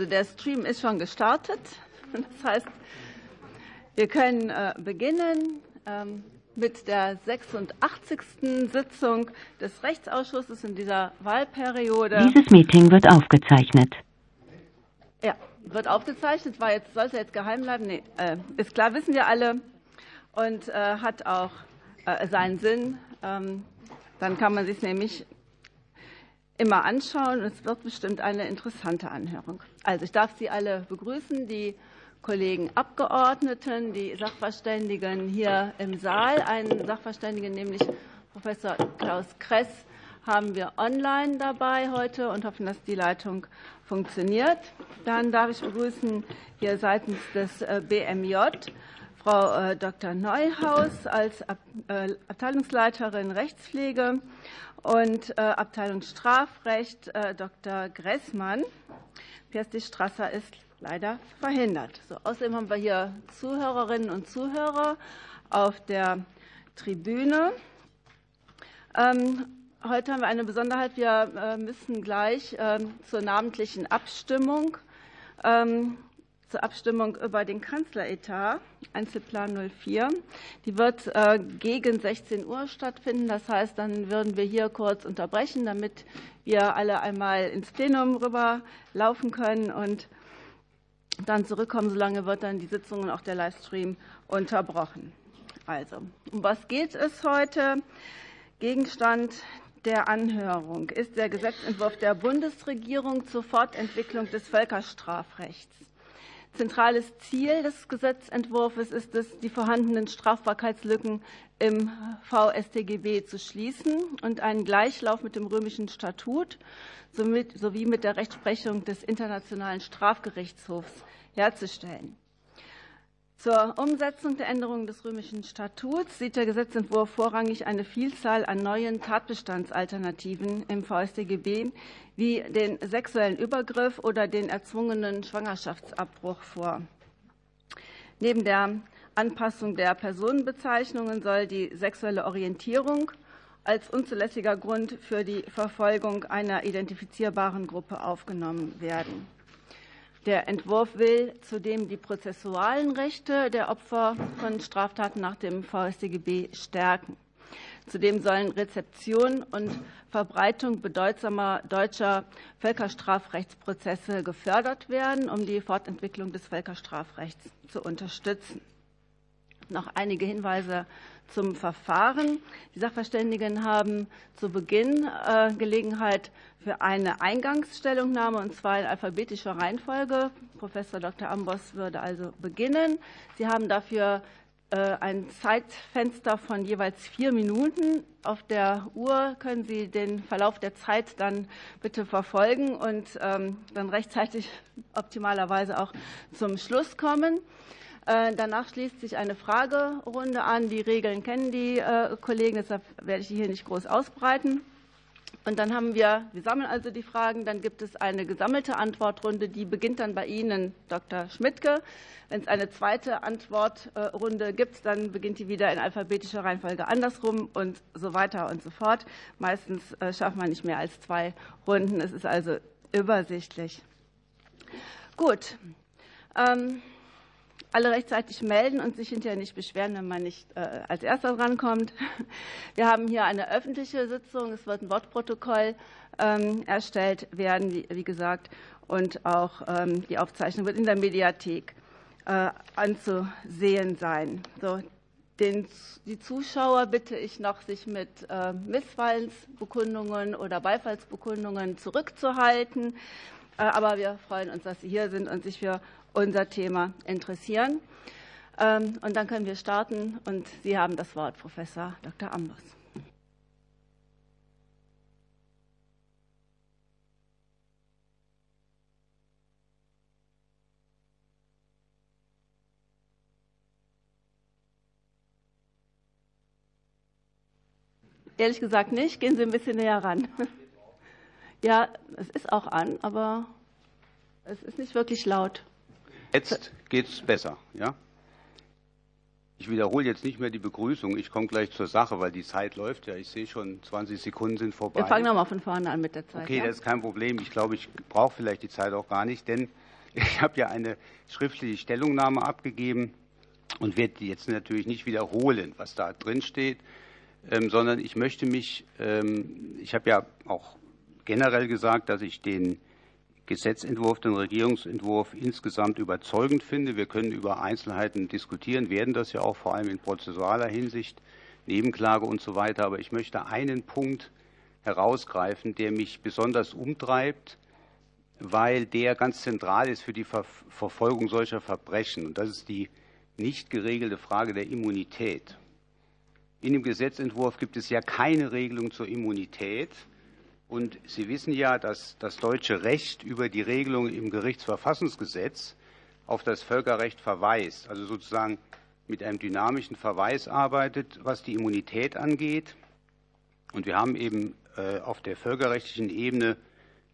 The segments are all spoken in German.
Also der Stream ist schon gestartet. Das heißt, wir können äh, beginnen ähm, mit der 86. Sitzung des Rechtsausschusses in dieser Wahlperiode. Dieses Meeting wird aufgezeichnet. Ja, wird aufgezeichnet. War jetzt, sollte jetzt geheim bleiben? Nee, äh, ist klar, wissen wir alle. Und äh, hat auch seinen Sinn. Ähm, dann kann man sich nämlich immer anschauen. Es wird bestimmt eine interessante Anhörung. Also ich darf Sie alle begrüßen, die Kollegen Abgeordneten, die Sachverständigen hier im Saal. Einen Sachverständigen, nämlich Professor Klaus Kress, haben wir online dabei heute und hoffen, dass die Leitung funktioniert. Dann darf ich begrüßen hier seitens des äh, BMJ Frau äh, Dr. Neuhaus als äh, Abteilungsleiterin Rechtspflege und Abteilung Strafrecht Dr. Gressmann. Pirsty Strasser ist leider verhindert. So, außerdem haben wir hier Zuhörerinnen und Zuhörer auf der Tribüne. Ähm, heute haben wir eine Besonderheit. Wir müssen gleich ähm, zur namentlichen Abstimmung ähm, zur Abstimmung über den Kanzleretat, Einzelplan 04. Die wird äh, gegen 16 Uhr stattfinden. Das heißt, dann würden wir hier kurz unterbrechen, damit wir alle einmal ins Plenum rüber laufen können und dann zurückkommen. Solange wird dann die Sitzung und auch der Livestream unterbrochen. Also, um was geht es heute? Gegenstand der Anhörung ist der Gesetzentwurf der Bundesregierung zur Fortentwicklung des Völkerstrafrechts. Zentrales Ziel des Gesetzentwurfs ist es, die vorhandenen Strafbarkeitslücken im VStGB zu schließen und einen Gleichlauf mit dem römischen Statut sowie mit der Rechtsprechung des Internationalen Strafgerichtshofs herzustellen. Zur Umsetzung der Änderungen des römischen Statuts sieht der Gesetzentwurf vorrangig eine Vielzahl an neuen Tatbestandsalternativen im VStGB wie den sexuellen Übergriff oder den erzwungenen Schwangerschaftsabbruch vor. Neben der Anpassung der Personenbezeichnungen soll die sexuelle Orientierung als unzulässiger Grund für die Verfolgung einer identifizierbaren Gruppe aufgenommen werden. Der Entwurf will zudem die prozessualen Rechte der Opfer von Straftaten nach dem VStGB stärken. Zudem sollen Rezeption und Verbreitung bedeutsamer deutscher Völkerstrafrechtsprozesse gefördert werden, um die Fortentwicklung des Völkerstrafrechts zu unterstützen. Noch einige Hinweise zum Verfahren. Die Sachverständigen haben zu Beginn äh, Gelegenheit für eine Eingangsstellungnahme, und zwar in alphabetischer Reihenfolge. Professor Dr. Ambos würde also beginnen. Sie haben dafür äh, ein Zeitfenster von jeweils vier Minuten. Auf der Uhr können Sie den Verlauf der Zeit dann bitte verfolgen und ähm, dann rechtzeitig optimalerweise auch zum Schluss kommen. Äh, danach schließt sich eine Fragerunde an. Die Regeln kennen die äh, Kollegen, deshalb werde ich die hier nicht groß ausbreiten. Und dann haben wir, wir sammeln also die Fragen, dann gibt es eine gesammelte Antwortrunde, die beginnt dann bei Ihnen, Dr. Schmidtke. Wenn es eine zweite Antwortrunde gibt, dann beginnt die wieder in alphabetischer Reihenfolge andersrum und so weiter und so fort. Meistens äh, schafft man nicht mehr als zwei Runden. Es ist also übersichtlich. Gut. Ähm, alle rechtzeitig melden und sich hinterher nicht beschweren, wenn man nicht äh, als Erster rankommt. Wir haben hier eine öffentliche Sitzung. Es wird ein Wortprotokoll ähm, erstellt werden, wie gesagt, und auch ähm, die Aufzeichnung wird in der Mediathek äh, anzusehen sein. So, den, die Zuschauer bitte ich noch, sich mit äh, Missfallensbekundungen oder Beifallsbekundungen zurückzuhalten. Aber wir freuen uns, dass Sie hier sind und sich für unser Thema interessieren. Ähm, und dann können wir starten. Und Sie haben das Wort, Professor Dr. Ambos. Ehrlich gesagt nicht. Gehen Sie ein bisschen näher ran. Ja, es ist auch an, aber es ist nicht wirklich laut. Jetzt geht es besser, ja? Ich wiederhole jetzt nicht mehr die Begrüßung. Ich komme gleich zur Sache, weil die Zeit läuft ja. Ich sehe schon, 20 Sekunden sind vorbei. Wir fangen nochmal von vorne an mit der Zeit. Okay, ja? das ist kein Problem. Ich glaube, ich brauche vielleicht die Zeit auch gar nicht, denn ich habe ja eine schriftliche Stellungnahme abgegeben und werde jetzt natürlich nicht wiederholen, was da drin steht, ähm, sondern ich möchte mich, ähm, ich habe ja auch generell gesagt, dass ich den Gesetzentwurf, den Regierungsentwurf insgesamt überzeugend finde. Wir können über Einzelheiten diskutieren, werden das ja auch vor allem in prozessualer Hinsicht, Nebenklage und so weiter. Aber ich möchte einen Punkt herausgreifen, der mich besonders umtreibt, weil der ganz zentral ist für die Verfolgung solcher Verbrechen. Und das ist die nicht geregelte Frage der Immunität. In dem Gesetzentwurf gibt es ja keine Regelung zur Immunität. Und Sie wissen ja, dass das deutsche Recht über die Regelung im Gerichtsverfassungsgesetz auf das Völkerrecht verweist, also sozusagen mit einem dynamischen Verweis arbeitet, was die Immunität angeht. Und wir haben eben äh, auf der völkerrechtlichen Ebene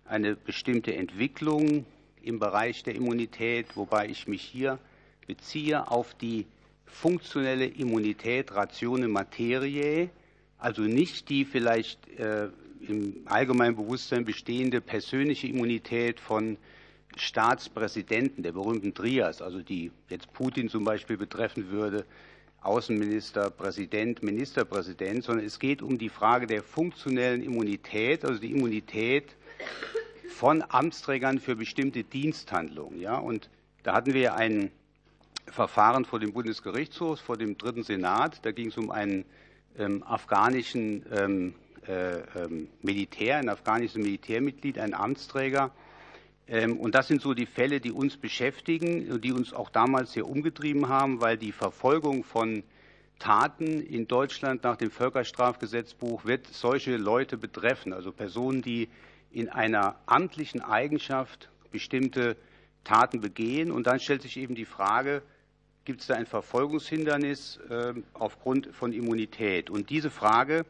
eine bestimmte Entwicklung im Bereich der Immunität, wobei ich mich hier beziehe auf die funktionelle Immunität ratione materiae, also nicht die vielleicht äh, im allgemeinen Bewusstsein bestehende persönliche Immunität von Staatspräsidenten, der berühmten Trias, also die jetzt Putin zum Beispiel betreffen würde, Außenminister, Präsident, Ministerpräsident, sondern es geht um die Frage der funktionellen Immunität, also die Immunität von Amtsträgern für bestimmte Diensthandlungen. Ja? Und da hatten wir ein Verfahren vor dem Bundesgerichtshof, vor dem Dritten Senat. Da ging es um einen ähm, afghanischen ähm, äh, ähm, Militär, ein afghanisches Militärmitglied, ein Amtsträger. Ähm, und das sind so die Fälle, die uns beschäftigen und die uns auch damals sehr umgetrieben haben, weil die Verfolgung von Taten in Deutschland nach dem Völkerstrafgesetzbuch wird solche Leute betreffen, also Personen, die in einer amtlichen Eigenschaft bestimmte Taten begehen. Und dann stellt sich eben die Frage, gibt es da ein Verfolgungshindernis äh, aufgrund von Immunität? Und diese Frage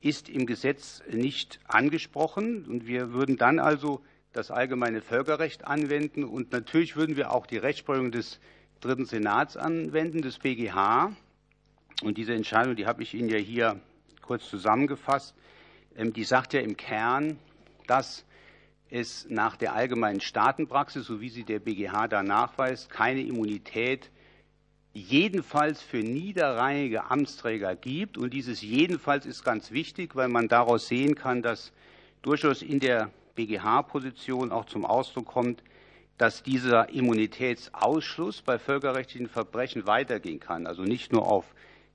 ist im Gesetz nicht angesprochen. Und wir würden dann also das allgemeine Völkerrecht anwenden. Und natürlich würden wir auch die Rechtsprechung des Dritten Senats anwenden, des BGH. Und diese Entscheidung, die habe ich Ihnen ja hier kurz zusammengefasst, ähm, die sagt ja im Kern, dass es nach der allgemeinen Staatenpraxis, so wie sie der BGH da nachweist, keine Immunität jedenfalls für niederrangige Amtsträger gibt. Und dieses jedenfalls ist ganz wichtig, weil man daraus sehen kann, dass durchaus in der BGH-Position auch zum Ausdruck kommt, dass dieser Immunitätsausschluss bei völkerrechtlichen Verbrechen weitergehen kann. Also nicht nur auf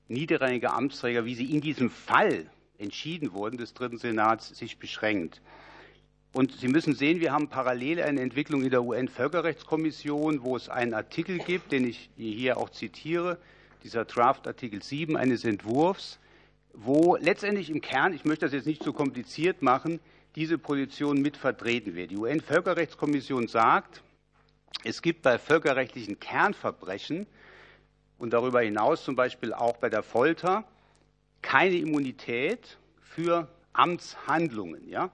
niederrangige Amtsträger, wie sie in diesem Fall entschieden wurden des Dritten Senats, sich beschränkt. Und Sie müssen sehen, wir haben parallel eine Entwicklung in der UN-Völkerrechtskommission, wo es einen Artikel gibt, den ich hier auch zitiere, dieser Draft Artikel 7 eines Entwurfs, wo letztendlich im Kern, ich möchte das jetzt nicht zu so kompliziert machen, diese Position mit vertreten wird. Die UN-Völkerrechtskommission sagt, es gibt bei völkerrechtlichen Kernverbrechen und darüber hinaus zum Beispiel auch bei der Folter keine Immunität für Amtshandlungen. Ja?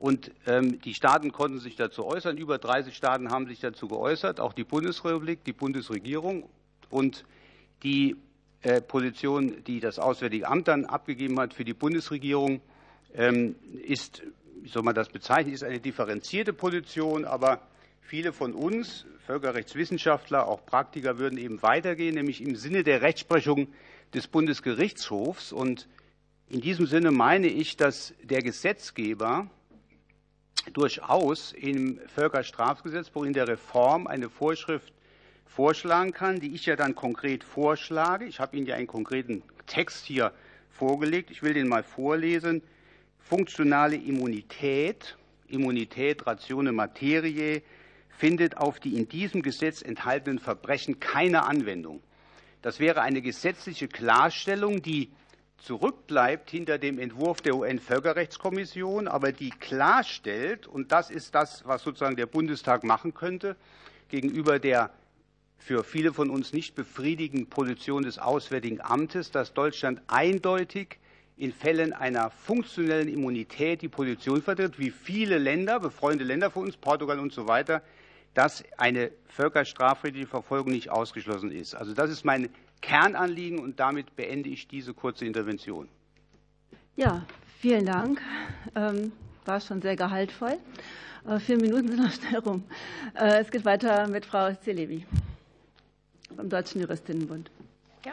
Und ähm, die Staaten konnten sich dazu äußern. Über 30 Staaten haben sich dazu geäußert, auch die Bundesrepublik, die Bundesregierung. Und die äh, Position, die das Auswärtige Amt dann abgegeben hat für die Bundesregierung, ähm, ist, wie soll man das bezeichnen, ist eine differenzierte Position. Aber viele von uns, Völkerrechtswissenschaftler, auch Praktiker, würden eben weitergehen, nämlich im Sinne der Rechtsprechung des Bundesgerichtshofs. Und in diesem Sinne meine ich, dass der Gesetzgeber durchaus im Völkerstrafgesetzbuch in der Reform eine Vorschrift vorschlagen kann, die ich ja dann konkret vorschlage. Ich habe Ihnen ja einen konkreten Text hier vorgelegt. Ich will den mal vorlesen. Funktionale Immunität, Immunität ratione materiae, findet auf die in diesem Gesetz enthaltenen Verbrechen keine Anwendung. Das wäre eine gesetzliche Klarstellung, die zurückbleibt hinter dem Entwurf der UN-Völkerrechtskommission, aber die klarstellt, und das ist das, was sozusagen der Bundestag machen könnte, gegenüber der für viele von uns nicht befriedigenden Position des Auswärtigen Amtes, dass Deutschland eindeutig in Fällen einer funktionellen Immunität die Position vertritt, wie viele Länder, befreundete Länder von uns, Portugal und so weiter, dass eine völkerstrafrechtliche Verfolgung nicht ausgeschlossen ist. Also das ist mein Kernanliegen und damit beende ich diese kurze Intervention. Ja, vielen Dank. Ähm, war schon sehr gehaltvoll. Vier Minuten sind noch schnell rum. Äh, es geht weiter mit Frau Celebi vom Deutschen Juristinnenbund. Ja.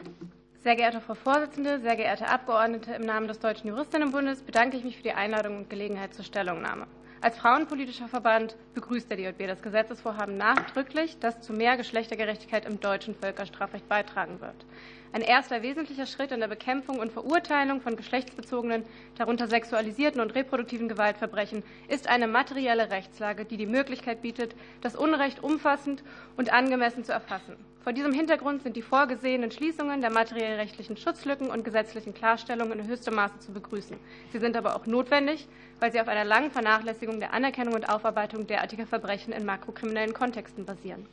Sehr geehrte Frau Vorsitzende, sehr geehrte Abgeordnete, im Namen des Deutschen Juristinnenbundes bedanke ich mich für die Einladung und Gelegenheit zur Stellungnahme. Als frauenpolitischer Verband begrüßt der DJB das Gesetzesvorhaben nachdrücklich, das zu mehr Geschlechtergerechtigkeit im deutschen Völkerstrafrecht beitragen wird. Ein erster wesentlicher Schritt in der Bekämpfung und Verurteilung von geschlechtsbezogenen, darunter sexualisierten und reproduktiven Gewaltverbrechen ist eine materielle Rechtslage, die die Möglichkeit bietet, das Unrecht umfassend und angemessen zu erfassen. Vor diesem Hintergrund sind die vorgesehenen Schließungen der materiellrechtlichen Schutzlücken und gesetzlichen Klarstellungen in höchstem Maße zu begrüßen. Sie sind aber auch notwendig, weil sie auf einer langen Vernachlässigung der Anerkennung und Aufarbeitung derartiger Verbrechen in makrokriminellen Kontexten basieren.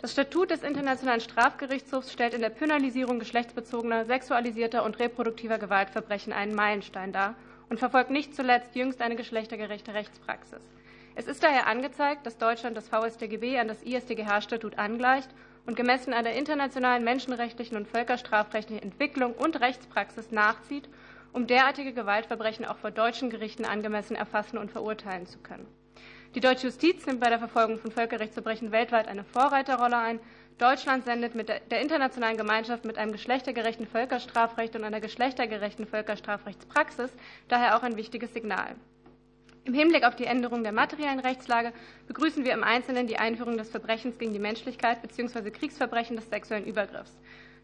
Das Statut des Internationalen Strafgerichtshofs stellt in der Penalisierung geschlechtsbezogener, sexualisierter und reproduktiver Gewaltverbrechen einen Meilenstein dar und verfolgt nicht zuletzt jüngst eine geschlechtergerechte Rechtspraxis. Es ist daher angezeigt, dass Deutschland das VStGB an das IStGH-Statut angleicht und gemessen an der internationalen menschenrechtlichen und völkerstrafrechtlichen Entwicklung und Rechtspraxis nachzieht, um derartige Gewaltverbrechen auch vor deutschen Gerichten angemessen erfassen und verurteilen zu können. Die deutsche Justiz nimmt bei der Verfolgung von Völkerrechtsverbrechen weltweit eine Vorreiterrolle ein. Deutschland sendet mit der internationalen Gemeinschaft mit einem geschlechtergerechten Völkerstrafrecht und einer geschlechtergerechten Völkerstrafrechtspraxis daher auch ein wichtiges Signal. Im Hinblick auf die Änderung der materiellen Rechtslage begrüßen wir im Einzelnen die Einführung des Verbrechens gegen die Menschlichkeit bzw. Kriegsverbrechen des sexuellen Übergriffs.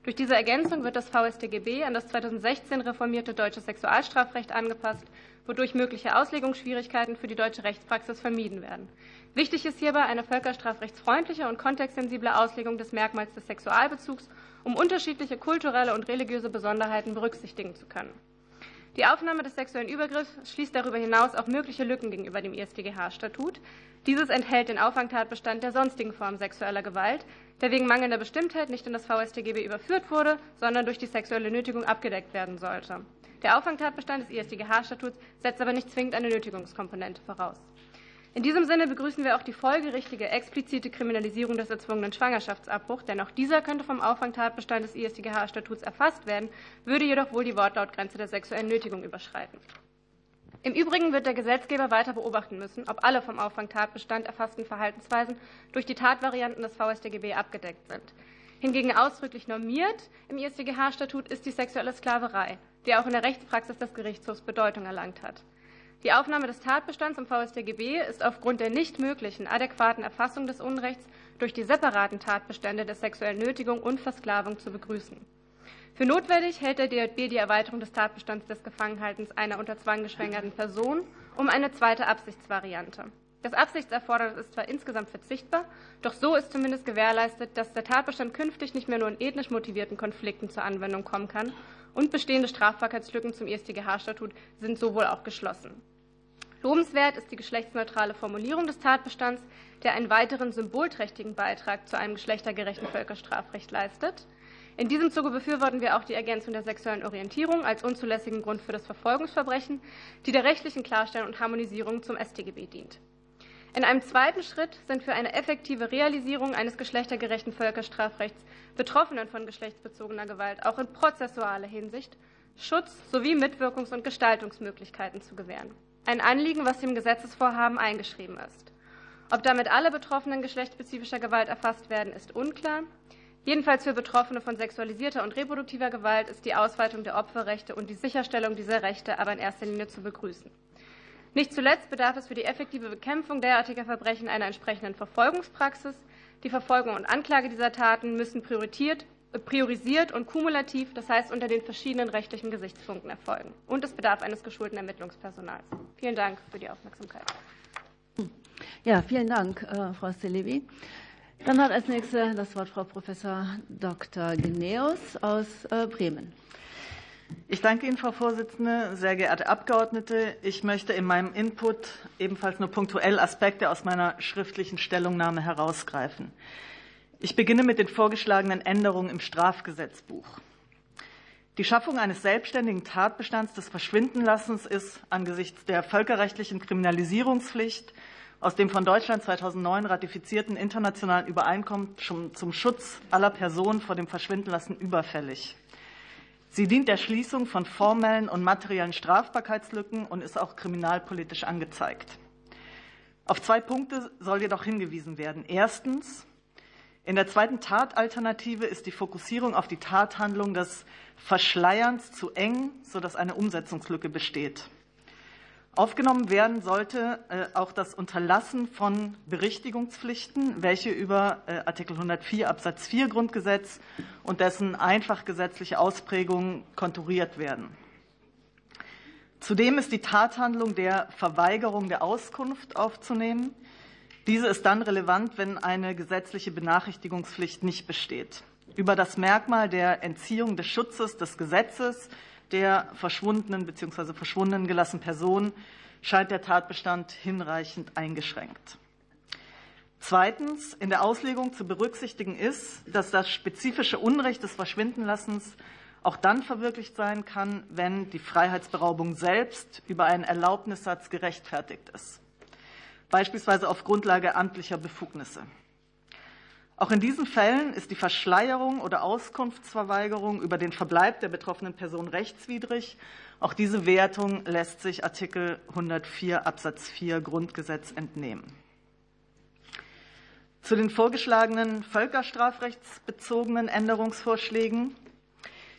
Durch diese Ergänzung wird das VStGB an das 2016 reformierte deutsche Sexualstrafrecht angepasst, wodurch mögliche Auslegungsschwierigkeiten für die deutsche Rechtspraxis vermieden werden. Wichtig ist hierbei eine völkerstrafrechtsfreundliche und kontextsensible Auslegung des Merkmals des Sexualbezugs, um unterschiedliche kulturelle und religiöse Besonderheiten berücksichtigen zu können. Die Aufnahme des sexuellen Übergriffs schließt darüber hinaus auch mögliche Lücken gegenüber dem IStGH-Statut. Dieses enthält den Auffangtatbestand der sonstigen Form sexueller Gewalt, der wegen mangelnder Bestimmtheit nicht in das VStGB überführt wurde, sondern durch die sexuelle Nötigung abgedeckt werden sollte. Der Auffangtatbestand des IStGH-Statuts setzt aber nicht zwingend eine Nötigungskomponente voraus. In diesem Sinne begrüßen wir auch die folgerichtige explizite Kriminalisierung des erzwungenen Schwangerschaftsabbruchs, denn auch dieser könnte vom Auffangtatbestand des IStGH-Statuts erfasst werden, würde jedoch wohl die Wortlautgrenze der sexuellen Nötigung überschreiten. Im Übrigen wird der Gesetzgeber weiter beobachten müssen, ob alle vom Auffangtatbestand erfassten Verhaltensweisen durch die Tatvarianten des VStGB abgedeckt sind. Hingegen ausdrücklich normiert im IStGH-Statut ist die sexuelle Sklaverei, die auch in der Rechtspraxis des Gerichtshofs Bedeutung erlangt hat. Die Aufnahme des Tatbestands im VStGB ist aufgrund der nicht möglichen adäquaten Erfassung des Unrechts durch die separaten Tatbestände der sexuellen Nötigung und Versklavung zu begrüßen. Für notwendig hält der DJB die Erweiterung des Tatbestands des Gefangenhaltens einer unter Zwang geschwängerten Person um eine zweite Absichtsvariante. Das Absichtserfordernis ist zwar insgesamt verzichtbar, doch so ist zumindest gewährleistet, dass der Tatbestand künftig nicht mehr nur in ethnisch motivierten Konflikten zur Anwendung kommen kann und bestehende Strafbarkeitslücken zum IStGH-Statut sind so wohl auch geschlossen. Lobenswert ist die geschlechtsneutrale Formulierung des Tatbestands, der einen weiteren symbolträchtigen Beitrag zu einem geschlechtergerechten Völkerstrafrecht leistet. In diesem Zuge befürworten wir auch die Ergänzung der sexuellen Orientierung als unzulässigen Grund für das Verfolgungsverbrechen, die der rechtlichen Klarstellung und Harmonisierung zum StGB dient. In einem zweiten Schritt sind für eine effektive Realisierung eines geschlechtergerechten Völkerstrafrechts Betroffenen von geschlechtsbezogener Gewalt auch in prozessualer Hinsicht Schutz sowie Mitwirkungs- und Gestaltungsmöglichkeiten zu gewähren. Ein Anliegen, was dem Gesetzesvorhaben eingeschrieben ist. Ob damit alle Betroffenen geschlechtsspezifischer Gewalt erfasst werden, ist unklar. Jedenfalls für Betroffene von sexualisierter und reproduktiver Gewalt ist die Ausweitung der Opferrechte und die Sicherstellung dieser Rechte aber in erster Linie zu begrüßen. Nicht zuletzt bedarf es für die effektive Bekämpfung derartiger Verbrechen einer entsprechenden Verfolgungspraxis. Die Verfolgung und Anklage dieser Taten müssen priorisiert und kumulativ, das heißt unter den verschiedenen rechtlichen Gesichtspunkten erfolgen. Und es bedarf eines geschulten Ermittlungspersonals. Vielen Dank für die Aufmerksamkeit. Ja, vielen Dank, äh, Frau Stelevi. Dann hat als nächste das Wort Frau Professor Dr. Geneus aus äh, Bremen. Ich danke Ihnen, Frau Vorsitzende, sehr geehrte Abgeordnete. Ich möchte in meinem Input ebenfalls nur punktuell Aspekte aus meiner schriftlichen Stellungnahme herausgreifen. Ich beginne mit den vorgeschlagenen Änderungen im Strafgesetzbuch. Die Schaffung eines selbstständigen Tatbestands des Verschwindenlassens ist angesichts der völkerrechtlichen Kriminalisierungspflicht aus dem von Deutschland 2009 ratifizierten internationalen Übereinkommen zum Schutz aller Personen vor dem Verschwindenlassen überfällig. Sie dient der Schließung von formellen und materiellen Strafbarkeitslücken und ist auch kriminalpolitisch angezeigt. Auf zwei Punkte soll jedoch hingewiesen werden. Erstens, in der zweiten Tatalternative ist die Fokussierung auf die Tathandlung des Verschleierns zu eng, sodass eine Umsetzungslücke besteht. Aufgenommen werden sollte äh, auch das Unterlassen von Berichtigungspflichten, welche über äh, Artikel 104 Absatz 4 Grundgesetz und dessen einfach gesetzliche Ausprägungen konturiert werden. Zudem ist die Tathandlung der Verweigerung der Auskunft aufzunehmen. Diese ist dann relevant, wenn eine gesetzliche Benachrichtigungspflicht nicht besteht. Über das Merkmal der Entziehung des Schutzes des Gesetzes der verschwundenen bzw. verschwunden gelassenen Person scheint der Tatbestand hinreichend eingeschränkt. Zweitens, in der Auslegung zu berücksichtigen ist, dass das spezifische Unrecht des Verschwindenlassens auch dann verwirklicht sein kann, wenn die Freiheitsberaubung selbst über einen Erlaubnissatz gerechtfertigt ist, beispielsweise auf Grundlage amtlicher Befugnisse. Auch in diesen Fällen ist die Verschleierung oder Auskunftsverweigerung über den Verbleib der betroffenen Person rechtswidrig. Auch diese Wertung lässt sich Artikel 104 Absatz 4 Grundgesetz entnehmen. Zu den vorgeschlagenen völkerstrafrechtsbezogenen Änderungsvorschlägen.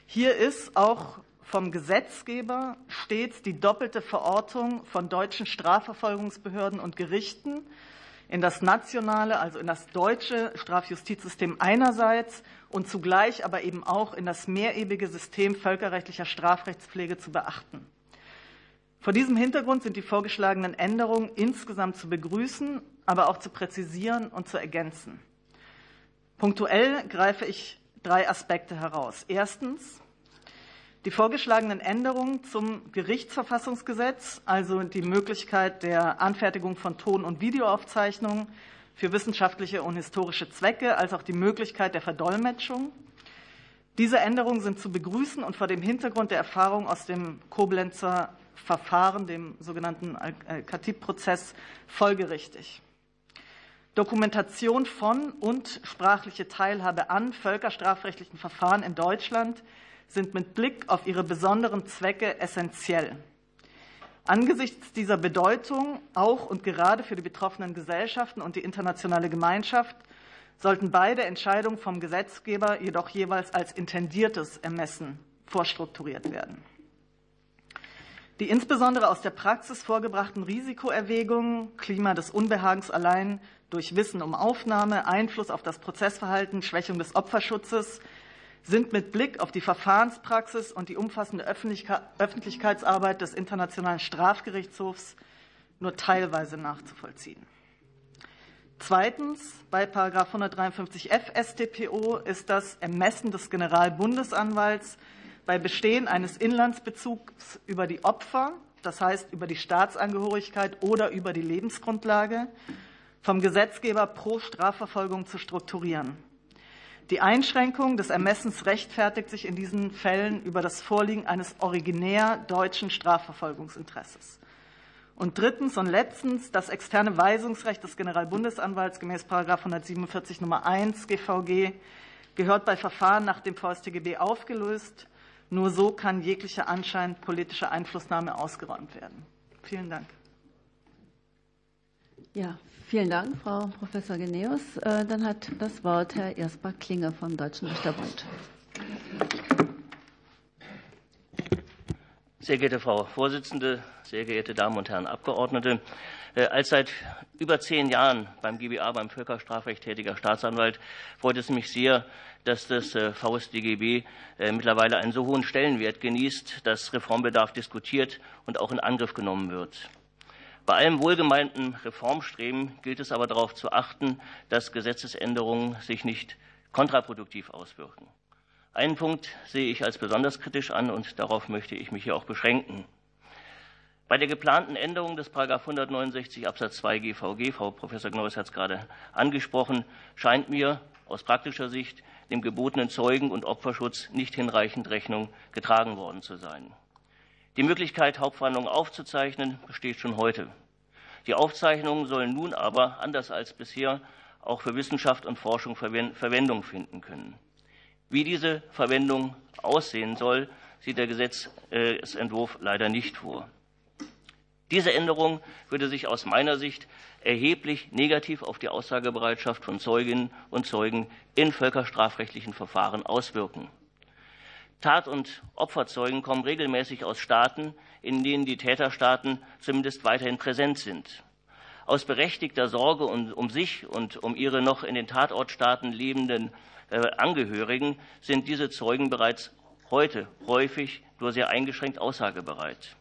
Hier ist auch vom Gesetzgeber stets die doppelte Verortung von deutschen Strafverfolgungsbehörden und Gerichten in das nationale, also in das deutsche Strafjustizsystem einerseits und zugleich aber eben auch in das mehrebige System völkerrechtlicher Strafrechtspflege zu beachten. Vor diesem Hintergrund sind die vorgeschlagenen Änderungen insgesamt zu begrüßen, aber auch zu präzisieren und zu ergänzen. Punktuell greife ich drei Aspekte heraus. Erstens die vorgeschlagenen Änderungen zum Gerichtsverfassungsgesetz, also die Möglichkeit der Anfertigung von Ton- und Videoaufzeichnungen für wissenschaftliche und historische Zwecke, als auch die Möglichkeit der Verdolmetschung. Diese Änderungen sind zu begrüßen und vor dem Hintergrund der Erfahrung aus dem Koblenzer Verfahren, dem sogenannten Katib-Prozess, folgerichtig. Dokumentation von und sprachliche Teilhabe an völkerstrafrechtlichen Verfahren in Deutschland sind mit Blick auf ihre besonderen Zwecke essentiell. Angesichts dieser Bedeutung, auch und gerade für die betroffenen Gesellschaften und die internationale Gemeinschaft, sollten beide Entscheidungen vom Gesetzgeber jedoch jeweils als intendiertes Ermessen vorstrukturiert werden. Die insbesondere aus der Praxis vorgebrachten Risikoerwägungen, Klima des Unbehagens allein durch Wissen um Aufnahme, Einfluss auf das Prozessverhalten, Schwächung des Opferschutzes, sind mit Blick auf die Verfahrenspraxis und die umfassende Öffentlichkeitsarbeit des Internationalen Strafgerichtshofs nur teilweise nachzuvollziehen. Zweitens, bei 153f StPO ist das Ermessen des Generalbundesanwalts bei Bestehen eines Inlandsbezugs über die Opfer, das heißt über die Staatsangehörigkeit oder über die Lebensgrundlage, vom Gesetzgeber pro Strafverfolgung zu strukturieren. Die Einschränkung des Ermessens rechtfertigt sich in diesen Fällen über das Vorliegen eines originär deutschen Strafverfolgungsinteresses. Und drittens und letztens, das externe Weisungsrecht des Generalbundesanwalts gemäß 147 Nummer 1 GVG gehört bei Verfahren nach dem VStGB aufgelöst. Nur so kann jeglicher Anschein politischer Einflussnahme ausgeräumt werden. Vielen Dank. Ja, Vielen Dank, Frau Professor Geneus. Äh, dann hat das Wort Herr Ersbach-Klinger vom Deutschen Richterbund. Sehr geehrte Frau Vorsitzende, sehr geehrte Damen und Herren Abgeordnete, äh, als seit über zehn Jahren beim GBA, beim Völkerstrafrecht tätiger Staatsanwalt, freut es mich sehr, dass das äh, VSDGB mittlerweile einen so hohen Stellenwert genießt, dass Reformbedarf diskutiert und auch in Angriff genommen wird. Bei allem wohlgemeinten Reformstreben gilt es aber darauf zu achten, dass Gesetzesänderungen sich nicht kontraproduktiv auswirken. Einen Punkt sehe ich als besonders kritisch an, und darauf möchte ich mich hier auch beschränken. Bei der geplanten Änderung des 169 Absatz 2 GVG, Frau Professor Gneuss hat es gerade angesprochen, scheint mir aus praktischer Sicht dem gebotenen Zeugen- und Opferschutz nicht hinreichend Rechnung getragen worden zu sein. Die Möglichkeit, Hauptverhandlungen aufzuzeichnen, besteht schon heute. Die Aufzeichnungen sollen nun aber, anders als bisher, auch für Wissenschaft und Forschung Verwendung finden können. Wie diese Verwendung aussehen soll, sieht der Gesetzentwurf leider nicht vor. Diese Änderung würde sich aus meiner Sicht erheblich negativ auf die Aussagebereitschaft von Zeuginnen und Zeugen in völkerstrafrechtlichen Verfahren auswirken. Tat- und Opferzeugen kommen regelmäßig aus Staaten, in denen die Täterstaaten zumindest weiterhin präsent sind. Aus berechtigter Sorge um sich und um ihre noch in den Tatortstaaten lebenden äh, Angehörigen sind diese Zeugen bereits heute häufig nur sehr eingeschränkt aussagebereit.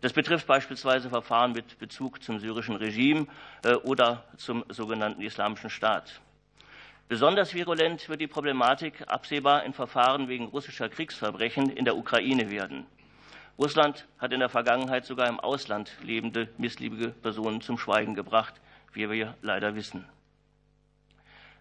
Das betrifft beispielsweise Verfahren mit Bezug zum syrischen Regime äh, oder zum sogenannten Islamischen Staat. Besonders virulent wird die Problematik absehbar in Verfahren wegen russischer Kriegsverbrechen in der Ukraine werden. Russland hat in der Vergangenheit sogar im Ausland lebende missliebige Personen zum Schweigen gebracht, wie wir leider wissen.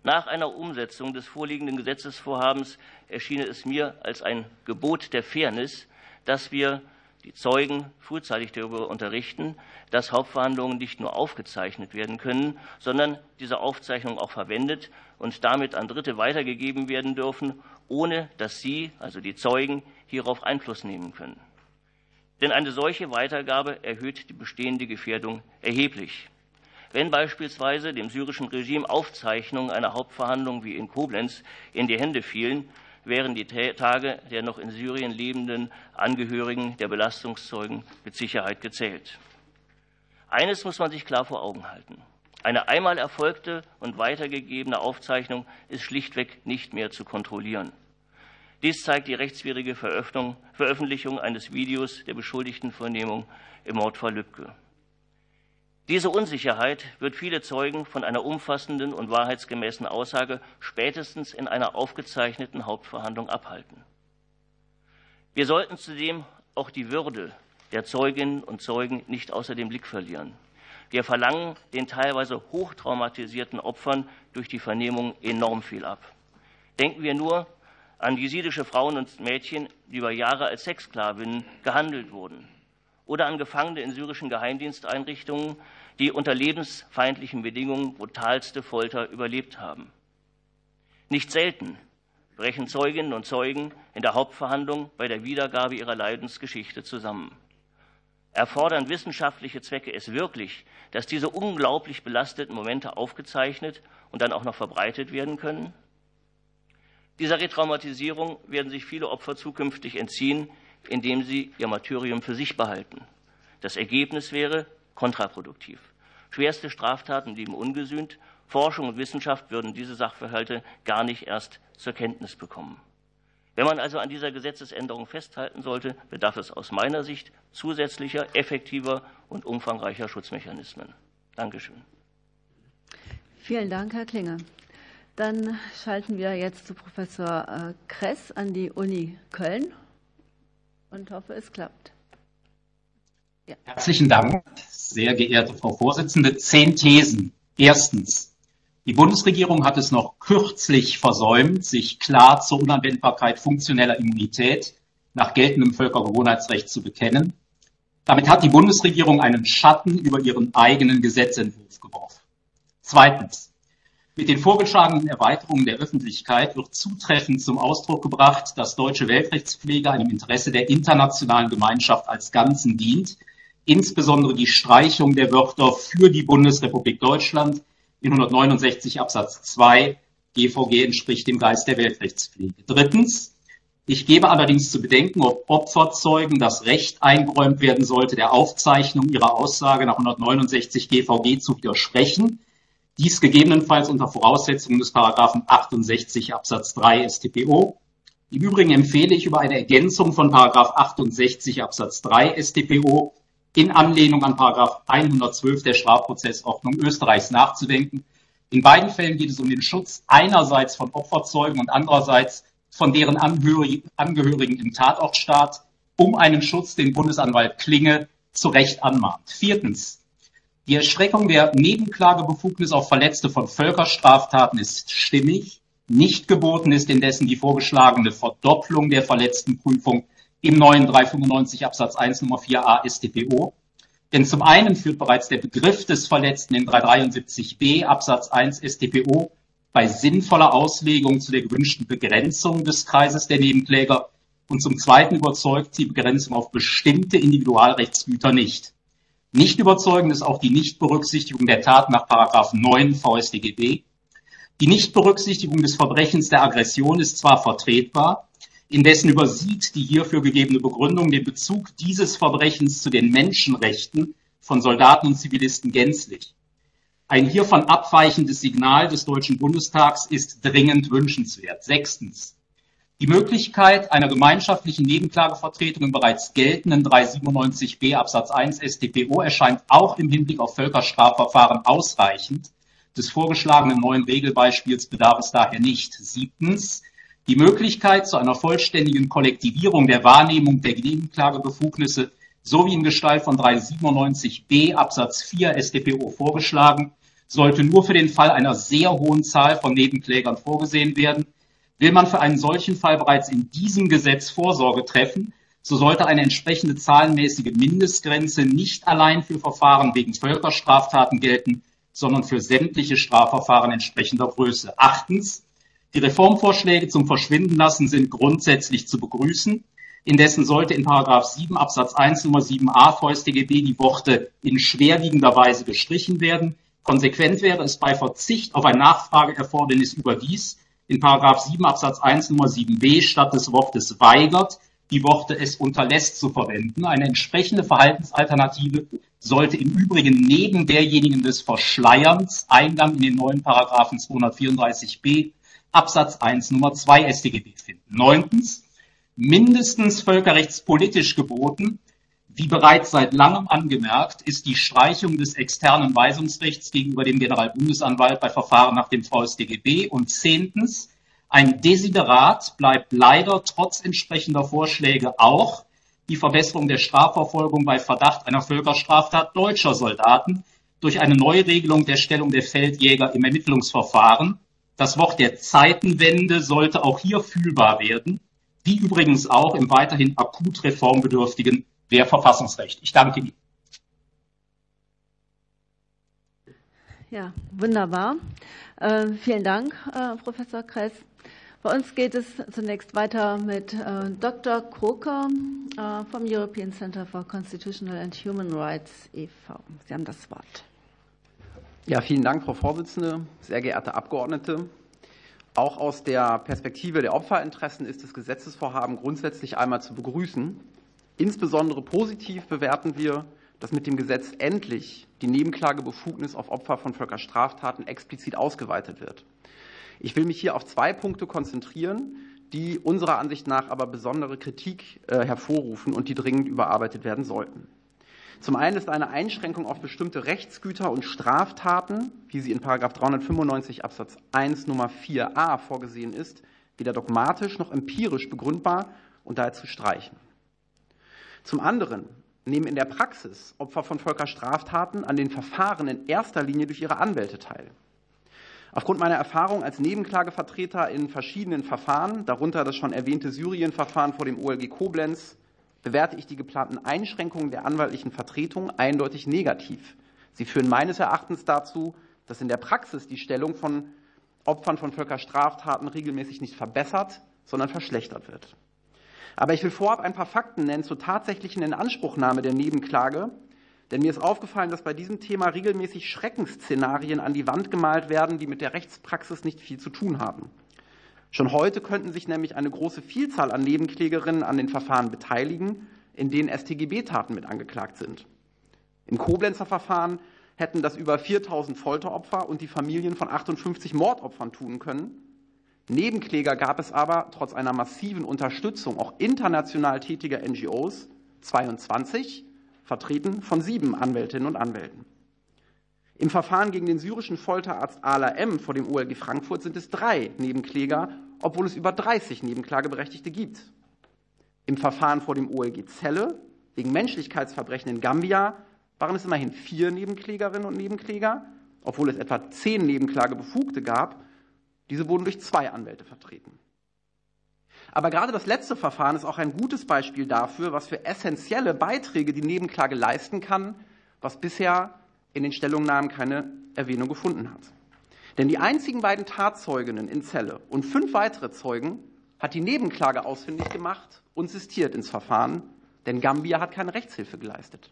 Nach einer Umsetzung des vorliegenden Gesetzesvorhabens erschien es mir als ein Gebot der Fairness, dass wir die Zeugen frühzeitig darüber unterrichten, dass Hauptverhandlungen nicht nur aufgezeichnet werden können, sondern diese Aufzeichnungen auch verwendet und damit an Dritte weitergegeben werden dürfen, ohne dass sie, also die Zeugen, hierauf Einfluss nehmen können. Denn eine solche Weitergabe erhöht die bestehende Gefährdung erheblich. Wenn beispielsweise dem syrischen Regime Aufzeichnungen einer Hauptverhandlung wie in Koblenz in die Hände fielen, wären die Tage der noch in Syrien lebenden Angehörigen der Belastungszeugen mit Sicherheit gezählt. Eines muss man sich klar vor Augen halten. Eine einmal erfolgte und weitergegebene Aufzeichnung ist schlichtweg nicht mehr zu kontrollieren. Dies zeigt die rechtswidrige Veröffentlichung eines Videos der Beschuldigtenvernehmung im Mordfall Lübcke. Diese Unsicherheit wird viele Zeugen von einer umfassenden und wahrheitsgemäßen Aussage spätestens in einer aufgezeichneten Hauptverhandlung abhalten. Wir sollten zudem auch die Würde der Zeuginnen und Zeugen nicht außer dem Blick verlieren. Wir verlangen den teilweise hochtraumatisierten Opfern durch die Vernehmung enorm viel ab. Denken wir nur an jesidische Frauen und Mädchen, die über Jahre als Sexsklavinnen gehandelt wurden oder an Gefangene in syrischen Geheimdiensteinrichtungen, die unter lebensfeindlichen Bedingungen brutalste Folter überlebt haben. Nicht selten brechen Zeuginnen und Zeugen in der Hauptverhandlung bei der Wiedergabe ihrer Leidensgeschichte zusammen. Erfordern wissenschaftliche Zwecke es wirklich, dass diese unglaublich belasteten Momente aufgezeichnet und dann auch noch verbreitet werden können? Dieser Retraumatisierung werden sich viele Opfer zukünftig entziehen, indem sie ihr Martyrium für sich behalten. Das Ergebnis wäre kontraproduktiv. Schwerste Straftaten blieben ungesühnt. Forschung und Wissenschaft würden diese Sachverhalte gar nicht erst zur Kenntnis bekommen. Wenn man also an dieser Gesetzesänderung festhalten sollte, bedarf es aus meiner Sicht zusätzlicher, effektiver und umfangreicher Schutzmechanismen. Dankeschön. Vielen Dank, Herr Klinge. Dann schalten wir jetzt zu Professor äh, Kress an die Uni Köln und hoffe, es klappt. Herzlichen Dank, sehr geehrte Frau Vorsitzende. Zehn Thesen. Erstens. Die Bundesregierung hat es noch kürzlich versäumt, sich klar zur Unanwendbarkeit funktioneller Immunität nach geltendem Völkergewohnheitsrecht zu bekennen. Damit hat die Bundesregierung einen Schatten über ihren eigenen Gesetzentwurf geworfen. Zweitens. Mit den vorgeschlagenen Erweiterungen der Öffentlichkeit wird zutreffend zum Ausdruck gebracht, dass deutsche Weltrechtspflege einem Interesse der internationalen Gemeinschaft als Ganzen dient, insbesondere die Streichung der Wörter für die Bundesrepublik Deutschland in 169 Absatz 2 GVG entspricht dem Geist der Weltrechtspflege. Drittens, ich gebe allerdings zu bedenken, ob Opferzeugen das Recht eingeräumt werden sollte, der Aufzeichnung ihrer Aussage nach 169 GVG zu widersprechen, dies gegebenenfalls unter Voraussetzung des Paragraphen 68 Absatz 3 StPO. Im Übrigen empfehle ich über eine Ergänzung von Paragraph 68 Absatz 3 StPO in Anlehnung an Paragraph 112 der Strafprozessordnung Österreichs nachzudenken. In beiden Fällen geht es um den Schutz einerseits von Opferzeugen und andererseits von deren Angehörigen im Tatortstaat, um einen Schutz, den Bundesanwalt Klinge zu Recht anmahnt. Viertens. Die Erstreckung der Nebenklagebefugnis auf Verletzte von Völkerstraftaten ist stimmig. Nicht geboten ist indessen die vorgeschlagene Verdopplung der Verletztenprüfung im neuen 395 Absatz 1 Nummer 4a StPO. Denn zum einen führt bereits der Begriff des Verletzten in 373b Absatz 1 StPO bei sinnvoller Auslegung zu der gewünschten Begrenzung des Kreises der Nebenkläger und zum Zweiten überzeugt die Begrenzung auf bestimmte Individualrechtsgüter nicht. Nicht überzeugend ist auch die Nichtberücksichtigung der Tat nach 9 VStGB. Die Nichtberücksichtigung des Verbrechens der Aggression ist zwar vertretbar, indessen übersieht die hierfür gegebene Begründung den Bezug dieses Verbrechens zu den Menschenrechten von Soldaten und Zivilisten gänzlich. Ein hiervon abweichendes Signal des Deutschen Bundestags ist dringend wünschenswert. Sechstens. Die Möglichkeit einer gemeinschaftlichen Nebenklagevertretung im bereits geltenden 397b Absatz 1 StPO erscheint auch im Hinblick auf Völkerstrafverfahren ausreichend. Des vorgeschlagenen neuen Regelbeispiels bedarf es daher nicht. Siebtens. Die Möglichkeit zu einer vollständigen Kollektivierung der Wahrnehmung der Nebenklagebefugnisse sowie in Gestalt von 397b Absatz 4 StPO vorgeschlagen, sollte nur für den Fall einer sehr hohen Zahl von Nebenklägern vorgesehen werden Will man für einen solchen Fall bereits in diesem Gesetz Vorsorge treffen, so sollte eine entsprechende zahlenmäßige Mindestgrenze nicht allein für Verfahren wegen Völkerstraftaten gelten, sondern für sämtliche Strafverfahren entsprechender Größe. Achtens. Die Reformvorschläge zum Verschwindenlassen sind grundsätzlich zu begrüßen. Indessen sollte in Paragraph 7 Absatz 1 Nummer 7a VStGB die Worte in schwerwiegender Weise gestrichen werden. Konsequent wäre es bei Verzicht auf ein Nachfrageerfordernis überdies, in Paragraph 7 Absatz 1 Nummer 7b statt des Wortes weigert die Worte es unterlässt zu verwenden. Eine entsprechende Verhaltensalternative sollte im Übrigen neben derjenigen des Verschleierns Eingang in den neuen Paragraphen 234b Absatz 1 Nummer 2 StGB finden. Neuntens, mindestens völkerrechtspolitisch geboten wie bereits seit langem angemerkt, ist die Streichung des externen Weisungsrechts gegenüber dem Generalbundesanwalt bei Verfahren nach dem VStGB. Und zehntens, ein Desiderat bleibt leider trotz entsprechender Vorschläge auch die Verbesserung der Strafverfolgung bei Verdacht einer Völkerstraftat deutscher Soldaten durch eine Neuregelung der Stellung der Feldjäger im Ermittlungsverfahren. Das Wort der Zeitenwende sollte auch hier fühlbar werden, wie übrigens auch im weiterhin akut reformbedürftigen Wehrverfassungsrecht. Ich danke Ihnen. Ja, wunderbar. Äh, vielen Dank, äh, Professor Kress. Bei uns geht es zunächst weiter mit äh, Dr. Kroker äh, vom European Center for Constitutional and Human Rights e.V. Sie haben das Wort. Ja, vielen Dank, Frau Vorsitzende, sehr geehrte Abgeordnete. Auch aus der Perspektive der Opferinteressen ist das Gesetzesvorhaben grundsätzlich einmal zu begrüßen. Insbesondere positiv bewerten wir, dass mit dem Gesetz endlich die Nebenklagebefugnis auf Opfer von Völkerstraftaten explizit ausgeweitet wird. Ich will mich hier auf zwei Punkte konzentrieren, die unserer Ansicht nach aber besondere Kritik äh, hervorrufen und die dringend überarbeitet werden sollten. Zum einen ist eine Einschränkung auf bestimmte Rechtsgüter und Straftaten, wie sie in 395 Absatz 1 Nummer 4a vorgesehen ist, weder dogmatisch noch empirisch begründbar und daher zu streichen. Zum anderen nehmen in der Praxis Opfer von Völkerstraftaten an den Verfahren in erster Linie durch ihre Anwälte teil. Aufgrund meiner Erfahrung als Nebenklagevertreter in verschiedenen Verfahren, darunter das schon erwähnte Syrien-Verfahren vor dem OLG Koblenz, bewerte ich die geplanten Einschränkungen der anwaltlichen Vertretung eindeutig negativ. Sie führen meines Erachtens dazu, dass in der Praxis die Stellung von Opfern von Völkerstraftaten regelmäßig nicht verbessert, sondern verschlechtert wird. Aber ich will vorab ein paar Fakten nennen zur tatsächlichen Inanspruchnahme der Nebenklage, denn mir ist aufgefallen, dass bei diesem Thema regelmäßig Schreckensszenarien an die Wand gemalt werden, die mit der Rechtspraxis nicht viel zu tun haben. Schon heute könnten sich nämlich eine große Vielzahl an Nebenklägerinnen an den Verfahren beteiligen, in denen StGB-Taten mit angeklagt sind. Im Koblenzer Verfahren hätten das über 4000 Folteropfer und die Familien von 58 Mordopfern tun können. Nebenkläger gab es aber trotz einer massiven Unterstützung auch international tätiger NGOs 22, vertreten von sieben Anwältinnen und Anwälten. Im Verfahren gegen den syrischen Folterarzt Ala M. vor dem OLG Frankfurt sind es drei Nebenkläger, obwohl es über 30 Nebenklageberechtigte gibt. Im Verfahren vor dem OLG Celle wegen Menschlichkeitsverbrechen in Gambia waren es immerhin vier Nebenklägerinnen und Nebenkläger, obwohl es etwa zehn Nebenklagebefugte gab diese wurden durch zwei Anwälte vertreten. Aber gerade das letzte Verfahren ist auch ein gutes Beispiel dafür, was für essentielle Beiträge die Nebenklage leisten kann, was bisher in den Stellungnahmen keine Erwähnung gefunden hat. Denn die einzigen beiden Tatzeuginnen in Celle und fünf weitere Zeugen hat die Nebenklage ausfindig gemacht und sistiert ins Verfahren, denn Gambia hat keine Rechtshilfe geleistet.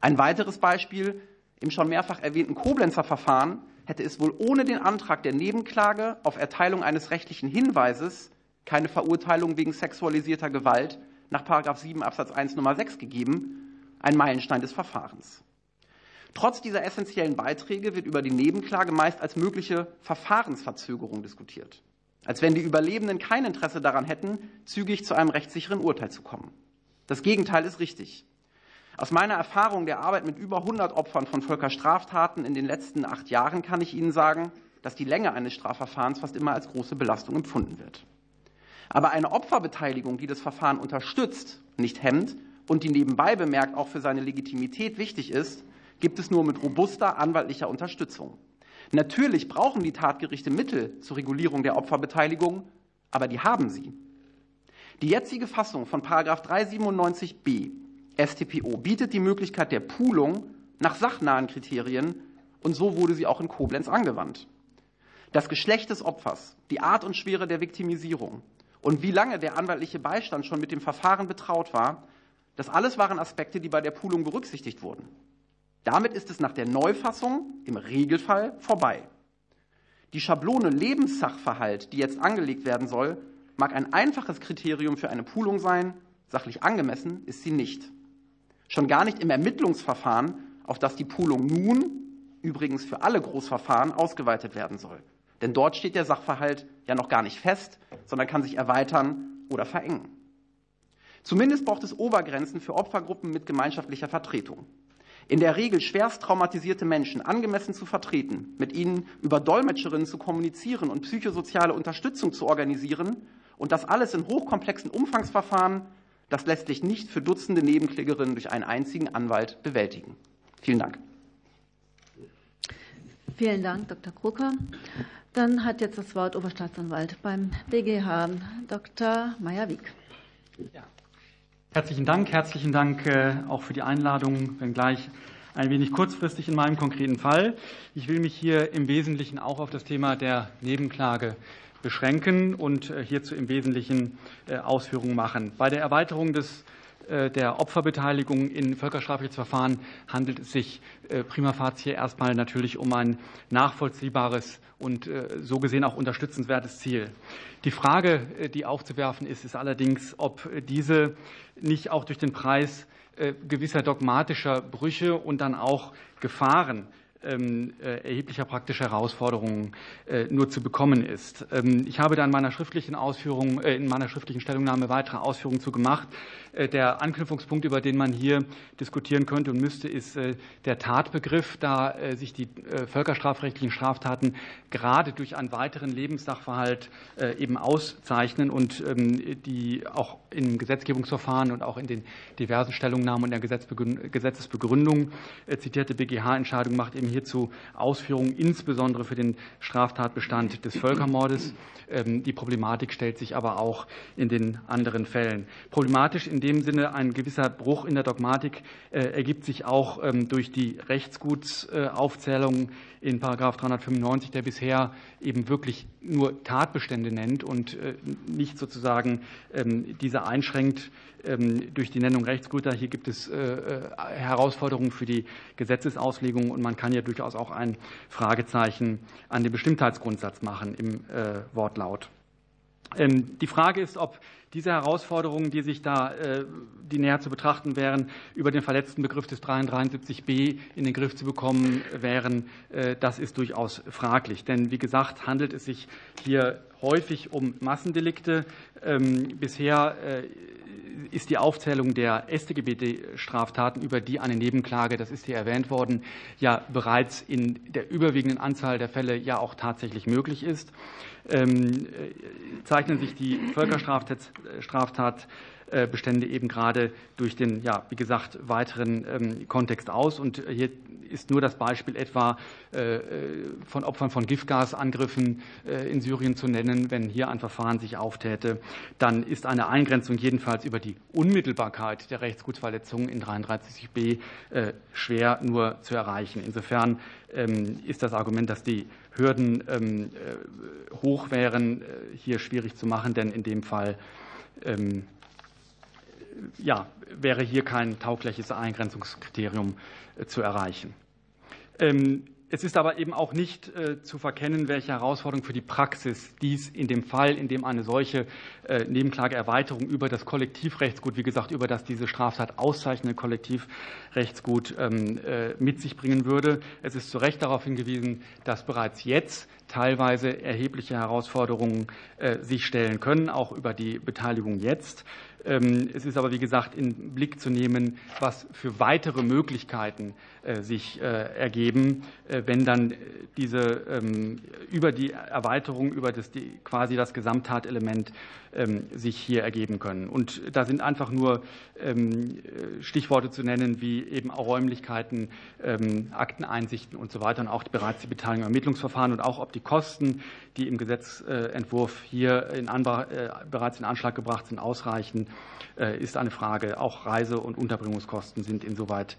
Ein weiteres Beispiel im schon mehrfach erwähnten Koblenzer Verfahren hätte es wohl ohne den Antrag der Nebenklage auf Erteilung eines rechtlichen Hinweises keine Verurteilung wegen sexualisierter Gewalt nach 7 Absatz 1 Nummer 6 gegeben, ein Meilenstein des Verfahrens. Trotz dieser essentiellen Beiträge wird über die Nebenklage meist als mögliche Verfahrensverzögerung diskutiert, als wenn die Überlebenden kein Interesse daran hätten, zügig zu einem rechtssicheren Urteil zu kommen. Das Gegenteil ist richtig. Aus meiner Erfahrung der Arbeit mit über 100 Opfern von Völkerstraftaten in den letzten acht Jahren kann ich Ihnen sagen, dass die Länge eines Strafverfahrens fast immer als große Belastung empfunden wird. Aber eine Opferbeteiligung, die das Verfahren unterstützt, nicht hemmt und die nebenbei bemerkt auch für seine Legitimität wichtig ist, gibt es nur mit robuster anwaltlicher Unterstützung. Natürlich brauchen die Tatgerichte Mittel zur Regulierung der Opferbeteiligung, aber die haben sie. Die jetzige Fassung von 397b StPO bietet die Möglichkeit der Poolung nach sachnahen Kriterien und so wurde sie auch in Koblenz angewandt. Das Geschlecht des Opfers, die Art und Schwere der Viktimisierung und wie lange der anwaltliche Beistand schon mit dem Verfahren betraut war, das alles waren Aspekte, die bei der Poolung berücksichtigt wurden. Damit ist es nach der Neufassung im Regelfall vorbei. Die Schablone Lebenssachverhalt, die jetzt angelegt werden soll, mag ein einfaches Kriterium für eine Poolung sein, sachlich angemessen ist sie nicht. Schon gar nicht im Ermittlungsverfahren, auf das die Poolung nun, übrigens für alle Großverfahren, ausgeweitet werden soll. Denn dort steht der Sachverhalt ja noch gar nicht fest, sondern kann sich erweitern oder verengen. Zumindest braucht es Obergrenzen für Opfergruppen mit gemeinschaftlicher Vertretung. In der Regel schwerst traumatisierte Menschen angemessen zu vertreten, mit ihnen über Dolmetscherinnen zu kommunizieren und psychosoziale Unterstützung zu organisieren und das alles in hochkomplexen Umfangsverfahren das lässt sich nicht für Dutzende Nebenklägerinnen durch einen einzigen Anwalt bewältigen. Vielen Dank. Vielen Dank, Dr. Krucker. Dann hat jetzt das Wort Oberstaatsanwalt beim BGH, Dr. Meyer-Wieck. Ja. Herzlichen Dank, herzlichen Dank äh, auch für die Einladung, wenngleich ein wenig kurzfristig in meinem konkreten Fall. Ich will mich hier im Wesentlichen auch auf das Thema der Nebenklage beschränken und äh, hierzu im Wesentlichen äh, Ausführungen machen. Bei der Erweiterung des der Opferbeteiligung in Völkerstrafrechtsverfahren handelt es sich prima facie erstmal natürlich um ein nachvollziehbares und so gesehen auch unterstützenswertes Ziel. Die Frage, die aufzuwerfen ist, ist allerdings, ob diese nicht auch durch den Preis gewisser dogmatischer Brüche und dann auch Gefahren ähm, äh, erheblicher praktischer Herausforderungen äh, nur zu bekommen ist. Ähm, ich habe da in meiner schriftlichen Ausführung, äh, in meiner schriftlichen Stellungnahme weitere Ausführungen zu gemacht. Der Anknüpfungspunkt, über den man hier diskutieren könnte und müsste, ist der Tatbegriff, da sich die völkerstrafrechtlichen Straftaten gerade durch einen weiteren Lebenssachverhalt eben auszeichnen und ähm, die auch im Gesetzgebungsverfahren und auch in den diversen Stellungnahmen und der Gesetzesbegründung zitierte BGH-Entscheidung macht eben hierzu Ausführungen, insbesondere für den Straftatbestand des Völkermordes. Ähm, die Problematik stellt sich aber auch in den anderen Fällen. Problematisch in dem Sinne ein gewisser Bruch in der Dogmatik äh, ergibt sich auch ähm, durch die Rechtsgutsaufzählung in Paragraph 395, der bisher eben wirklich nur Tatbestände nennt und äh, nicht sozusagen ähm, diese einschränkt durch die Nennung Rechtsguter. Hier gibt es äh, Herausforderungen für die Gesetzesauslegung und man kann ja durchaus auch ein Fragezeichen an den Bestimmtheitsgrundsatz machen im Wortlaut. Ähm, die Frage ist, ob diese Herausforderungen, die sich da, äh, die näher zu betrachten wären, über den verletzten Begriff des 373b in den Griff zu bekommen wären, äh, das ist durchaus fraglich. Denn wie gesagt, handelt es sich hier häufig um Massendelikte. Ähm, bisher äh, ist die Aufzählung der StGB-Straftaten, über die eine Nebenklage, das ist hier erwähnt worden, ja bereits in der überwiegenden Anzahl der Fälle ja auch tatsächlich möglich ist. Ähm, zeichnen sich die Völkerstraftat Bestände eben gerade durch den, ja, wie gesagt, weiteren ähm, Kontext aus. Und hier ist nur das Beispiel etwa äh, von Opfern von Giftgasangriffen äh, in Syrien zu nennen. Wenn hier ein Verfahren sich auftäte, dann ist eine Eingrenzung jedenfalls über die Unmittelbarkeit der Rechtsgutsverletzungen in 33b äh, schwer nur zu erreichen. Insofern ähm, ist das Argument, dass die Hürden ähm, hoch wären, hier schwierig zu machen, denn in dem Fall ja, wäre hier kein taugliches Eingrenzungskriterium zu erreichen. Ähm, es ist aber eben auch nicht äh, zu verkennen, welche Herausforderungen für die Praxis dies in dem Fall, in dem eine solche äh, Nebenklageerweiterung über das Kollektivrechtsgut, wie gesagt, über das diese Straftat auszeichnende Kollektivrechtsgut ähm, äh, mit sich bringen würde. Es ist zu Recht darauf hingewiesen, dass bereits jetzt teilweise erhebliche Herausforderungen sich stellen können, auch über die Beteiligung jetzt. Ähm, es ist aber, wie gesagt, in Blick zu nehmen, was für weitere Möglichkeiten äh, sich äh, ergeben, äh, wenn dann diese ähm, über die Erweiterung, über das, quasi das Gesamttatelement ähm, sich hier ergeben können. Und da sind einfach nur Stichworte zu nennen, wie eben auch Räumlichkeiten, Akteneinsichten und so weiter und auch bereits die Beteiligung am Ermittlungsverfahren und auch ob die Kosten, die im Gesetzentwurf hier in bereits in Anschlag gebracht sind, ausreichen, ist eine Frage. Auch Reise- und Unterbringungskosten sind insoweit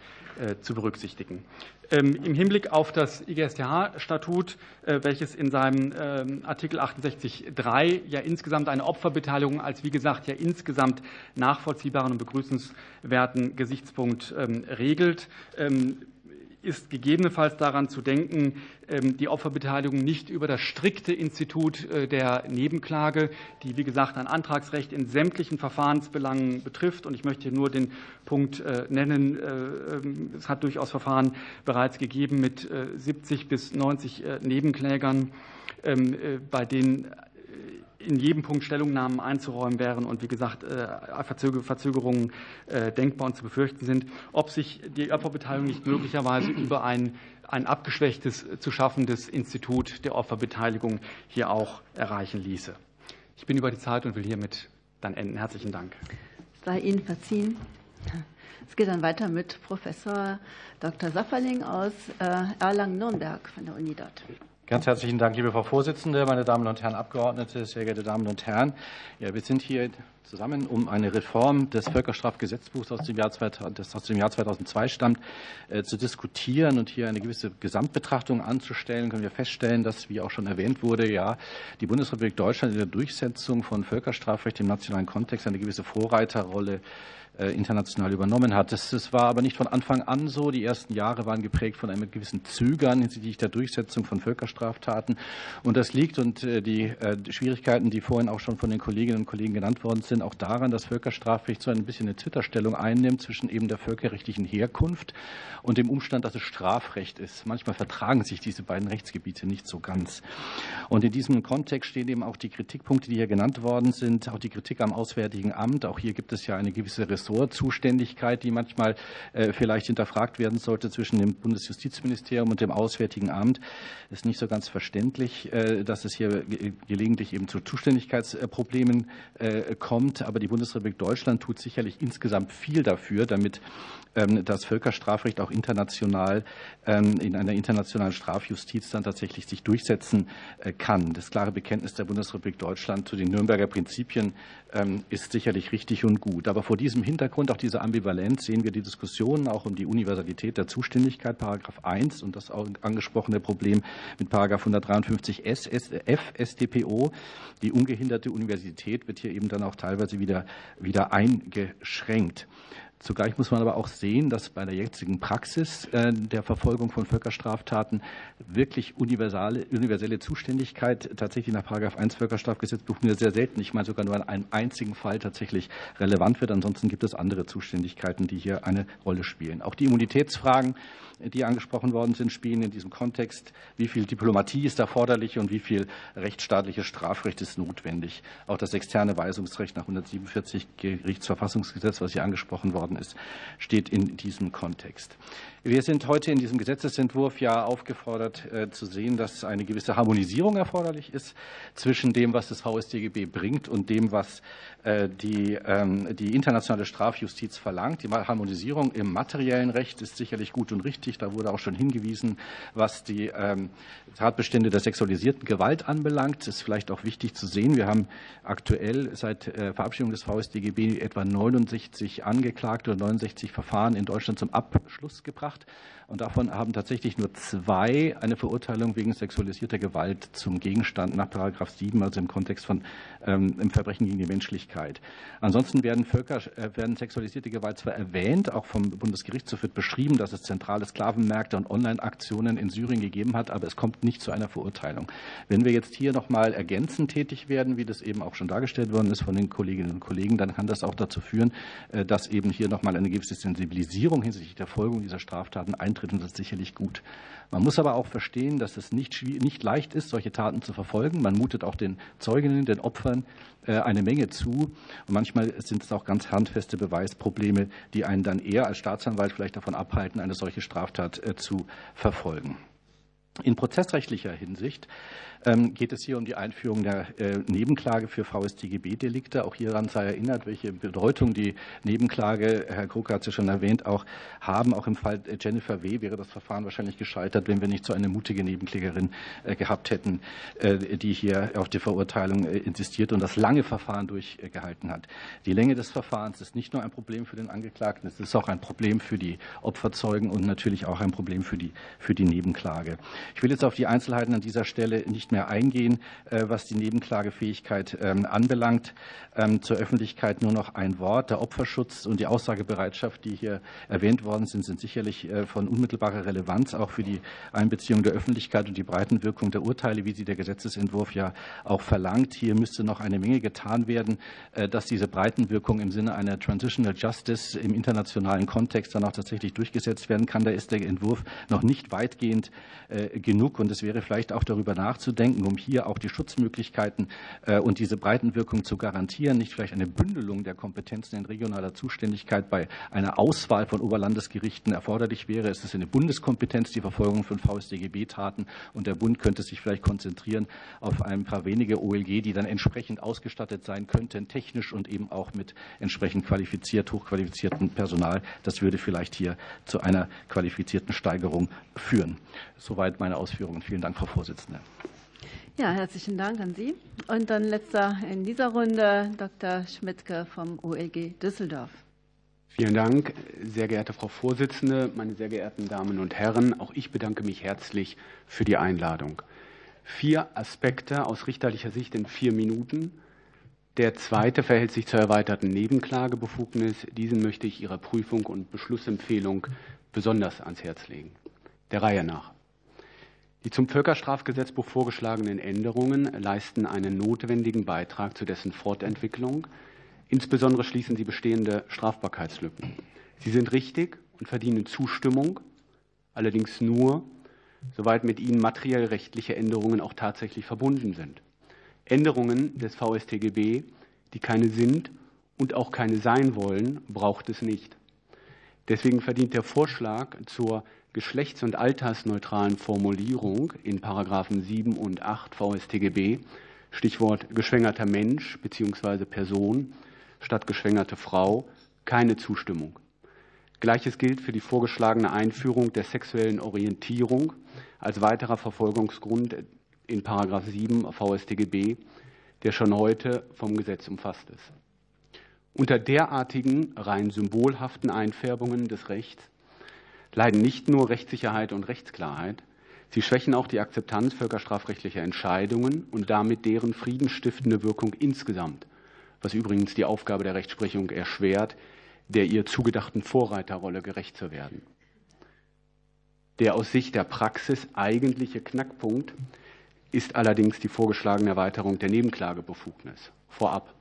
zu berücksichtigen. Ähm, Im Hinblick auf das IGSTH-Statut, äh, welches in seinem ähm, Artikel 68.3 ja insgesamt eine Opferbeteiligung als, wie gesagt, ja insgesamt nachvollziehbaren und begrüßenswerten Gesichtspunkt ähm, regelt, ist gegebenenfalls daran zu denken, ähm, die Opferbeteiligung nicht über das strikte Institut äh, der Nebenklage, die wie gesagt ein Antragsrecht in sämtlichen Verfahrensbelangen betrifft. Und ich möchte nur den Punkt äh, nennen, äh, ähm, es hat durchaus Verfahren bereits gegeben mit 70 bis 90 Nebenklägern, ähm, bei denen in jedem Punkt Stellungnahmen einzuräumen wären und wie gesagt äh, Verzögerungen äh, denkbar und zu befürchten sind, ob sich die Opferbeteiligung nicht möglicherweise über ein, ein abgeschwächtes zu schaffendes Institut der Opferbeteiligung hier auch erreichen ließe. Ich bin über die Zeit und will hiermit dann enden. Herzlichen Dank. Sei Ihnen verziehen. Es geht dann weiter mit Professor Dr. Safferling aus äh, Erlangen-Nürnberg von der Uni dort. Ganz herzlichen Dank, liebe Frau Vorsitzende, meine Damen und Herren Abgeordnete, sehr geehrte Damen und Herren. Ja, wir sind hier zusammen, um eine Reform des Völkerstrafgesetzbuchs aus dem Jahr, 2000, das aus dem Jahr 2002 stammt, äh, zu diskutieren und hier eine gewisse Gesamtbetrachtung anzustellen. Können wir feststellen, dass, wie auch schon erwähnt wurde, ja, die Bundesrepublik Deutschland in der Durchsetzung von Völkerstrafrecht im nationalen Kontext eine gewisse Vorreiterrolle international übernommen hat. Das, das, war aber nicht von Anfang an so. Die ersten Jahre waren geprägt von einem gewissen Zögern hinsichtlich der Durchsetzung von Völkerstraftaten. Und das liegt und äh, die, äh, die Schwierigkeiten, die vorhin auch schon von den Kolleginnen und Kollegen genannt worden sind, auch daran, dass Völkerstrafrecht so ein bisschen eine Zwitterstellung einnimmt zwischen eben der völkerrechtlichen Herkunft und dem Umstand, dass es Strafrecht ist. Manchmal vertragen sich diese beiden Rechtsgebiete nicht so ganz. Und in diesem Kontext stehen eben auch die Kritikpunkte, die hier genannt worden sind, auch die Kritik am Auswärtigen Amt. Auch hier gibt es ja eine gewisse Ressource Ressortzuständigkeit, die manchmal äh, vielleicht hinterfragt werden sollte zwischen dem Bundesjustizministerium und dem Auswärtigen Amt. Ist nicht so ganz verständlich, äh, dass es hier gelegentlich eben zu Zuständigkeitsproblemen äh, kommt. Aber die Bundesrepublik Deutschland tut sicherlich insgesamt viel dafür, damit ähm, das Völkerstrafrecht auch international ähm, in einer internationalen Strafjustiz dann tatsächlich sich durchsetzen kann. Das klare Bekenntnis der Bundesrepublik Deutschland zu den Nürnberger Prinzipien ist sicherlich richtig und gut. Aber vor diesem Hintergrund, auch dieser Ambivalenz, sehen wir die Diskussionen auch um die Universalität der Zuständigkeit, Paragraph 1 und das angesprochene Problem mit Paragraph 153 S. Die ungehinderte Universität wird hier eben dann auch teilweise wieder, wieder eingeschränkt. Zugleich muss man aber auch sehen, dass bei der jetzigen Praxis äh, der Verfolgung von Völkerstraftaten wirklich universale, universelle Zuständigkeit tatsächlich nach 1 Völkerstrafgesetzbuch nur sehr selten, ich meine sogar nur in einem einzigen Fall tatsächlich relevant wird. Ansonsten gibt es andere Zuständigkeiten, die hier eine Rolle spielen. Auch die Immunitätsfragen die angesprochen worden sind, spielen in diesem Kontext. Wie viel Diplomatie ist erforderlich und wie viel rechtsstaatliches Strafrecht ist notwendig? Auch das externe Weisungsrecht nach 147 Gerichtsverfassungsgesetz, was hier angesprochen worden ist, steht in diesem Kontext. Wir sind heute in diesem Gesetzesentwurf ja aufgefordert äh, zu sehen, dass eine gewisse Harmonisierung erforderlich ist zwischen dem, was das VStGB bringt und dem, was äh, die, ähm, die internationale Strafjustiz verlangt. Die Harmonisierung im materiellen Recht ist sicherlich gut und richtig. Da wurde auch schon hingewiesen, was die ähm, Tatbestände der sexualisierten Gewalt anbelangt. Das ist vielleicht auch wichtig zu sehen. Wir haben aktuell seit äh, Verabschiedung des VStGB etwa 69 Angeklagte oder 69 Verfahren in Deutschland zum Abschluss gebracht. Und davon haben tatsächlich nur zwei eine Verurteilung wegen sexualisierter Gewalt zum Gegenstand nach Paragraph 7, also im Kontext von ähm, im Verbrechen gegen die Menschlichkeit. Ansonsten werden Völker, äh, werden sexualisierte Gewalt zwar erwähnt, auch vom Bundesgerichtshof wird beschrieben, dass es zentrale Sklavenmärkte und Online-Aktionen in Syrien gegeben hat, aber es kommt nicht zu einer Verurteilung. Wenn wir jetzt hier nochmal ergänzend tätig werden, wie das eben auch schon dargestellt worden ist von den Kolleginnen und Kollegen, dann kann das auch dazu führen, äh, dass eben hier nochmal eine gewisse Sensibilisierung hinsichtlich der Folgung dieser Straftaten eintritt das ist sicherlich gut. Man muss aber auch verstehen, dass es nicht, nicht leicht ist, solche Taten zu verfolgen. Man mutet auch den Zeuginnen, den Opfern äh, eine Menge zu. Und manchmal sind es auch ganz handfeste Beweisprobleme, die einen dann eher als Staatsanwalt vielleicht davon abhalten, eine solche Straftat äh, zu verfolgen. In prozessrechtlicher Hinsicht geht es hier um die Einführung der äh, Nebenklage für VSTGB-Delikte. Auch hieran sei erinnert, welche Bedeutung die Nebenklage, Herr Kruke hat es ja schon erwähnt, auch haben. Auch im Fall Jennifer W. wäre das Verfahren wahrscheinlich gescheitert, wenn wir nicht so eine mutige Nebenklägerin äh, gehabt hätten, äh, die hier auf die Verurteilung insistiert und das lange Verfahren durchgehalten hat. Die Länge des Verfahrens ist nicht nur ein Problem für den Angeklagten, es ist auch ein Problem für die Opferzeugen und natürlich auch ein Problem für die, für die Nebenklage. Ich will jetzt auf die Einzelheiten an dieser Stelle nicht mehr eingehen, äh, was die Nebenklagefähigkeit ähm, anbelangt. Ähm, zur Öffentlichkeit nur noch ein Wort. Der Opferschutz und die Aussagebereitschaft, die hier erwähnt worden sind, sind sicherlich äh, von unmittelbarer Relevanz, auch für die Einbeziehung der Öffentlichkeit und die Breitenwirkung der Urteile, wie sie der Gesetzesentwurf ja auch verlangt. Hier müsste noch eine Menge getan werden, äh, dass diese Breitenwirkung im Sinne einer Transitional Justice im internationalen Kontext dann auch tatsächlich durchgesetzt werden kann. Da ist der Entwurf noch nicht weitgehend genug. Und es wäre vielleicht auch darüber nachzudenken, um hier auch die Schutzmöglichkeiten äh, und diese Breitenwirkung zu garantieren, nicht vielleicht eine Bündelung der Kompetenzen in regionaler Zuständigkeit bei einer Auswahl von Oberlandesgerichten erforderlich wäre. Es ist eine Bundeskompetenz, die Verfolgung von VSDGB-Taten. Und der Bund könnte sich vielleicht konzentrieren auf ein paar wenige OLG, die dann entsprechend ausgestattet sein könnten, technisch und eben auch mit entsprechend qualifiziert, hochqualifiziertem Personal. Das würde vielleicht hier zu einer qualifizierten Steigerung führen. Soweit meine Ausführungen. Vielen Dank, Frau Vorsitzende. Ja, herzlichen Dank an Sie. Und dann letzter in dieser Runde Dr. Schmidtke vom OLG Düsseldorf. Vielen Dank, sehr geehrte Frau Vorsitzende, meine sehr geehrten Damen und Herren. Auch ich bedanke mich herzlich für die Einladung. Vier Aspekte aus richterlicher Sicht in vier Minuten. Der zweite verhält sich zur erweiterten Nebenklagebefugnis. Diesen möchte ich Ihrer Prüfung und Beschlussempfehlung besonders ans Herz legen. Der Reihe nach. Die zum Völkerstrafgesetzbuch vorgeschlagenen Änderungen leisten einen notwendigen Beitrag zu dessen Fortentwicklung. Insbesondere schließen sie bestehende Strafbarkeitslücken. Sie sind richtig und verdienen Zustimmung, allerdings nur, soweit mit ihnen materiell rechtliche Änderungen auch tatsächlich verbunden sind. Änderungen des VSTGB, die keine sind und auch keine sein wollen, braucht es nicht. Deswegen verdient der Vorschlag zur geschlechts- und altersneutralen Formulierung in Paragraphen 7 und 8 VSTGB, Stichwort geschwängerter Mensch bzw. Person statt geschwängerte Frau, keine Zustimmung. Gleiches gilt für die vorgeschlagene Einführung der sexuellen Orientierung als weiterer Verfolgungsgrund in Paragraph 7 VSTGB, der schon heute vom Gesetz umfasst ist. Unter derartigen rein symbolhaften Einfärbungen des Rechts leiden nicht nur Rechtssicherheit und Rechtsklarheit, sie schwächen auch die Akzeptanz völkerstrafrechtlicher Entscheidungen und damit deren friedensstiftende Wirkung insgesamt, was übrigens die Aufgabe der Rechtsprechung erschwert, der ihr zugedachten Vorreiterrolle gerecht zu werden. Der aus Sicht der Praxis eigentliche Knackpunkt ist allerdings die vorgeschlagene Erweiterung der Nebenklagebefugnis. Vorab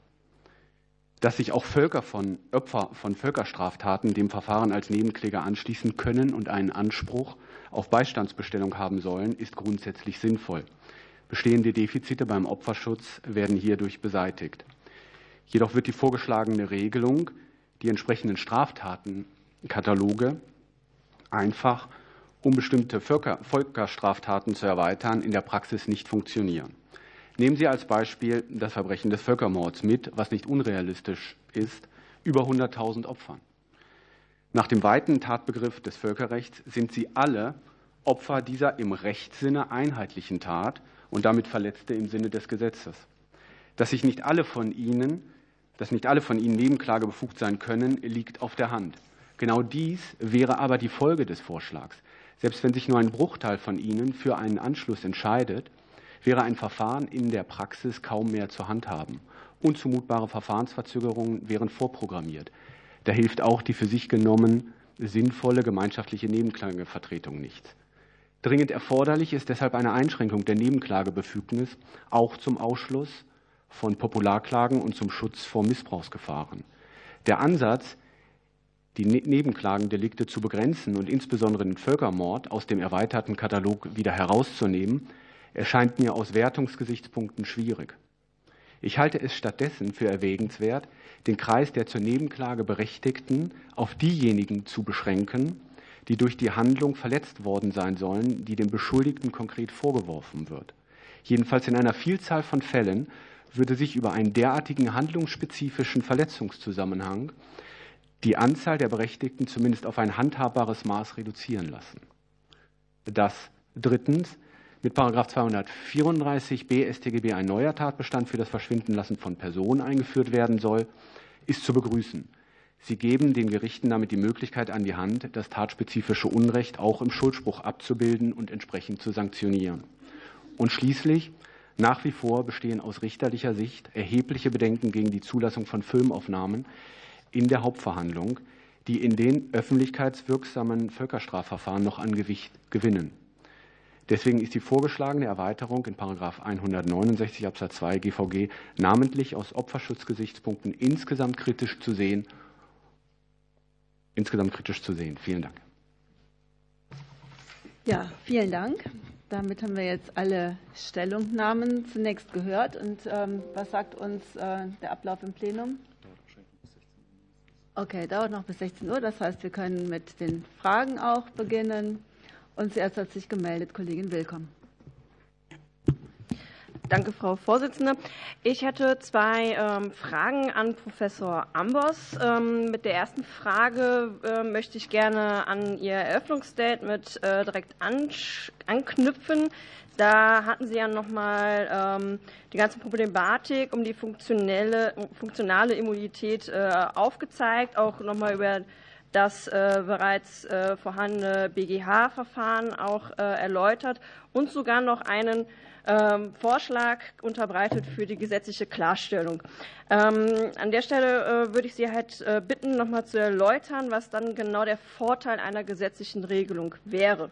dass sich auch Völker von Opfer von Völkerstraftaten dem Verfahren als Nebenkläger anschließen können und einen Anspruch auf Beistandsbestellung haben sollen, ist grundsätzlich sinnvoll. Bestehende Defizite beim Opferschutz werden hierdurch beseitigt. Jedoch wird die vorgeschlagene Regelung die entsprechenden Straftatenkataloge einfach, um bestimmte Völkerstraftaten zu erweitern, in der Praxis nicht funktionieren. Nehmen Sie als Beispiel das Verbrechen des Völkermords mit, was nicht unrealistisch ist, über 100.000 Opfern. Nach dem weiten Tatbegriff des Völkerrechts sind sie alle Opfer dieser im Rechtssinne einheitlichen Tat und damit Verletzte im Sinne des Gesetzes. Dass sich nicht alle von ihnen, dass nicht alle von ihnen Nebenklage befugt sein können, liegt auf der Hand. Genau dies wäre aber die Folge des Vorschlags. Selbst wenn sich nur ein Bruchteil von ihnen für einen Anschluss entscheidet, wäre ein Verfahren in der Praxis kaum mehr zu handhaben. Unzumutbare Verfahrensverzögerungen wären vorprogrammiert. Da hilft auch die für sich genommen sinnvolle gemeinschaftliche Nebenklagevertretung nichts. Dringend erforderlich ist deshalb eine Einschränkung der Nebenklagebefugnis auch zum Ausschluss von Popularklagen und zum Schutz vor Missbrauchsgefahren. Der Ansatz, die ne-, Nebenklagendelikte zu begrenzen und insbesondere den Völkermord aus dem erweiterten Katalog wieder herauszunehmen, erscheint mir aus Wertungsgesichtspunkten schwierig. Ich halte es stattdessen für erwägenswert, den Kreis der zur Nebenklage Berechtigten auf diejenigen zu beschränken, die durch die Handlung verletzt worden sein sollen, die dem Beschuldigten konkret vorgeworfen wird. Jedenfalls in einer Vielzahl von Fällen würde sich über einen derartigen handlungsspezifischen Verletzungszusammenhang die Anzahl der Berechtigten zumindest auf ein handhabbares Maß reduzieren lassen. Das drittens mit 234b StGB ein neuer Tatbestand für das Verschwindenlassen von Personen eingeführt werden soll, ist zu begrüßen. Sie geben den Gerichten damit die Möglichkeit an die Hand, das tatspezifische Unrecht auch im Schuldspruch abzubilden und entsprechend zu sanktionieren. Und schließlich nach wie vor bestehen aus richterlicher Sicht erhebliche Bedenken gegen die Zulassung von Filmaufnahmen in der Hauptverhandlung, die in den öffentlichkeitswirksamen Völkerstrafverfahren noch an Gewicht gewinnen. Deswegen ist die vorgeschlagene Erweiterung in 169 Absatz 2 GVG namentlich aus Opferschutzgesichtspunkten insgesamt kritisch zu sehen. Insgesamt kritisch zu sehen. Vielen Dank. Ja, vielen Dank. Damit haben wir jetzt alle Stellungnahmen zunächst gehört. Und ähm, was sagt uns äh, der Ablauf im Plenum? Okay, dauert noch bis 16 Uhr. Das heißt, wir können mit den Fragen auch beginnen. Und zuerst hat sich gemeldet Kollegin Willkommen. Danke, Frau Vorsitzende. Ich hätte zwei ähm, Fragen an Professor Ambos. Ähm, mit der ersten Frage äh, möchte ich gerne an Ihr Eröffnungsstatement äh, direkt anknüpfen. Da hatten Sie ja nochmal ähm, die ganze Problematik um die funktionelle, funktionale Immunität äh, aufgezeigt, auch nochmal über das äh, bereits äh, vorhandene BGH-Verfahren auch äh, erläutert und sogar noch einen ähm, Vorschlag unterbreitet für die gesetzliche Klarstellung. Ähm, an der Stelle würde ich Sie halt bitten, noch mal zu erläutern, was dann genau der Vorteil einer gesetzlichen Regelung wäre.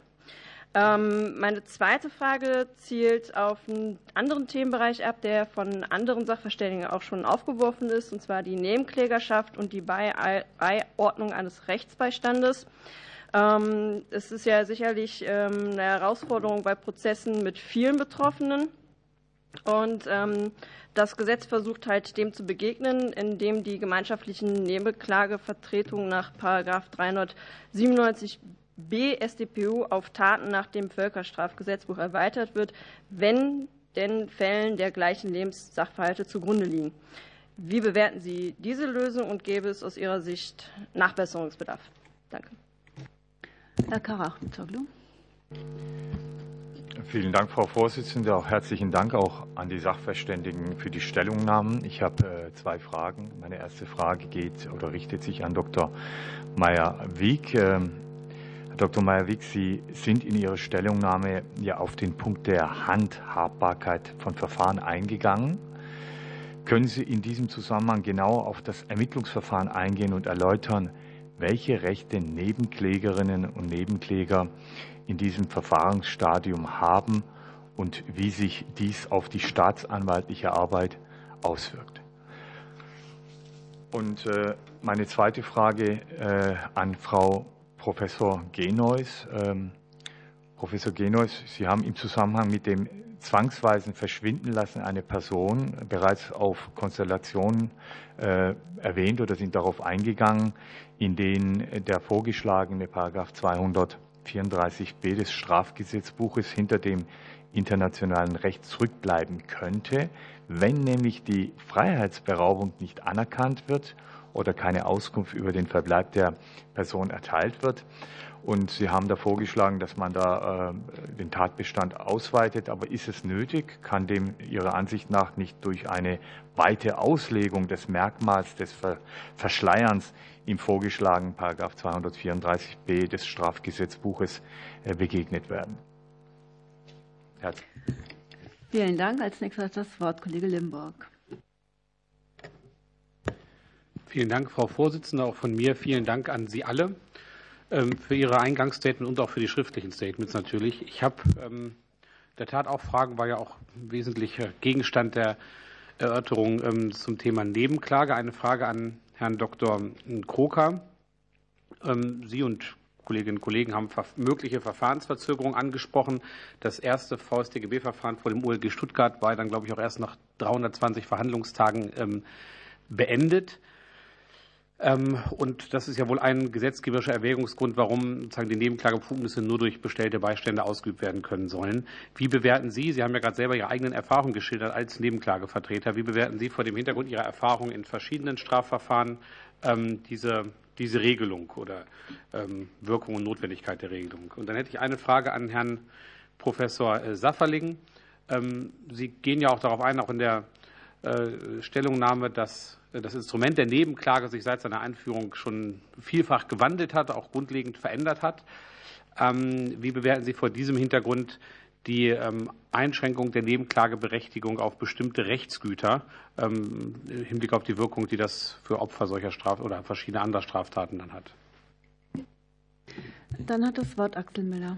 Ähm, meine zweite Frage zielt auf einen anderen Themenbereich ab, der von anderen Sachverständigen auch schon aufgeworfen ist, und zwar die Nebenklägerschaft und die Beiordnung eines Rechtsbeistandes. Ähm, es ist ja sicherlich ähm, eine Herausforderung bei Prozessen mit vielen Betroffenen. Und das Gesetz versucht halt dem zu begegnen, indem die gemeinschaftlichen Nebenklagevertretungen nach 397 BStPO auf Taten nach dem Völkerstrafgesetzbuch erweitert wird, wenn den Fällen der gleichen Lebenssachverhalte zugrunde liegen. Wie bewerten Sie diese Lösung und gäbe es aus Ihrer Sicht Nachbesserungsbedarf? Danke. Herr Karachmitoglu. Vielen Dank, Frau Vorsitzende. Auch herzlichen Dank auch an die Sachverständigen für die Stellungnahmen. Ich habe äh, zwei Fragen. Meine erste Frage geht oder richtet sich an Dr. Meyer-Wieg. Dr. Meyer-Wick, Sie sind in Ihrer Stellungnahme ja auf den Punkt der Handhabbarkeit von Verfahren eingegangen. Können Sie in diesem Zusammenhang genau auf das Ermittlungsverfahren eingehen und erläutern, welche Rechte Nebenklägerinnen und Nebenkläger in diesem Verfahrensstadium haben und wie sich dies auf die staatsanwaltliche Arbeit auswirkt? Und äh, meine zweite Frage äh, an Frau Professor Genois. Ähm, Professor Genois, Sie haben im Zusammenhang mit dem zwangsweisen Verschwinden lassen einer Person bereits auf Konstellationen äh, erwähnt oder sind darauf eingegangen, in denen der vorgeschlagene Paragraph 234b des Strafgesetzbuches hinter dem internationalen Recht zurückbleiben könnte, wenn nämlich die Freiheitsberaubung nicht anerkannt wird oder keine Auskunft über den Verbleib der Person erteilt wird. Und Sie haben da vorgeschlagen, dass man da äh, den Tatbestand ausweitet. Aber ist es nötig? Kann dem Ihrer Ansicht nach nicht durch eine weite Auslegung des Merkmals des Verschleierns im vorgeschlagenen Paragraph 234b des Strafgesetzbuches äh, begegnet werden? Herzlichen Vielen Dank. Als nächster hat das Wort Kollege Limburg. Vielen Dank, Frau Vorsitzende. Auch von mir vielen Dank an Sie alle ähm, für Ihre Eingangsstatements und auch für die schriftlichen Statements natürlich. Ich habe ähm, der Tat auch Fragen, war ja auch wesentlicher Gegenstand der Erörterung ähm, zum Thema Nebenklage. Eine Frage an Herrn Dr. Kroker. Sie und Kolleginnen und Kollegen haben mögliche Verfahrensverzögerungen angesprochen. Das erste VStGB-Verfahren vor dem OLG Stuttgart war dann, glaube ich, auch erst nach 320 Verhandlungstagen beendet. Ähm, und das ist ja wohl ein gesetzgeberischer Erwägungsgrund, warum sozusagen die Nebenklagebefugnisse nur durch bestellte Beistände ausgeübt werden können sollen. Wie bewerten Sie, Sie haben ja gerade selber Ihre eigenen Erfahrungen geschildert als Nebenklagevertreter, wie bewerten Sie vor dem Hintergrund Ihrer Erfahrungen in verschiedenen Strafverfahren ähm, diese, diese Regelung oder ähm, Wirkung und Notwendigkeit der Regelung? Und dann hätte ich eine Frage an Herrn Professor äh, Safferling. Sie gehen ja auch darauf ein, auch in der Stellungnahme, dass das Instrument der Nebenklage sich seit seiner Einführung schon vielfach gewandelt hat, auch grundlegend verändert hat. Ähm, wie bewerten Sie vor diesem Hintergrund die ähm, Einschränkung der Nebenklageberechtigung auf bestimmte Rechtsgüter ähm, im Hinblick auf die Wirkung, die das für Opfer solcher Straf oder verschiedener anderer Straftaten dann hat? Dann hat das Wort Axel Miller.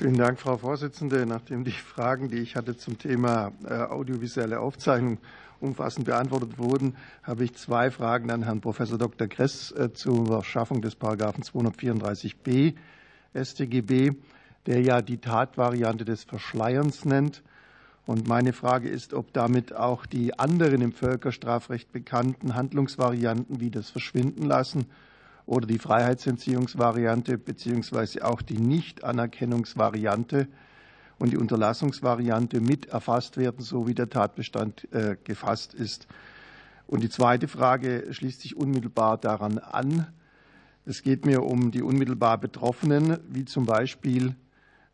Vielen Dank, Frau Vorsitzende. Nachdem die Fragen, die ich hatte zum Thema äh, audiovisuelle Aufzeichnung umfassend beantwortet wurden, habe ich zwei Fragen an Herrn Prof. Dr. Gress äh, zur Schaffung des Paragraphen 234b StGB, der ja die Tatvariante des Verschleierns nennt. Und meine Frage ist, ob damit auch die anderen im Völkerstrafrecht bekannten Handlungsvarianten wie das Verschwinden lassen oder die Freiheitsentziehungsvariante beziehungsweise auch die Nichtanerkennungsvariante und die Unterlassungsvariante mit erfasst werden, so wie der Tatbestand äh, gefasst ist. Und die zweite Frage schließt sich unmittelbar daran an. Es geht mir um die unmittelbar Betroffenen, wie zum Beispiel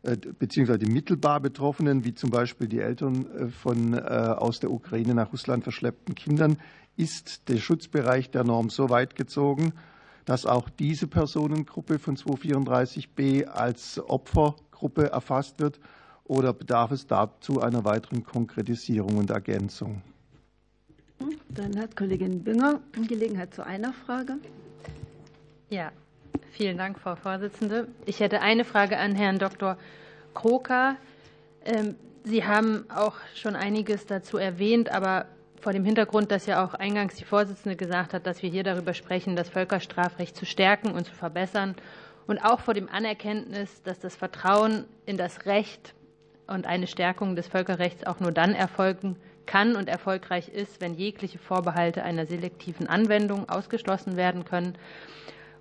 äh, beziehungsweise die mittelbar Betroffenen, wie zum Beispiel die Eltern äh, von aus der Ukraine nach Russland verschleppten Kindern. Ist der Schutzbereich der Norm so weit gezogen, dass auch diese Personengruppe von 234b als Opfergruppe erfasst wird oder bedarf es dazu einer weiteren Konkretisierung und Ergänzung? Dann hat Kollegin Bünger Gelegenheit zu einer Frage. Ja, vielen Dank, Frau Vorsitzende. Ich hätte eine Frage an Herrn Dr. Kroker. Ähm, Sie haben auch schon einiges dazu erwähnt, aber vor dem Hintergrund, dass ja auch eingangs die Vorsitzende gesagt hat, dass wir hier darüber sprechen, das Völkerstrafrecht zu stärken und zu verbessern und auch vor dem Anerkenntnis, dass das Vertrauen in das Recht und eine Stärkung des Völkerrechts auch nur dann erfolgen kann und erfolgreich ist, wenn jegliche Vorbehalte einer selektiven Anwendung ausgeschlossen werden können.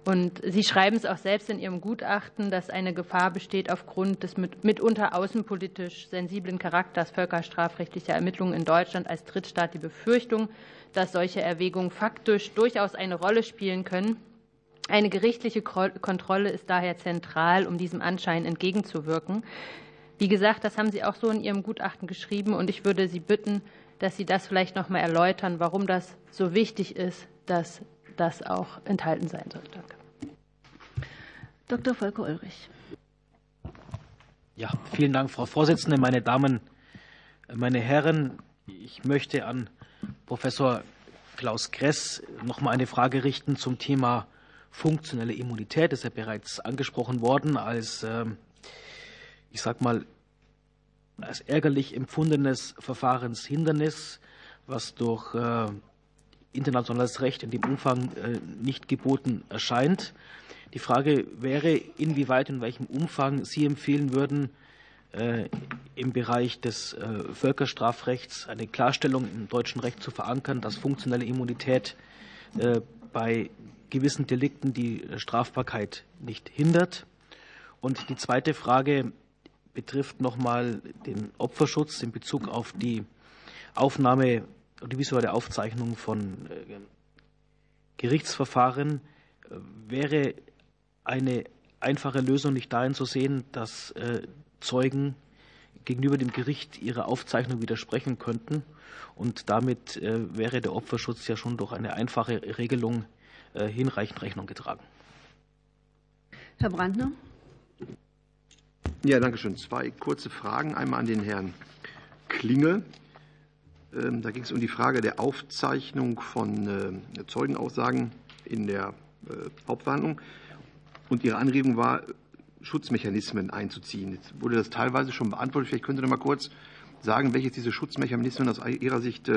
Und Sie schreiben es auch selbst in Ihrem Gutachten, dass eine Gefahr besteht aufgrund des mitunter außenpolitisch sensiblen Charakters völkerstrafrechtlicher Ermittlungen in Deutschland als Drittstaat die Befürchtung, dass solche Erwägungen faktisch durchaus eine Rolle spielen können. Eine gerichtliche Kontrolle ist daher zentral, um diesem Anschein entgegenzuwirken. Wie gesagt, das haben Sie auch so in Ihrem Gutachten geschrieben und ich würde Sie bitten, dass Sie das vielleicht noch mal erläutern, warum das so wichtig ist, dass das auch enthalten sein soll. Danke. Dr. Volker Ulrich. Ja, vielen Dank, Frau Vorsitzende, meine Damen, meine Herren. Ich möchte an Professor Klaus Gress noch mal eine Frage richten zum Thema funktionelle Immunität. Das ist ja bereits angesprochen worden als ähm, ich sage mal, als ärgerlich empfundenes Verfahrenshindernis, was durch äh, internationales Recht in dem Umfang äh, nicht geboten erscheint. Die Frage wäre, inwieweit und in welchem Umfang Sie empfehlen würden, im Bereich des Völkerstrafrechts eine Klarstellung im deutschen Recht zu verankern, dass funktionelle Immunität bei gewissen Delikten die Strafbarkeit nicht hindert. Und die zweite Frage betrifft nochmal den Opferschutz in Bezug auf die Aufnahme die visuelle Aufzeichnung von Gerichtsverfahren. Wäre eine einfache Lösung nicht darin zu sehen, dass Zeugen gegenüber dem Gericht ihre Aufzeichnung widersprechen könnten. Und damit wäre der Opferschutz ja schon durch eine einfache Regelung hinreichend Rechnung getragen. Herr Brandner. Ja, danke schön. Zwei kurze Fragen. Einmal an den Herrn Klinge. Da ging es um die Frage der Aufzeichnung von Zeugenaussagen in der Hauptverhandlung. Und Ihre Anregung war, Schutzmechanismen einzuziehen. Jetzt wurde das teilweise schon beantwortet. Vielleicht können Sie noch mal kurz sagen, welche diese Schutzmechanismen aus Ihrer Sicht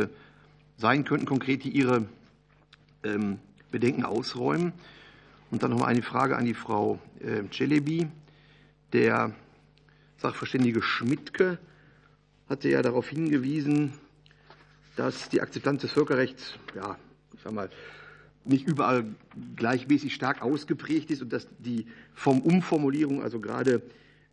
sein könnten, konkret, die Ihre Bedenken ausräumen. Und dann noch mal eine Frage an die Frau Celebi. Der Sachverständige Schmidtke hatte ja darauf hingewiesen, dass die Akzeptanz des Völkerrechts, ja, ich sag mal, nicht überall gleichmäßig stark ausgeprägt ist und dass die vom Umformulierung, also gerade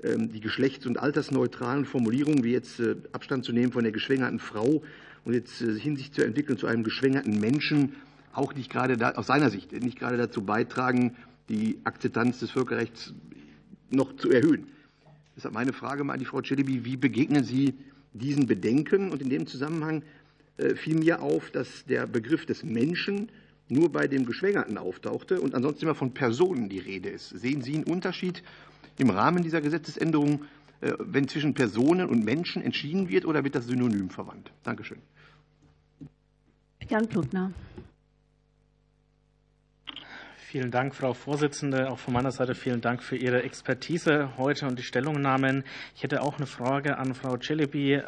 die geschlechts- und altersneutralen Formulierungen, wie jetzt Abstand zu nehmen von der geschwängerten Frau und jetzt Hinsicht zu entwickeln zu einem geschwängerten Menschen, auch nicht gerade da, aus seiner Sicht nicht gerade dazu beitragen, die Akzeptanz des Völkerrechts noch zu erhöhen. Deshalb meine Frage mal an die Frau Celebi, wie begegnen Sie diesen Bedenken? Und in dem Zusammenhang fiel mir auf, dass der Begriff des Menschen nur bei dem Geschwängerten auftauchte und ansonsten immer von Personen die Rede ist. Sehen Sie einen Unterschied im Rahmen dieser Gesetzesänderung, wenn zwischen Personen und Menschen entschieden wird, oder wird das synonym verwandt? Dankeschön. Jan Plutner. Vielen Dank, Frau Vorsitzende. Auch von meiner Seite vielen Dank für Ihre Expertise heute und die Stellungnahmen. Ich hätte auch eine Frage an Frau Celebi.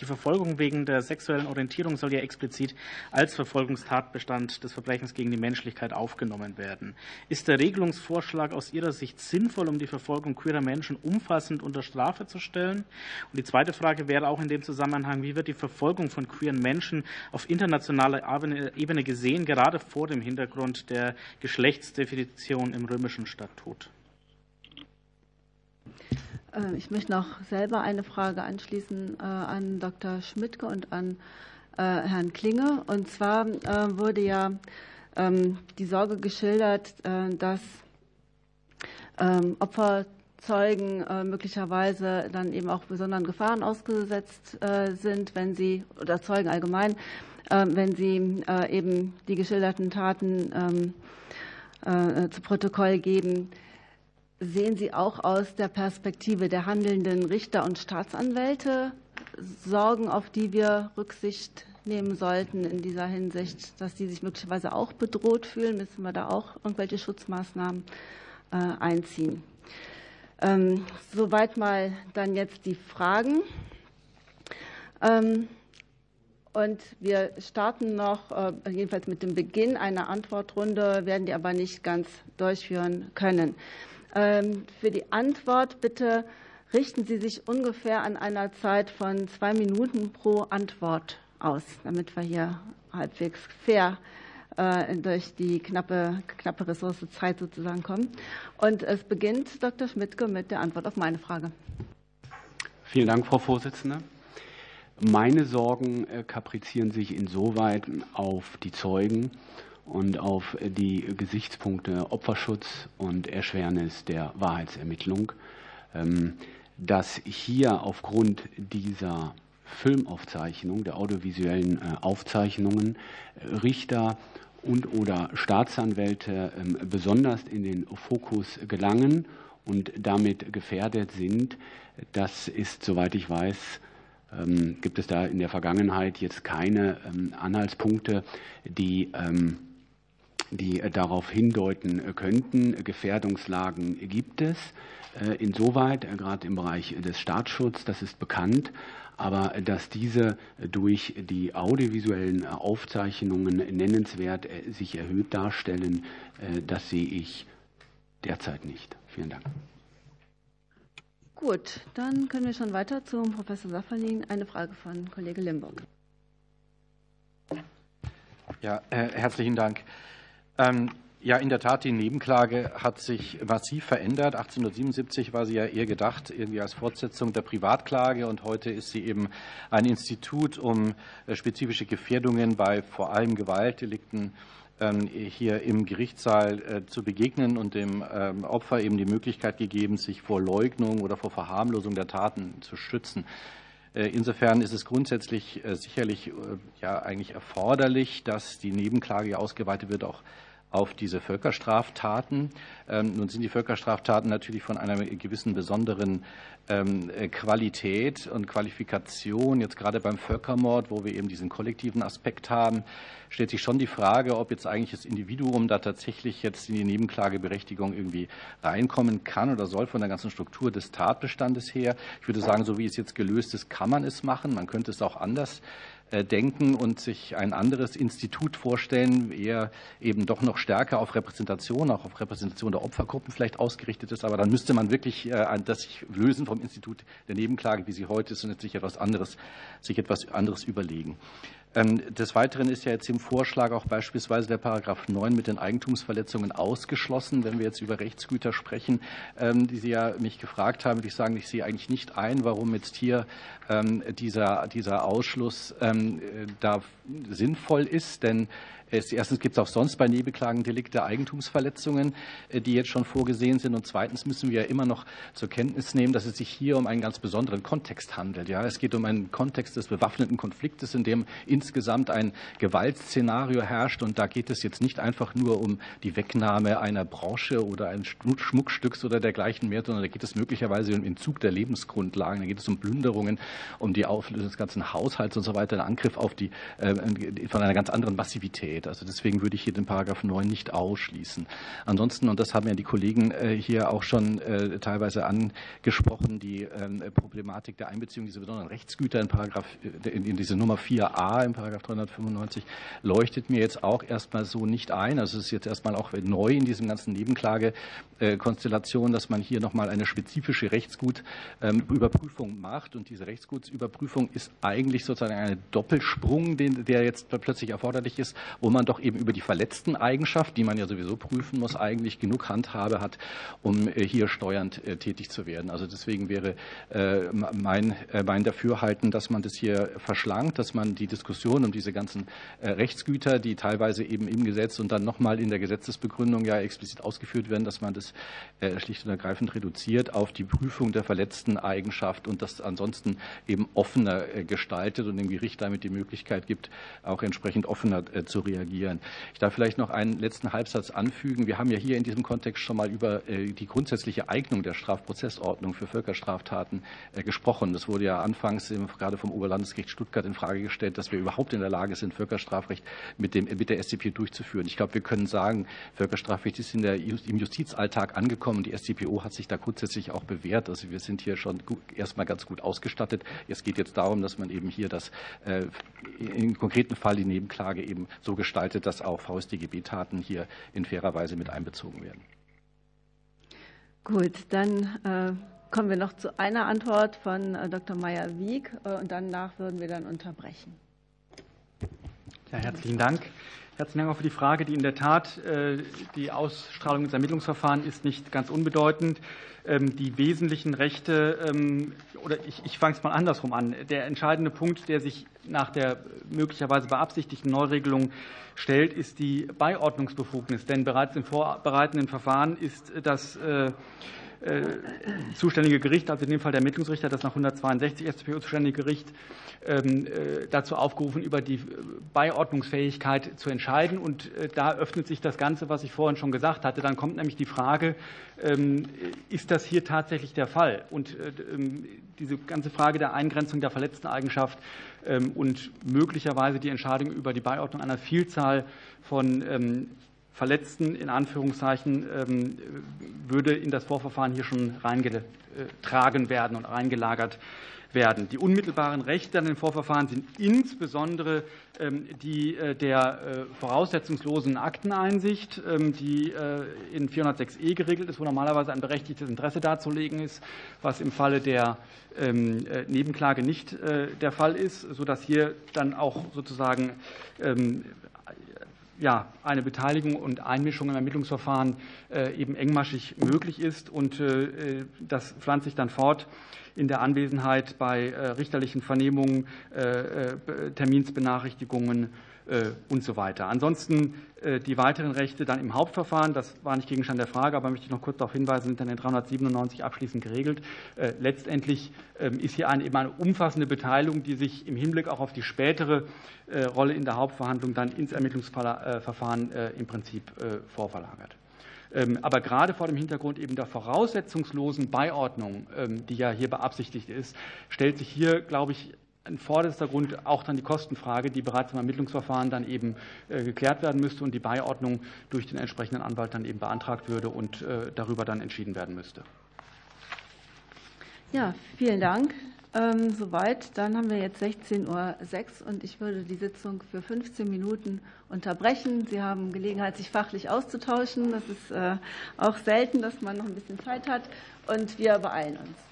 Die Verfolgung wegen der sexuellen Orientierung soll ja explizit als Verfolgungstatbestand des Verbrechens gegen die Menschlichkeit aufgenommen werden. Ist der Regelungsvorschlag aus Ihrer Sicht sinnvoll, um die Verfolgung queerer Menschen umfassend unter Strafe zu stellen? Und die zweite Frage wäre auch in dem Zusammenhang, wie wird die Verfolgung von queeren Menschen auf internationaler Ebene gesehen, gerade vor dem Hintergrund der Geschlechts Geschlechtsdefinition im römischen Statut. Ich möchte noch selber eine Frage anschließen an Dr. Schmidtke und an Herrn Klinge. Und zwar wurde ja die Sorge geschildert, dass Opferzeugen möglicherweise dann eben auch besonderen Gefahren ausgesetzt sind, wenn sie, oder Zeugen allgemein, wenn sie eben die geschilderten Taten zu Protokoll geben. Sehen Sie auch aus der Perspektive der handelnden Richter und Staatsanwälte Sorgen, auf die wir Rücksicht nehmen sollten in dieser Hinsicht, dass die sich möglicherweise auch bedroht fühlen? Müssen wir da auch irgendwelche Schutzmaßnahmen einziehen? Soweit mal dann jetzt die Fragen. Und wir starten noch, jedenfalls mit dem Beginn einer Antwortrunde, werden die aber nicht ganz durchführen können. Für die Antwort bitte richten Sie sich ungefähr an einer Zeit von zwei Minuten pro Antwort aus, damit wir hier halbwegs fair durch die knappe, knappe Ressource Zeit sozusagen kommen. Und es beginnt Dr. Schmidtke mit der Antwort auf meine Frage. Vielen Dank, Frau Vorsitzende. Meine Sorgen kaprizieren sich insoweit auf die Zeugen und auf die Gesichtspunkte Opferschutz und Erschwernis der Wahrheitsermittlung, dass hier aufgrund dieser Filmaufzeichnung, der audiovisuellen Aufzeichnungen, Richter und oder Staatsanwälte besonders in den Fokus gelangen und damit gefährdet sind. Das ist, soweit ich weiß, gibt es da in der Vergangenheit jetzt keine Anhaltspunkte, die, die darauf hindeuten könnten. Gefährdungslagen gibt es insoweit, gerade im Bereich des Staatsschutzes, das ist bekannt. Aber dass diese durch die audiovisuellen Aufzeichnungen nennenswert sich erhöht darstellen, das sehe ich derzeit nicht. Vielen Dank. Gut, dann können wir schon weiter zum Professor Safferlin. Eine Frage von Kollege Limburg. Ja, äh, herzlichen Dank. Ähm, ja, in der Tat, die Nebenklage hat sich massiv verändert. 1877 war sie ja eher gedacht, irgendwie als Fortsetzung der Privatklage und heute ist sie eben ein Institut, um äh, spezifische Gefährdungen bei vor allem Gewaltdelikten ähm, hier im Gerichtssaal äh, zu begegnen und dem ähm, Opfer eben die Möglichkeit gegeben, sich vor Leugnung oder vor Verharmlosung der Taten zu schützen. Äh, insofern ist es grundsätzlich äh, sicherlich ja eigentlich erforderlich, dass die Nebenklage ausgeweitet wird, auch auf diese Völkerstraftaten. Ähm, nun sind die Völkerstraftaten natürlich von einer gewissen besonderen ähm, äh, Qualität und Qualifikation. Jetzt gerade beim Völkermord, wo wir eben diesen kollektiven Aspekt haben, stellt sich schon die Frage, ob jetzt eigentlich das Individuum da tatsächlich jetzt in die Nebenklageberechtigung irgendwie reinkommen kann oder soll von der ganzen Struktur des Tatbestandes her. Ich würde sagen, so wie es jetzt gelöst ist, kann man es machen. Man könnte es auch anders denken und sich ein anderes Institut vorstellen, eher eben doch noch stärker auf Repräsentation, auch auf Repräsentation der Opfergruppen vielleicht ausgerichtet ist. Aber dann müsste man wirklich äh, das sich lösen vom Institut der Nebenklage, wie sie heute ist, und sich etwas anderes, sich etwas anderes überlegen. Ähm, des Weiteren ist ja jetzt im Vorschlag auch beispielsweise der Paragraph 9 mit den Eigentumsverletzungen ausgeschlossen. Wenn wir jetzt über Rechtsgüter sprechen, ähm, die Sie ja mich gefragt haben, würde ich sagen, ich sehe eigentlich nicht ein, warum jetzt hier ähm, dieser, dieser Ausschluss da sinnvoll ist. Denn Erstens gibt es auch sonst bei Nebenklagen Delikte Eigentumsverletzungen, äh, die jetzt schon vorgesehen sind. Und zweitens müssen wir immer noch zur Kenntnis nehmen, dass es sich hier um einen ganz besonderen Kontext handelt. Ja, es geht um einen Kontext des bewaffneten Konfliktes, in dem insgesamt ein Gewaltszenario herrscht. Und da geht es jetzt nicht einfach nur um die Wegnahme einer Branche oder eines Schmuckstücks oder dergleichen mehr, sondern da geht es möglicherweise um Entzug der Lebensgrundlagen. Da geht es um Plünderungen, um die Auflösung des ganzen Haushalts und so weiter, ein Angriff auf die, äh, von einer ganz anderen Massivität geht. Also deswegen würde ich hier den Paragraph 9 nicht ausschließen. Ansonsten, und das haben ja die Kollegen äh, hier auch schon äh, teilweise angesprochen, die ähm, Problematik der Einbeziehung dieser besonderen Rechtsgüter in, Paragraph, äh, in diese Nummer 4a im Paragraph 395 leuchtet mir jetzt auch erstmal so nicht ein. Also es ist jetzt erstmal auch neu in diesem ganzen Nebenklagekonstellation, dass man hier nochmal eine spezifische Rechtsgutüberprüfung ähm, macht. Und diese Rechtsgutsüberprüfung ist eigentlich sozusagen ein Doppelsprung, der jetzt plötzlich erforderlich ist, wo wo man doch eben über die verletzten Eigenschaft, die man ja sowieso prüfen muss, eigentlich genug Handhabe hat, um äh, hier steuernd äh, tätig zu werden. Also deswegen wäre äh, mein, mein Dafürhalten, dass man das hier verschlankt, dass man die Diskussion um diese ganzen Rechtsgüter, die teilweise eben im Gesetz und dann nochmal in der Gesetzesbegründung ja explizit ausgeführt werden, dass man das schlicht und ergreifend reduziert auf die Prüfung der verletzten Eigenschaft und das ansonsten eben offener gestaltet und dem Gericht damit die Möglichkeit gibt, auch entsprechend offener zu reagieren reagieren. Ich darf vielleicht noch einen letzten Halbsatz anfügen. Wir haben ja hier in diesem Kontext schon mal über äh, die grundsätzliche Eignung der Strafprozessordnung für Völkerstraftaten äh, gesprochen. Das wurde ja anfangs gerade vom Oberlandesgericht Stuttgart in Frage gestellt, dass wir überhaupt in der Lage sind, Völkerstrafrecht mit, dem, mit der SCP durchzuführen. Ich glaube, wir können sagen, Völkerstrafrecht ist in der, im Justizalltag angekommen. Die SCPO hat sich da grundsätzlich auch bewährt. Also wir sind hier schon erstmal ganz gut ausgestattet. Es geht jetzt darum, dass man eben hier das äh, im konkreten Fall die Nebenklage eben so gestaltet gestaltet, dass auch VSDGB-Taten hier in fairer Weise mit einbezogen werden. Gut, dann äh, kommen wir noch zu einer Antwort von äh, Dr. Meyer-Wieg äh, und danach würden wir dann unterbrechen. Ja, herzlichen Dank. Herzlichen Dank auch für die Frage, die in der Tat äh, die Ausstrahlung des Ermittlungsverfahrens ist nicht ganz unbedeutend. Ähm, die wesentlichen Rechte, ähm, oder ich, ich fange es mal andersrum an. Der entscheidende Punkt, der sich nach der möglicherweise beabsichtigten Neuregelung stellt, ist die Beiordnungsbefugnis. Denn bereits im vorbereitenden Verfahren ist das äh, zuständige Gericht, also in dem Fall der Ermittlungsrichter, das nach 162 StPO zuständige Gericht, ähm, äh, dazu aufgerufen, über die Beiordnungsfähigkeit zu entscheiden. Und äh, da öffnet sich das Ganze, was ich vorhin schon gesagt hatte. Dann kommt nämlich die Frage, ähm, ist das hier tatsächlich der Fall? Und ähm, diese ganze Frage der Eingrenzung der verletzten Eigenschaft und möglicherweise die Entscheidung über die Beiordnung einer Vielzahl von Verletzten in Anführungszeichen ähm, würde in das Vorverfahren hier schon reingetragen werden und reingelagert werden. Die unmittelbaren Rechte an den Vorverfahren sind insbesondere ähm, die äh, der äh, voraussetzungslosen Akteneinsicht, ähm, die äh, in 406e geregelt ist, wo normalerweise ein berechtigtes Interesse darzulegen ist, was im Falle der Nebenklage nicht der Fall ist, sodass hier dann auch sozusagen ja, eine Beteiligung und Einmischung im Ermittlungsverfahren eben engmaschig möglich ist. Und das pflanzt sich dann fort in der Anwesenheit bei äh, richterlichen Vernehmungen, äh, äh, Terminsbenachrichtigungen und so weiter. Ansonsten die weiteren Rechte dann im Hauptverfahren, das war nicht Gegenstand der Frage, aber möchte ich noch kurz darauf hinweisen, sind dann in 397 abschließend geregelt. Letztendlich ähm, ist hier eine, eben eine umfassende Beteiligung, die sich im Hinblick auch auf die spätere Rolle in der Hauptverhandlung dann ins Ermittlungsverfahren im Prinzip vorverlagert. Ähm, aber gerade vor dem Hintergrund eben der voraussetzungslosen Beiordnung, ähm, die ja hier beabsichtigt ist, stellt sich hier, glaube ich, in vorderster Grund auch dann die Kostenfrage, die bereits im Ermittlungsverfahren dann eben äh, geklärt werden müsste und die Beiordnung durch den entsprechenden Anwalt dann eben beantragt würde und äh, darüber dann entschieden werden müsste. Ja, vielen Dank. Ähm, soweit. Dann haben wir jetzt 16.06 Uhr und ich würde die Sitzung für 15 Minuten unterbrechen. Sie haben Gelegenheit, sich fachlich auszutauschen. Das ist äh, auch selten, dass man noch ein bisschen Zeit hat. Und wir beeilen uns.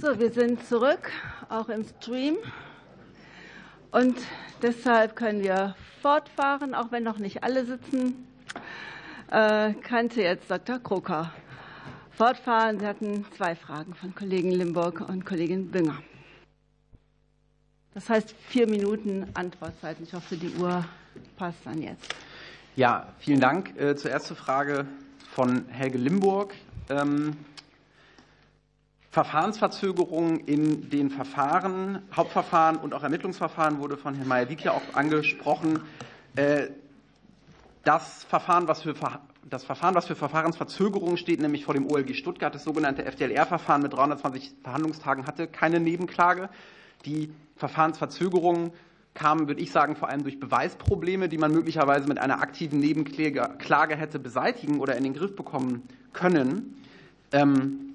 So, wir sind zurück, auch im Stream. Und deshalb können wir fortfahren, auch wenn noch nicht alle sitzen. Äh, kannte jetzt Dr. Kroker fortfahren. Sie hatten zwei Fragen von Kollegen Limburg und Kollegin Bünger. Das heißt vier Minuten Antwortzeit. Ich hoffe, die Uhr passt dann jetzt. Ja, vielen Dank. Äh, zur ersten Frage von Helge Limburg. Verfahrensverzögerungen in den Verfahren, Hauptverfahren und auch Ermittlungsverfahren wurde von Herrn Meyer-Wieck ja auch angesprochen. Äh, das Verfahren, was für das Verfahren, was für Verfahrensverzögerungen steht, nämlich vor dem OLG Stuttgart, das sogenannte FDLR-Verfahren mit 320 Verhandlungstagen, hatte keine Nebenklage. Die Verfahrensverzögerungen kamen, würde ich sagen, vor allem durch Beweisprobleme, die man möglicherweise mit einer aktiven Nebenklage hätte beseitigen oder in den Griff bekommen können. Ähm,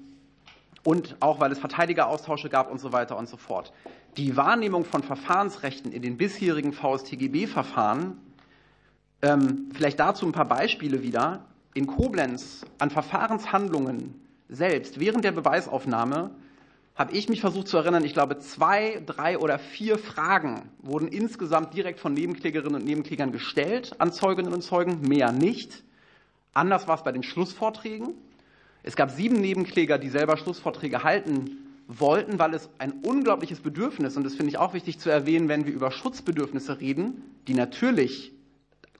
und auch weil es Verteidigeraustausche gab und so weiter und so fort. Die Wahrnehmung von Verfahrensrechten in den bisherigen VSTGB-Verfahren, ähm, vielleicht dazu ein paar Beispiele wieder. In Koblenz an Verfahrenshandlungen selbst während der Beweisaufnahme habe ich mich versucht zu erinnern, ich glaube, zwei, drei oder vier Fragen wurden insgesamt direkt von Nebenklägerinnen und Nebenklägern gestellt an Zeuginnen und Zeugen, mehr nicht. Anders war es bei den Schlussvorträgen. Es gab sieben Nebenkläger, die selber Schlussvorträge halten wollten, weil es ein unglaubliches Bedürfnis, und das finde ich auch wichtig zu erwähnen, wenn wir über Schutzbedürfnisse reden, die natürlich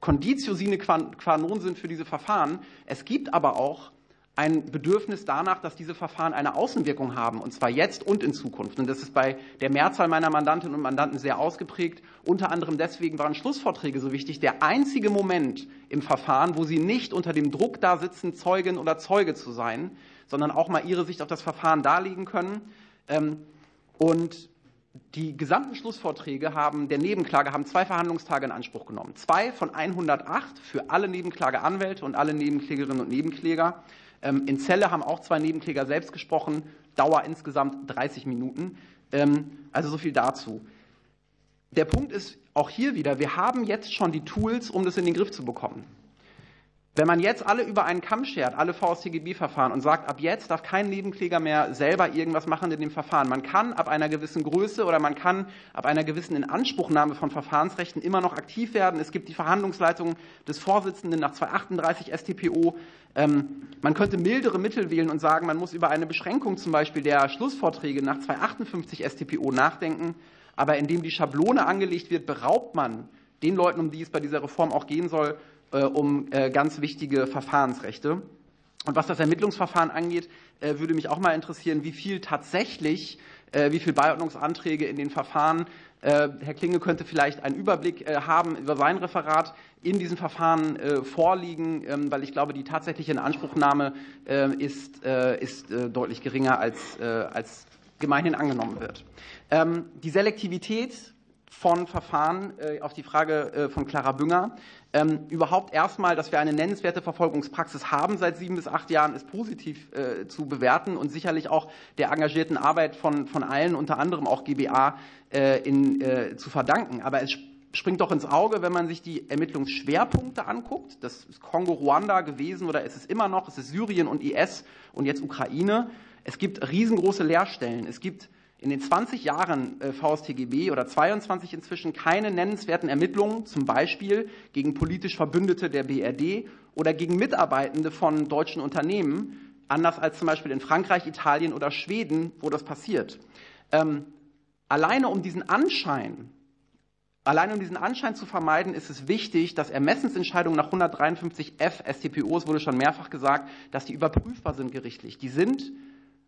Conditio sine qua non sind für diese Verfahren. Es gibt aber auch ein Bedürfnis danach, dass diese Verfahren eine Außenwirkung haben, und zwar jetzt und in Zukunft. Und das ist bei der Mehrzahl meiner Mandantinnen und Mandanten sehr ausgeprägt. Unter anderem deswegen waren Schlussvorträge so wichtig. Der einzige Moment im Verfahren, wo sie nicht unter dem Druck da sitzen, Zeugin oder Zeuge zu sein, sondern auch mal ihre Sicht auf das Verfahren darlegen können. Ähm, und die gesamten Schlussvorträge haben, der Nebenklage haben zwei Verhandlungstage in Anspruch genommen. Zwei von 108 für alle Nebenklageanwälte und alle Nebenklägerinnen und Nebenkläger. Ähm, in Celle haben auch zwei Nebenkläger selbst gesprochen, Dauer insgesamt 30 Minuten. Ähm, also so viel dazu. Der Punkt ist auch hier wieder, wir haben jetzt schon die Tools, um das in den Griff zu bekommen. Wenn man jetzt alle über einen Kamm schert, alle VSTGB-Verfahren und sagt, ab jetzt darf kein Nebenkläger mehr selber irgendwas machen in dem Verfahren. Man kann ab einer gewissen Größe oder man kann ab einer gewissen Inanspruchnahme von Verfahrensrechten immer noch aktiv werden. Es gibt die Verhandlungsleitung des Vorsitzenden nach 238 StPO. Ähm, man könnte mildere Mittel wählen und sagen, man muss über eine Beschränkung zum Beispiel der Schlussvorträge nach 258 StPO nachdenken. Aber indem die Schablone angelegt wird, beraubt man den Leuten, um die es bei dieser Reform auch gehen soll, um äh, ganz wichtige Verfahrensrechte. Und was das Ermittlungsverfahren angeht, äh, würde mich auch mal interessieren, wie viel tatsächlich, wie viele Beiordnungsanträge in den Verfahren Herr Klinge könnte vielleicht einen Überblick haben über sein Referat in diesen Verfahren vorliegen, ähm, weil ich glaube, die tatsächliche Inanspruchnahme ist, ist deutlich geringer als, als gemeinhin angenommen wird. Ähm, die Selektivität von Verfahren äh, auf die Frage äh, von Clara Bünger. Ähm, überhaupt erstmal, dass wir eine nennenswerte Verfolgungspraxis haben seit sieben bis acht Jahren, ist positiv äh, zu bewerten und sicherlich auch der engagierten Arbeit von, von allen, unter anderem auch GBA, äh, in, äh, zu verdanken. Aber es springt doch ins Auge, wenn man sich die Ermittlungsschwerpunkte anguckt. Das ist Kongo-Ruanda gewesen oder ist es immer noch. Es ist Syrien und IS und jetzt Ukraine. Es gibt riesengroße Leerstellen. Es gibt in den 20 Jahren äh, VSTGB oder 22 inzwischen keine nennenswerten Ermittlungen, zum Beispiel gegen politisch Verbündete der BRD oder gegen Mitarbeitende von deutschen Unternehmen, anders als zum Beispiel in Frankreich, Italien oder Schweden, wo das passiert. Ähm, alleine um diesen Anschein Allein um diesen Anschein zu vermeiden, ist es wichtig, dass Ermessensentscheidungen nach 153f StPO, wurde schon mehrfach gesagt, dass die überprüfbar sind gerichtlich. Die sind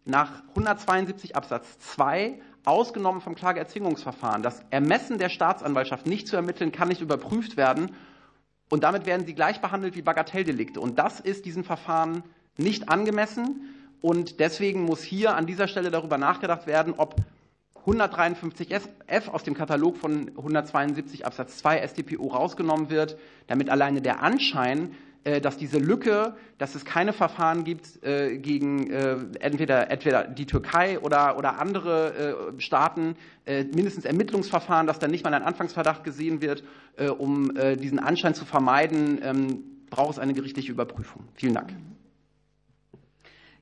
nach 172 Absatz 2 ausgenommen vom Klageerzwingungsverfahren. Das Ermessen der Staatsanwaltschaft nicht zu ermitteln, kann nicht überprüft werden. Und damit werden sie gleich behandelt wie Bagatelldelikte. Und das ist diesen Verfahren nicht angemessen. Und deswegen muss hier an dieser Stelle darüber nachgedacht werden, ob 153f aus dem Katalog von 172 Absatz 2 StPO rausgenommen wird, damit alleine der Anschein dass diese Lücke, dass es keine Verfahren gibt äh, gegen äh, entweder, entweder die Türkei oder, oder andere Staaten, mindestens Ermittlungsverfahren, dass dann nicht mal ein Anfangsverdacht gesehen wird, um diesen Anschein zu vermeiden, ähm, braucht es eine gerichtliche Überprüfung. Vielen Dank.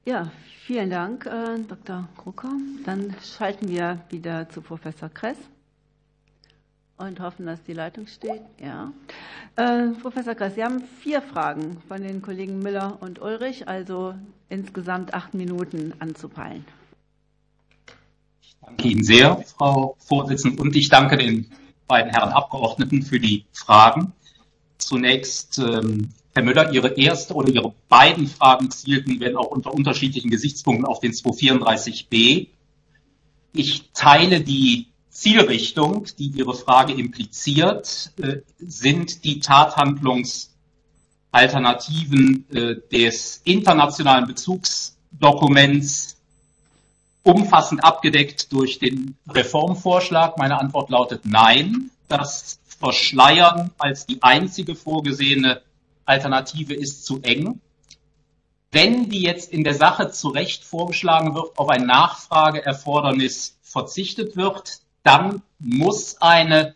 Ja, vielen Dank, äh, Dr. Krucker. Dann schalten wir wieder zu Professor Kress und hoffen, dass die Leitung steht. Ja. Äh, Professor Kress, Sie haben vier Fragen von den Kollegen Müller und Ulrich, also insgesamt acht Minuten anzupeilen. Ich danke Ihnen sehr, Frau Vorsitzende, und ich danke den beiden Herren Abgeordneten für die Fragen. Zunächst, ähm, Herr Müller, Ihre erste oder Ihre beiden Fragen zielten, wenn auch unter unterschiedlichen Gesichtspunkten, auf den 234b. Ich teile die Zielrichtung, die Ihre Frage impliziert, äh, sind die Tathandlungsalternativen äh, des internationalen Bezugsdokuments umfassend abgedeckt durch den Reformvorschlag? Meine Antwort lautet nein. Das Verschleiern als die einzige vorgesehene Alternative ist zu eng. Wenn die jetzt in der Sache zu Recht vorgeschlagen wird, auf ein Nachfrageerfordernis verzichtet wird, dann muss eine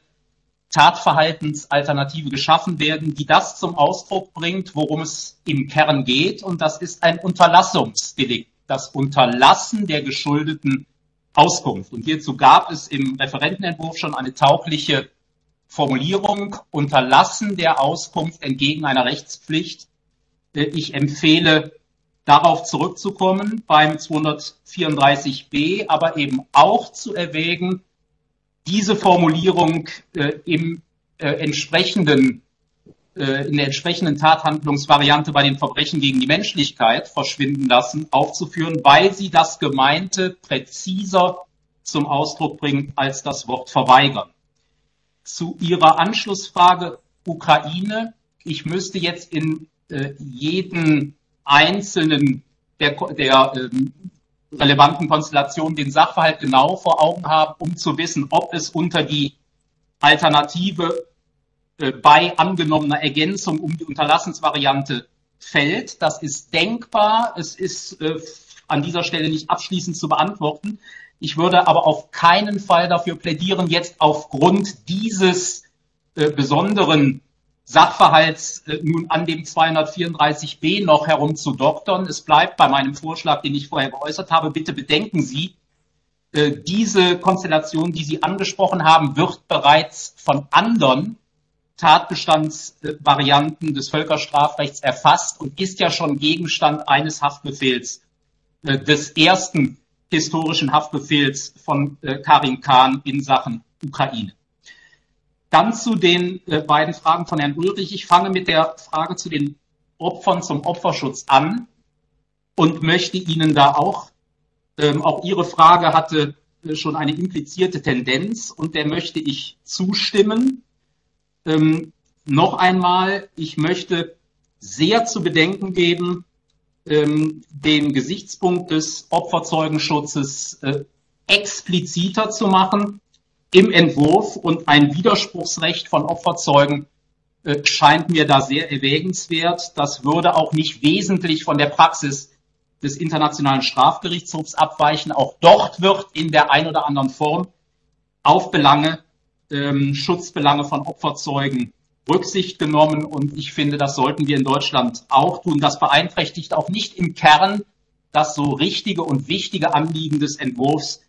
Tatverhaltensalternative geschaffen werden, die das zum Ausdruck bringt, worum es im Kern geht. Und das ist ein Unterlassungsdelikt, das Unterlassen der geschuldeten Auskunft. Und hierzu gab es im Referentenentwurf schon eine taugliche Formulierung, Unterlassen der Auskunft entgegen einer Rechtspflicht. Äh, ich empfehle darauf zurückzukommen beim 234b, aber eben auch zu erwägen, diese Formulierung äh, im äh, entsprechenden äh, in der entsprechenden Tathandlungsvariante bei den Verbrechen gegen die Menschlichkeit verschwinden lassen, aufzuführen, weil sie das Gemeinte präziser zum Ausdruck bringt als das Wort verweigern. Zu Ihrer Anschlussfrage Ukraine. Ich müsste jetzt in äh, jeden einzelnen der, der ähm, relevanten Konstellation den Sachverhalt genau vor Augen haben, um zu wissen, ob es unter die Alternative äh, bei angenommener Ergänzung um die Unterlassensvariante fällt. Das ist denkbar. Es ist äh, an dieser Stelle nicht abschließend zu beantworten. Ich würde aber auf keinen Fall dafür plädieren, jetzt aufgrund dieses äh, besonderen Sachverhalts äh, nun an dem 234b noch herumzudoktern. Es bleibt bei meinem Vorschlag, den ich vorher geäußert habe. Bitte bedenken Sie, äh, diese Konstellation, die Sie angesprochen haben, wird bereits von anderen Tatbestandsvarianten des Völkerstrafrechts erfasst und ist ja schon Gegenstand eines Haftbefehls, äh, des ersten historischen Haftbefehls von Karim Khan in Sachen Ukraine. Dann zu den äh, beiden Fragen von Herrn Ulrich. Ich fange mit der Frage zu den Opfern zum Opferschutz an und möchte Ihnen da auch, ähm, auch Ihre Frage hatte äh, schon eine implizierte Tendenz und der möchte ich zustimmen. Ähm, noch einmal, ich möchte sehr zu bedenken geben, ähm, den Gesichtspunkt des Opferzeugenschutzes äh, expliziter zu machen im Entwurf und ein Widerspruchsrecht von Opferzeugen äh, scheint mir da sehr erwägenswert. Das würde auch nicht wesentlich von der Praxis des Internationalen Strafgerichtshofs abweichen. Auch dort wird in der ein oder anderen Form auf Belange, ähm, Schutzbelange von Opferzeugen Rücksicht genommen. Und ich finde, das sollten wir in Deutschland auch tun. Das beeinträchtigt auch nicht im Kern das so richtige und wichtige Anliegen des Entwurfs,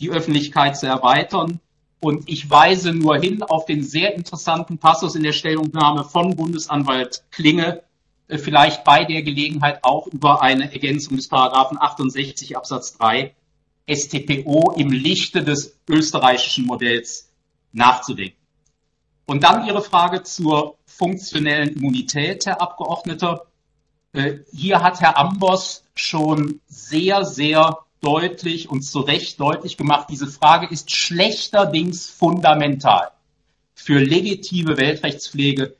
die Öffentlichkeit zu erweitern. Und ich weise nur hin auf den sehr interessanten Passus in der Stellungnahme von Bundesanwalt Klinge, äh, vielleicht bei der Gelegenheit auch über eine Ergänzung des Paragraphen 68 Absatz 3 StPO im Lichte des österreichischen Modells nachzudenken. Und dann Ihre Frage zur funktionellen Immunität, Herr Abgeordneter. Äh, hier hat Herr Ambos schon sehr, sehr deutlich und zu Recht deutlich gemacht, diese Frage ist schlechterdings fundamental für legitime Weltrechtspflege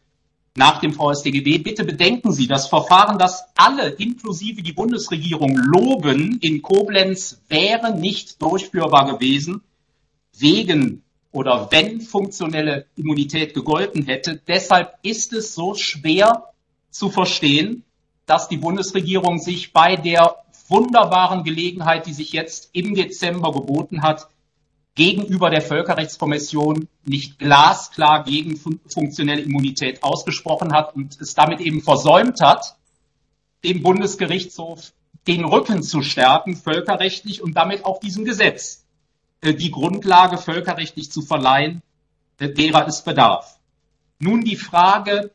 nach dem VSDGB. Bitte bedenken Sie, das Verfahren, das alle, inklusive die Bundesregierung, loben in Koblenz, wäre nicht durchführbar gewesen, wegen oder wenn funktionelle Immunität gegolten hätte. Deshalb ist es so schwer zu verstehen, dass die Bundesregierung sich bei der wunderbaren Gelegenheit, die sich jetzt im Dezember geboten hat, gegenüber der Völkerrechtskommission nicht glasklar gegen funktionelle Immunität ausgesprochen hat und es damit eben versäumt hat, dem Bundesgerichtshof den Rücken zu stärken, völkerrechtlich und damit auch diesem Gesetz äh, die Grundlage völkerrechtlich zu verleihen, äh, derer es bedarf. Nun die Frage,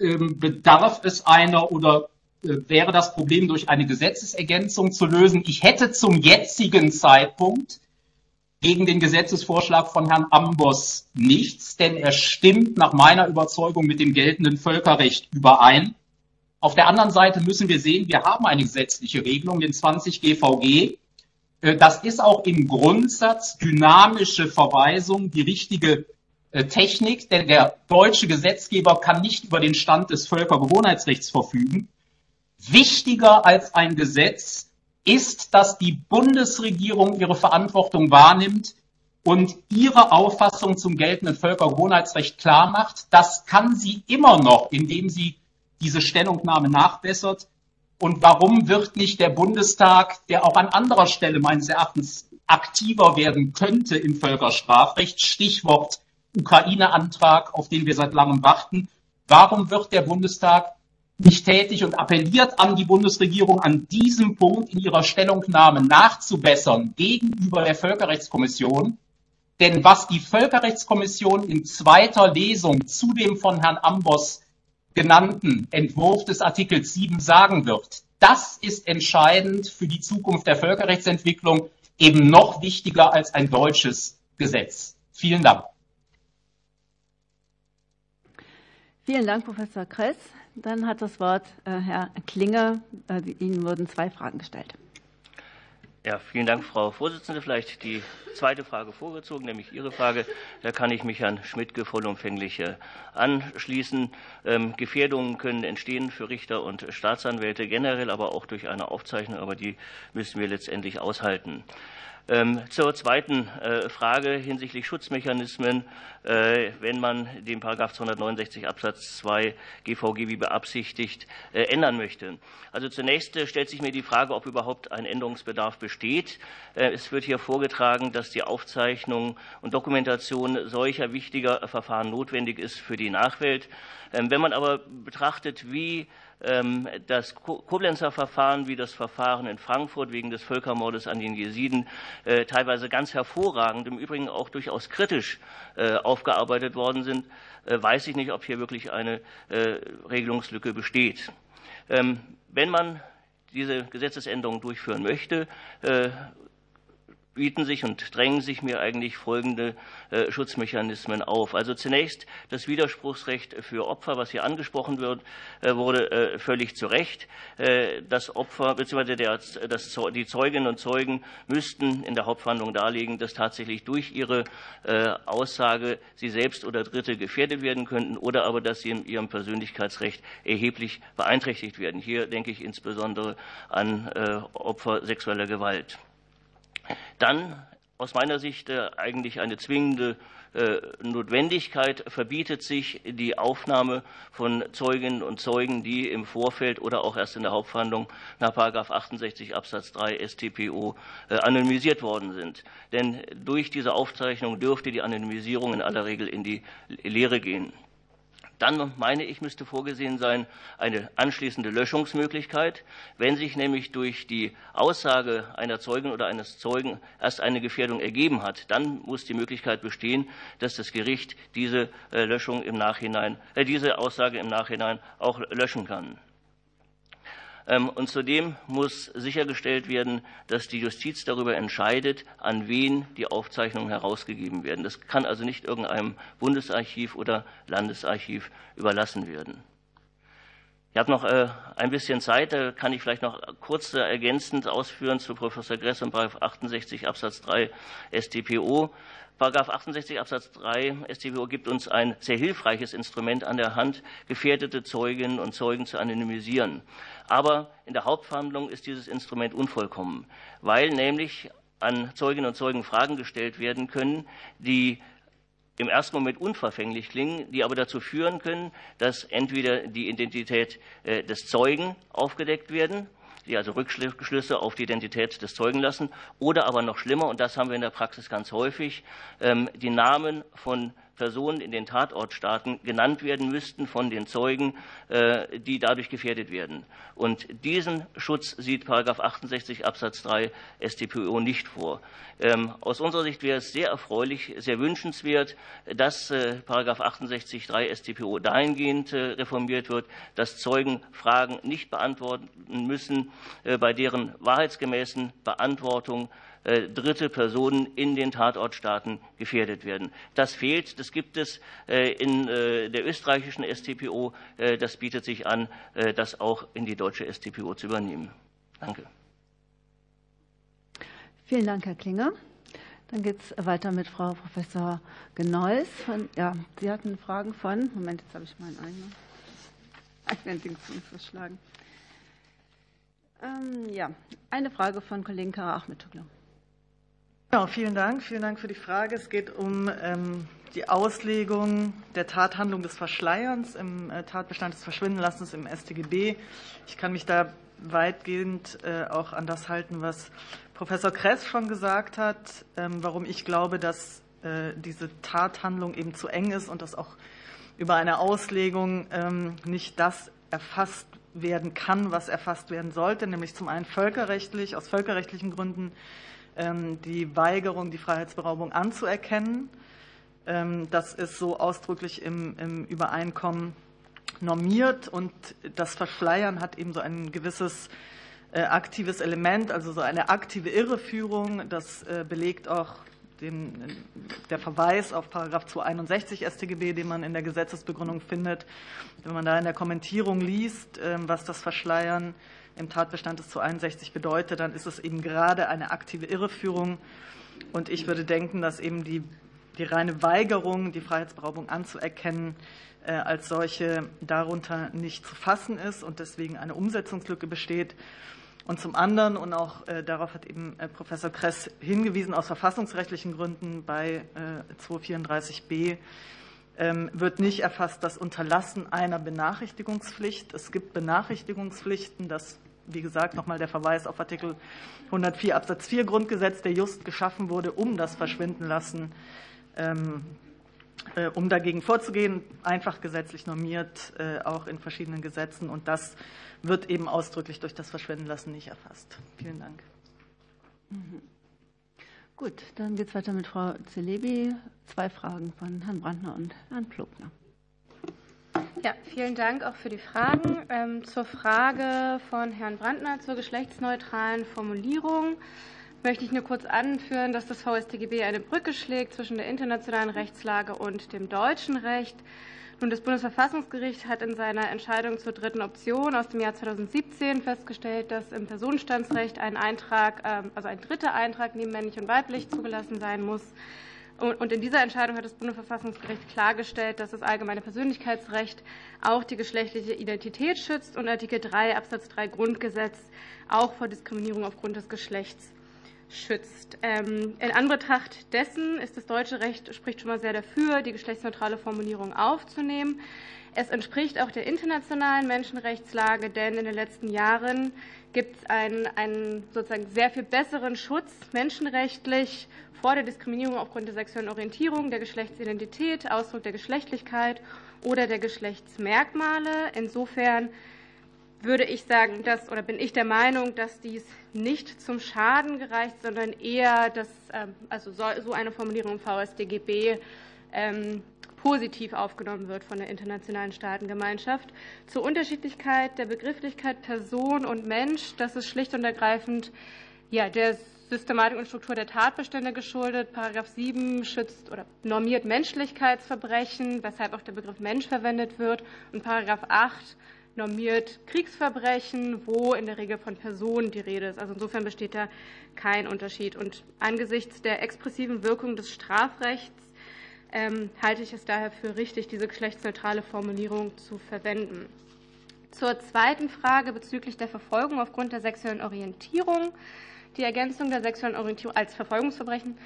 ähm, bedarf es einer oder wäre das Problem durch eine Gesetzesergänzung zu lösen? Ich hätte zum jetzigen Zeitpunkt gegen den Gesetzesvorschlag von Herrn Ambos nichts, denn er stimmt nach meiner Überzeugung mit dem geltenden Völkerrecht überein. Auf der anderen Seite müssen wir sehen, wir haben eine gesetzliche Regelung, den 20 GVG. Äh, das ist auch im Grundsatz dynamische Verweisung die richtige äh, Technik, denn der deutsche Gesetzgeber kann nicht über den Stand des Völkergewohnheitsrechts verfügen. Wichtiger als ein Gesetz ist, dass die Bundesregierung ihre Verantwortung wahrnimmt und ihre Auffassung zum geltenden Völkergewohnheitsrecht klar macht. Das kann sie immer noch, indem sie diese Stellungnahme nachbessert. Und warum wird nicht der Bundestag, der auch an anderer Stelle meines Erachtens aktiver werden könnte im Völkerstrafrecht, Stichwort Ukraine-Antrag, auf den wir seit langem warten, warum wird der Bundestag nicht tätig und appelliert an die Bundesregierung, an diesem Punkt in ihrer Stellungnahme nachzubessern gegenüber der Völkerrechtskommission. Denn was die Völkerrechtskommission in zweiter Lesung zu dem von Herrn Ambos genannten Entwurf des Artikels 7 sagen wird, das ist entscheidend für die Zukunft der Völkerrechtsentwicklung, eben noch wichtiger als ein deutsches Gesetz. Vielen Dank. Vielen Dank, Professor Kress. Dann hat das Wort äh, Herr Klinger. Äh, Ihnen wurden zwei Fragen gestellt. Ja, vielen Dank, Frau Vorsitzende. Vielleicht die zweite Frage vorgezogen, nämlich Ihre Frage. Da kann ich mich Herrn Schmidtke vollumfänglich äh, anschließen. Ähm, Gefährdungen können entstehen für Richter und Staatsanwälte generell, aber auch durch eine Aufzeichnung, aber die müssen wir letztendlich aushalten. Ähm, zur zweiten äh, Frage hinsichtlich Schutzmechanismen, äh, wenn man den Paragraph 269 Absatz 2 GVG wie beabsichtigt äh, ändern möchte. Also zunächst stellt sich mir die Frage, ob überhaupt ein Änderungsbedarf besteht. Es wird hier vorgetragen, dass die Aufzeichnung und Dokumentation solcher wichtiger Verfahren notwendig ist für die Nachwelt. Ähm, wenn man aber betrachtet, wie das Koblenzer Verfahren wie das Verfahren in Frankfurt wegen des Völkermordes an den Jesiden äh, teilweise ganz hervorragend, im Übrigen auch durchaus kritisch äh, aufgearbeitet worden sind, äh, weiß ich nicht, ob hier wirklich eine Regelungslücke besteht. Ähm, wenn man diese Gesetzesänderung durchführen möchte, bieten sich und drängen sich mir eigentlich folgende äh, Schutzmechanismen auf. Also zunächst das Widerspruchsrecht für Opfer, was hier angesprochen wird, äh, wurde äh, völlig zu Recht. Äh, das Opfer bzw. Die Zeuginnen und Zeugen müssten in der Hauptverhandlung darlegen, dass tatsächlich durch ihre äh, Aussage sie selbst oder Dritte gefährdet werden könnten oder aber, dass sie in ihrem Persönlichkeitsrecht erheblich beeinträchtigt werden. Hier denke ich insbesondere an äh, Opfer sexueller Gewalt. Dann aus meiner Sicht äh, eigentlich eine zwingende äh, Notwendigkeit verbietet sich die Aufnahme von Zeuginnen und Zeugen, die im Vorfeld oder auch erst in der Hauptverhandlung nach 68 Absatz 3 StPO äh, anonymisiert worden sind. Denn durch diese Aufzeichnung dürfte die Anonymisierung in aller Regel in die Lehre gehen. Dann meine ich, müsste vorgesehen sein eine anschließende Löschungsmöglichkeit. Wenn sich nämlich durch die Aussage einer Zeugin oder eines Zeugen erst eine Gefährdung ergeben hat, dann muss die Möglichkeit bestehen, dass das Gericht diese äh, Löschung im Nachhinein, äh, diese Aussage im Nachhinein auch löschen kann. Ähm, und zudem muss sichergestellt werden, dass die Justiz darüber entscheidet, an wen die Aufzeichnungen herausgegeben werden. Das kann also nicht irgendeinem Bundesarchiv oder Landesarchiv überlassen werden. Ich habe noch äh, ein bisschen Zeit, da kann ich vielleicht noch kurz ergänzend ausführen zu Professor Gress und 68 Absatz 3 StPO. Paragraph 68 Absatz 3 StVO gibt uns ein sehr hilfreiches Instrument an der Hand, gefährdete Zeuginnen und Zeugen zu anonymisieren. Aber in der Hauptverhandlung ist dieses Instrument unvollkommen, weil nämlich an Zeuginnen und Zeugen Fragen gestellt werden können, die im ersten Moment unverfänglich klingen, die aber dazu führen können, dass entweder die Identität äh, des Zeugen aufgedeckt werden die also Rückschlüsse auf die Identität des Zeugen lassen, oder aber noch schlimmer, und das haben wir in der Praxis ganz häufig, ähm, die Namen von Personen in den Tatortstaaten genannt werden müssten von den Zeugen, äh, die dadurch gefährdet werden. Und diesen Schutz sieht § 68 Absatz 3 StPO nicht vor. Ähm, aus unserer Sicht wäre es sehr erfreulich, sehr wünschenswert, dass § 68 3 StPO dahingehend äh, reformiert wird, dass Zeugen Fragen nicht beantworten müssen, bei deren wahrheitsgemäßen Beantwortung äh, dritte Personen in den Tatortstaaten gefährdet werden. Das fehlt. Das gibt es äh, in äh, der österreichischen StPO. Das bietet sich an, das auch in die deutsche StPO zu übernehmen. Danke. Vielen Dank, Herr Klinger. Dann geht es weiter mit Frau Professor Genois. Von, ja, Sie hatten Fragen von, Moment, jetzt habe ich meinen eigenen, eigenen Dings verschlagen. Ähm, ja, eine Frage von Kollegen Kara Ahmedoglu. Ja, vielen Dank. Vielen Dank für die Frage. Es geht um ähm, die Auslegung der Tathandlung des Verschleierns im äh, Tatbestand des Verschwindenlassens im StGB. Ich kann mich da weitgehend äh, auch an das halten, was Professor Kress schon gesagt hat, ähm, warum ich glaube, dass äh, diese Tathandlung eben zu eng ist und dass auch über eine Auslegung ähm, nicht das erfasst werden kann, was erfasst werden sollte, nämlich zum einen völkerrechtlich, aus völkerrechtlichen Gründen die Weigerung, die Freiheitsberaubung anzuerkennen. Ähm, das ist so ausdrücklich im, Übereinkommen normiert und das Verschleiern hat eben so ein gewisses äh, aktives Element, also so eine aktive Irreführung. Das äh, belegt auch den, der Verweis auf Paragraph 261 StGB, den man in der Gesetzesbegründung findet. Wenn man da in der Kommentierung liest, ähm, was das Verschleiern im Tatbestand des 261 bedeutet, dann ist es eben gerade eine aktive Irreführung. Und ich würde denken, dass eben die, die reine Weigerung, die Freiheitsberaubung anzuerkennen, äh, als solche darunter nicht zu fassen ist und deswegen eine Umsetzungslücke besteht. Und zum anderen, und auch äh, darauf hat eben äh, Professor Kress hingewiesen, aus verfassungsrechtlichen Gründen bei 234b ähm, wird nicht erfasst das Unterlassen einer Benachrichtigungspflicht. Es gibt Benachrichtigungspflichten, das wie gesagt, nochmal der Verweis auf Artikel 104 Absatz 4 Grundgesetz, der just geschaffen wurde, um das Verschwindenlassen, ähm, äh, um dagegen vorzugehen, einfach gesetzlich normiert, äh, auch in verschiedenen Gesetzen. Und das wird eben ausdrücklich durch das Verschwindenlassen nicht erfasst. Vielen Dank. Gut, dann geht es weiter mit Frau Zelebi. Zwei Fragen von Herrn Brandner und Herrn Plogner. Ja, vielen Dank auch für die Fragen. Ähm, zur Frage von Herrn Brandner zur geschlechtsneutralen Formulierung möchte ich nur kurz anführen, dass das VStGB eine Brücke schlägt zwischen der internationalen Rechtslage und dem deutschen Recht. Nun, das Bundesverfassungsgericht hat in seiner Entscheidung zur dritten Option aus dem Jahr 2017 festgestellt, dass im Personenstandsrecht ein Eintrag, ähm, also ein dritter Eintrag neben männlich und weiblich zugelassen sein muss. Und in dieser Entscheidung hat das Bundesverfassungsgericht klargestellt, dass das allgemeine Persönlichkeitsrecht auch die geschlechtliche Identität schützt und Artikel 3 Absatz 3 Grundgesetz auch vor Diskriminierung aufgrund des Geschlechts schützt. Ähm, in Anbetracht dessen ist das deutsche Recht spricht schon mal sehr dafür, die geschlechtsneutrale Formulierung aufzunehmen. Es entspricht auch der internationalen Menschenrechtslage, denn in den letzten Jahren gibt es einen, einen sozusagen sehr viel besseren Schutz menschenrechtlich vor der Diskriminierung aufgrund der sexuellen Orientierung, der Geschlechtsidentität, Ausdruck der Geschlechtlichkeit oder der Geschlechtsmerkmale. Insofern würde ich sagen, dass, oder bin ich der Meinung, dass dies nicht zum Schaden gereicht, sondern eher, dass ähm, also so eine Formulierung im VSDGB ähm, positiv aufgenommen wird von der internationalen Staatengemeinschaft. Zur Unterschiedlichkeit der Begrifflichkeit Person und Mensch, das ist schlicht und ergreifend ja, der Systematik und Struktur der Tatbestände geschuldet. Paragraph 7 schützt oder normiert Menschlichkeitsverbrechen, weshalb auch der Begriff Mensch verwendet wird. Und Paragraph 8 normiert Kriegsverbrechen, wo in der Regel von Personen die Rede ist. Also insofern besteht da kein Unterschied. Und angesichts der expressiven Wirkung des Strafrechts ähm, halte ich es daher für richtig, diese geschlechtsneutrale Formulierung zu verwenden. Zur zweiten Frage bezüglich der Verfolgung aufgrund der sexuellen Orientierung die Ergänzung der sexuellen Orientierung als Verfolgungsverbrechen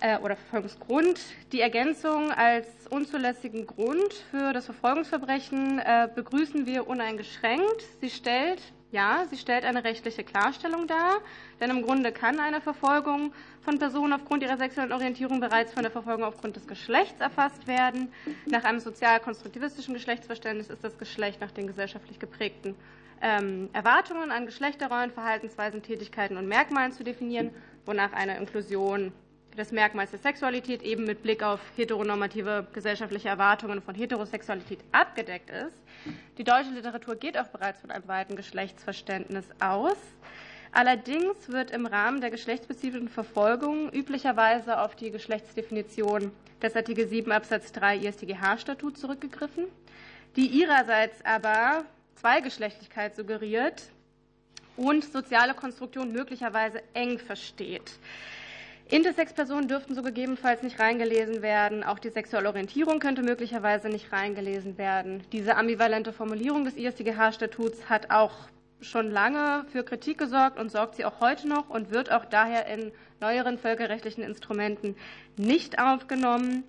äh, oder Verfolgungsgrund, die Ergänzung als unzulässigen Grund für das Verfolgungsverbrechen äh, begrüßen wir uneingeschränkt. Sie stellt Ja, sie stellt eine rechtliche Klarstellung dar, denn im Grunde kann eine Verfolgung von Personen aufgrund ihrer sexuellen Orientierung bereits von der Verfolgung aufgrund des Geschlechts erfasst werden. Nach einem sozial-konstruktivistischen Geschlechtsverständnis ist das Geschlecht nach den gesellschaftlich geprägten ähm, Erwartungen an Geschlechterrollen, Verhaltensweisen, Tätigkeiten und Merkmalen zu definieren, wonach eine Inklusion des Merkmals der Sexualität eben mit Blick auf heteronormative gesellschaftliche Erwartungen von Heterosexualität abgedeckt ist. Die deutsche Literatur geht auch bereits von einem weiten Geschlechtsverständnis aus. Allerdings wird im Rahmen der geschlechtsspezifischen Verfolgung üblicherweise auf die Geschlechtsdefinition des Artikel 7 Absatz 3 IStGH-Statut zurückgegriffen, die ihrerseits aber Zweigeschlechtlichkeit suggeriert und soziale Konstruktion möglicherweise eng versteht. Intersex-Personen dürften so gegebenenfalls nicht reingelesen werden. Auch die sexuelle Orientierung könnte möglicherweise nicht reingelesen werden. Diese ambivalente Formulierung des IStGH-Statuts hat auch schon lange für Kritik gesorgt und sorgt sie auch heute noch und wird auch daher in neueren völkerrechtlichen Instrumenten nicht aufgenommen.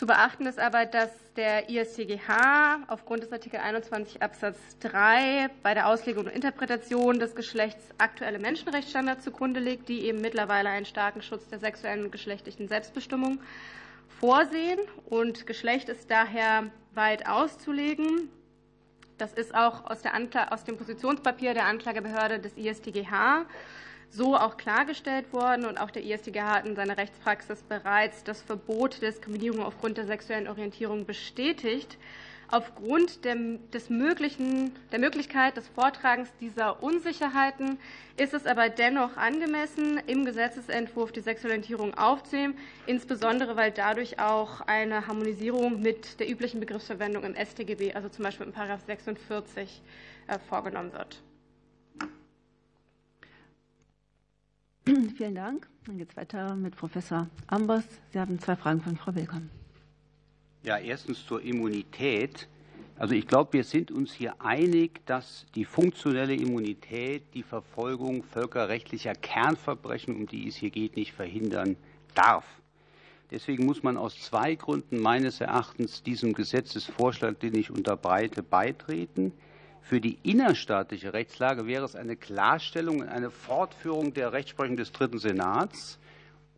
Zu beachten ist aber, dass der IStGH aufgrund des Artikel 21 Absatz 3 bei der Auslegung und Interpretation des Geschlechts aktuelle Menschenrechtsstandards zugrunde legt, die eben mittlerweile einen starken Schutz der sexuellen und geschlechtlichen Selbstbestimmung vorsehen. Und Geschlecht ist daher weit auszulegen. Das ist auch aus, aus dem Positionspapier der Anklagebehörde des IStGH so auch klargestellt worden. Und auch der IStGH hat in seiner Rechtspraxis bereits das Verbot der Diskriminierung aufgrund der sexuellen Orientierung bestätigt. Aufgrund der, des möglichen, der Möglichkeit des Vortragens dieser Unsicherheiten ist es aber dennoch angemessen, im Gesetzentwurf die sexuelle Orientierung aufzunehmen, insbesondere weil dadurch auch eine Harmonisierung mit der üblichen Begriffsverwendung im StGB, also zum Beispiel im § 46, äh, vorgenommen wird. Vielen Dank. Dann geht es weiter mit Professor Ambers. Sie haben zwei Fragen von Frau Willkommen. Ja, erstens zur Immunität. Also ich glaube, wir sind uns hier einig, dass die funktionelle Immunität die Verfolgung völkerrechtlicher Kernverbrechen, um die es hier geht, nicht verhindern darf. Deswegen muss man aus zwei Gründen meines Erachtens diesem Gesetzesvorschlag, den ich unterbreite, beitreten. Für die innerstaatliche Rechtslage wäre es eine Klarstellung und eine Fortführung der Rechtsprechung des Dritten Senats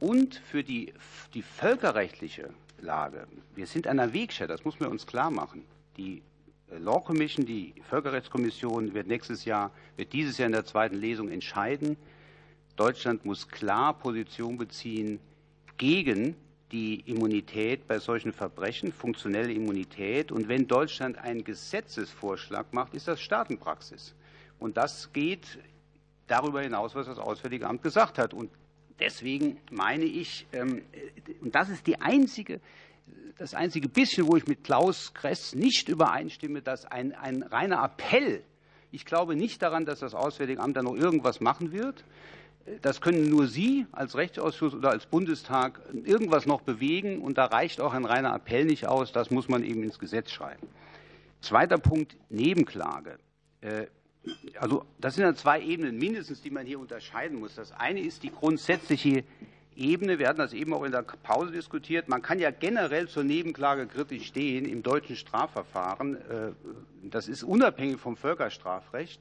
und für die, die völkerrechtliche Lage. Wir sind an der Wegstelle, das muss man uns klar machen. Die äh, Law Commission, die Völkerrechtskommission wird nächstes Jahr, wird dieses Jahr in der zweiten Lesung entscheiden. Deutschland muss klar Position beziehen gegen die Immunität bei solchen Verbrechen, funktionelle Immunität. Und wenn Deutschland einen Gesetzesvorschlag macht, ist das Staatenpraxis. Und das geht darüber hinaus, was das Auswärtige Amt gesagt hat. Und deswegen meine ich, ähm, und das ist die einzige, das einzige bisschen, wo ich mit Klaus Kress nicht übereinstimme, dass ein, ein reiner Appell, ich glaube nicht daran, dass das Auswärtige Amt da noch irgendwas machen wird. Das können nur Sie als Rechtsausschuss oder als Bundestag irgendwas noch bewegen. Und da reicht auch ein reiner Appell nicht aus. Das muss man eben ins Gesetz schreiben. Zweiter Punkt, Nebenklage. Äh, also, das sind ja zwei Ebenen mindestens, die man hier unterscheiden muss. Das eine ist die grundsätzliche Ebene. Wir hatten das eben auch in der Pause diskutiert. Man kann ja generell zur Nebenklage kritisch stehen im deutschen Strafverfahren. Äh, das ist unabhängig vom Völkerstrafrecht.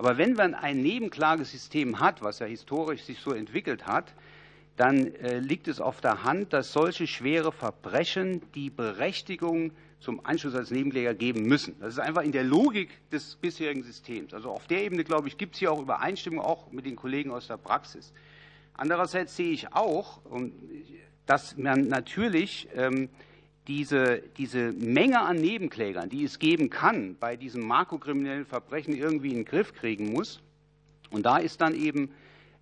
Aber wenn man ein Nebenklagesystem hat, was ja historisch sich so entwickelt hat, dann äh, liegt es auf der Hand, dass solche schwere Verbrechen die Berechtigung zum Anschluss als Nebenkläger geben müssen. Das ist einfach in der Logik des bisherigen Systems. Also auf der Ebene, glaube ich, gibt es hier auch Übereinstimmung, auch mit den Kollegen aus der Praxis. Andererseits sehe ich auch, dass man natürlich ähm, diese, diese Menge an Nebenklägern, die es geben kann, bei diesem makrokriminellen Verbrechen irgendwie in den Griff kriegen muss. Und da ist dann eben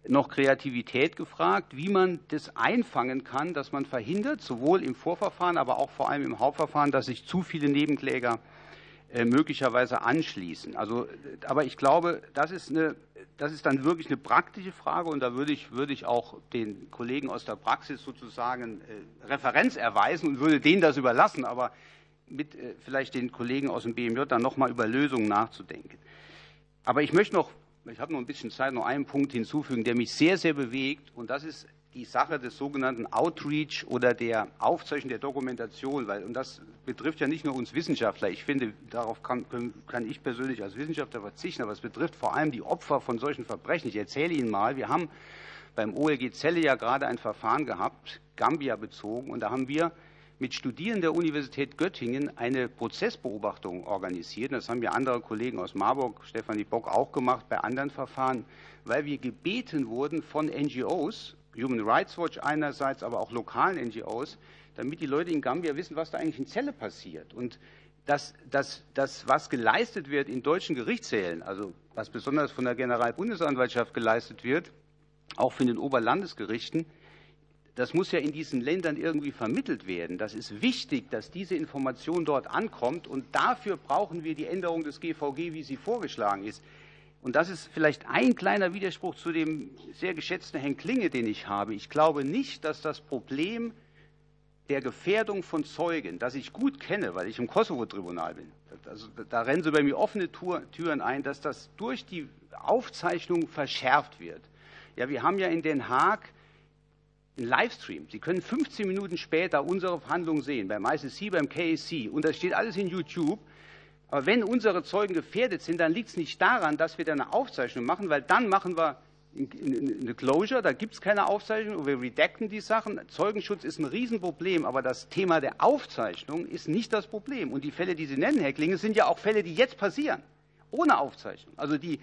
noch Kreativität gefragt, wie man das einfangen kann, dass man verhindert, sowohl im Vorverfahren, aber auch vor allem im Hauptverfahren, dass sich zu viele Nebenkläger möglicherweise anschließen. Also, aber ich glaube, das ist, eine, das ist dann wirklich eine praktische Frage und da würde ich, würde ich auch den Kollegen aus der Praxis sozusagen äh, Referenz erweisen und würde denen das überlassen, aber mit äh, vielleicht den Kollegen aus dem BMJ dann nochmal über Lösungen nachzudenken. Aber ich möchte noch, ich habe noch ein bisschen Zeit, noch einen Punkt hinzufügen, der mich sehr, sehr bewegt und das ist die Sache des sogenannten Outreach oder der Aufzeichnung der Dokumentation, weil, und das betrifft ja nicht nur uns Wissenschaftler, ich finde, darauf kann, kann ich persönlich als Wissenschaftler verzichten, aber es betrifft vor allem die Opfer von solchen Verbrechen. Ich erzähle Ihnen mal, wir haben beim OLG Celle ja gerade ein Verfahren gehabt, Gambia bezogen, und da haben wir mit Studierenden der Universität Göttingen eine Prozessbeobachtung organisiert. Das haben ja andere Kollegen aus Marburg, Stefanie Bock, auch gemacht bei anderen Verfahren, weil wir gebeten wurden von NGOs, Human Rights Watch einerseits, aber auch lokalen NGOs, damit die Leute in Gambia wissen, was da eigentlich in Zelle passiert. Und das, das, das, was geleistet wird in deutschen Gerichtssälen, also was besonders von der Generalbundesanwaltschaft geleistet wird, auch von den Oberlandesgerichten, das muss ja in diesen Ländern irgendwie vermittelt werden. Das ist wichtig, dass diese Information dort ankommt. Und dafür brauchen wir die Änderung des GVG, wie sie vorgeschlagen ist. Und das ist vielleicht ein kleiner Widerspruch zu dem sehr geschätzten Herrn Klinge, den ich habe. Ich glaube nicht, dass das Problem der Gefährdung von Zeugen, das ich gut kenne, weil ich im Kosovo-Tribunal bin, also da rennen Sie bei mir offene Türen ein, dass das durch die Aufzeichnung verschärft wird. Ja, wir haben ja in Den Haag einen Livestream. Sie können 15 Minuten später unsere Verhandlungen sehen, beim ICC, beim KSC, und das steht alles in YouTube. Aber wenn unsere Zeugen gefährdet sind, dann liegt es nicht daran, dass wir da eine Aufzeichnung machen, weil dann machen wir eine Closure, da gibt es keine Aufzeichnung, und wir redacten die Sachen. Zeugenschutz ist ein Riesenproblem, aber das Thema der Aufzeichnung ist nicht das Problem. Und die Fälle, die Sie nennen, Herr Klinge, sind ja auch Fälle, die jetzt passieren, ohne Aufzeichnung. Also die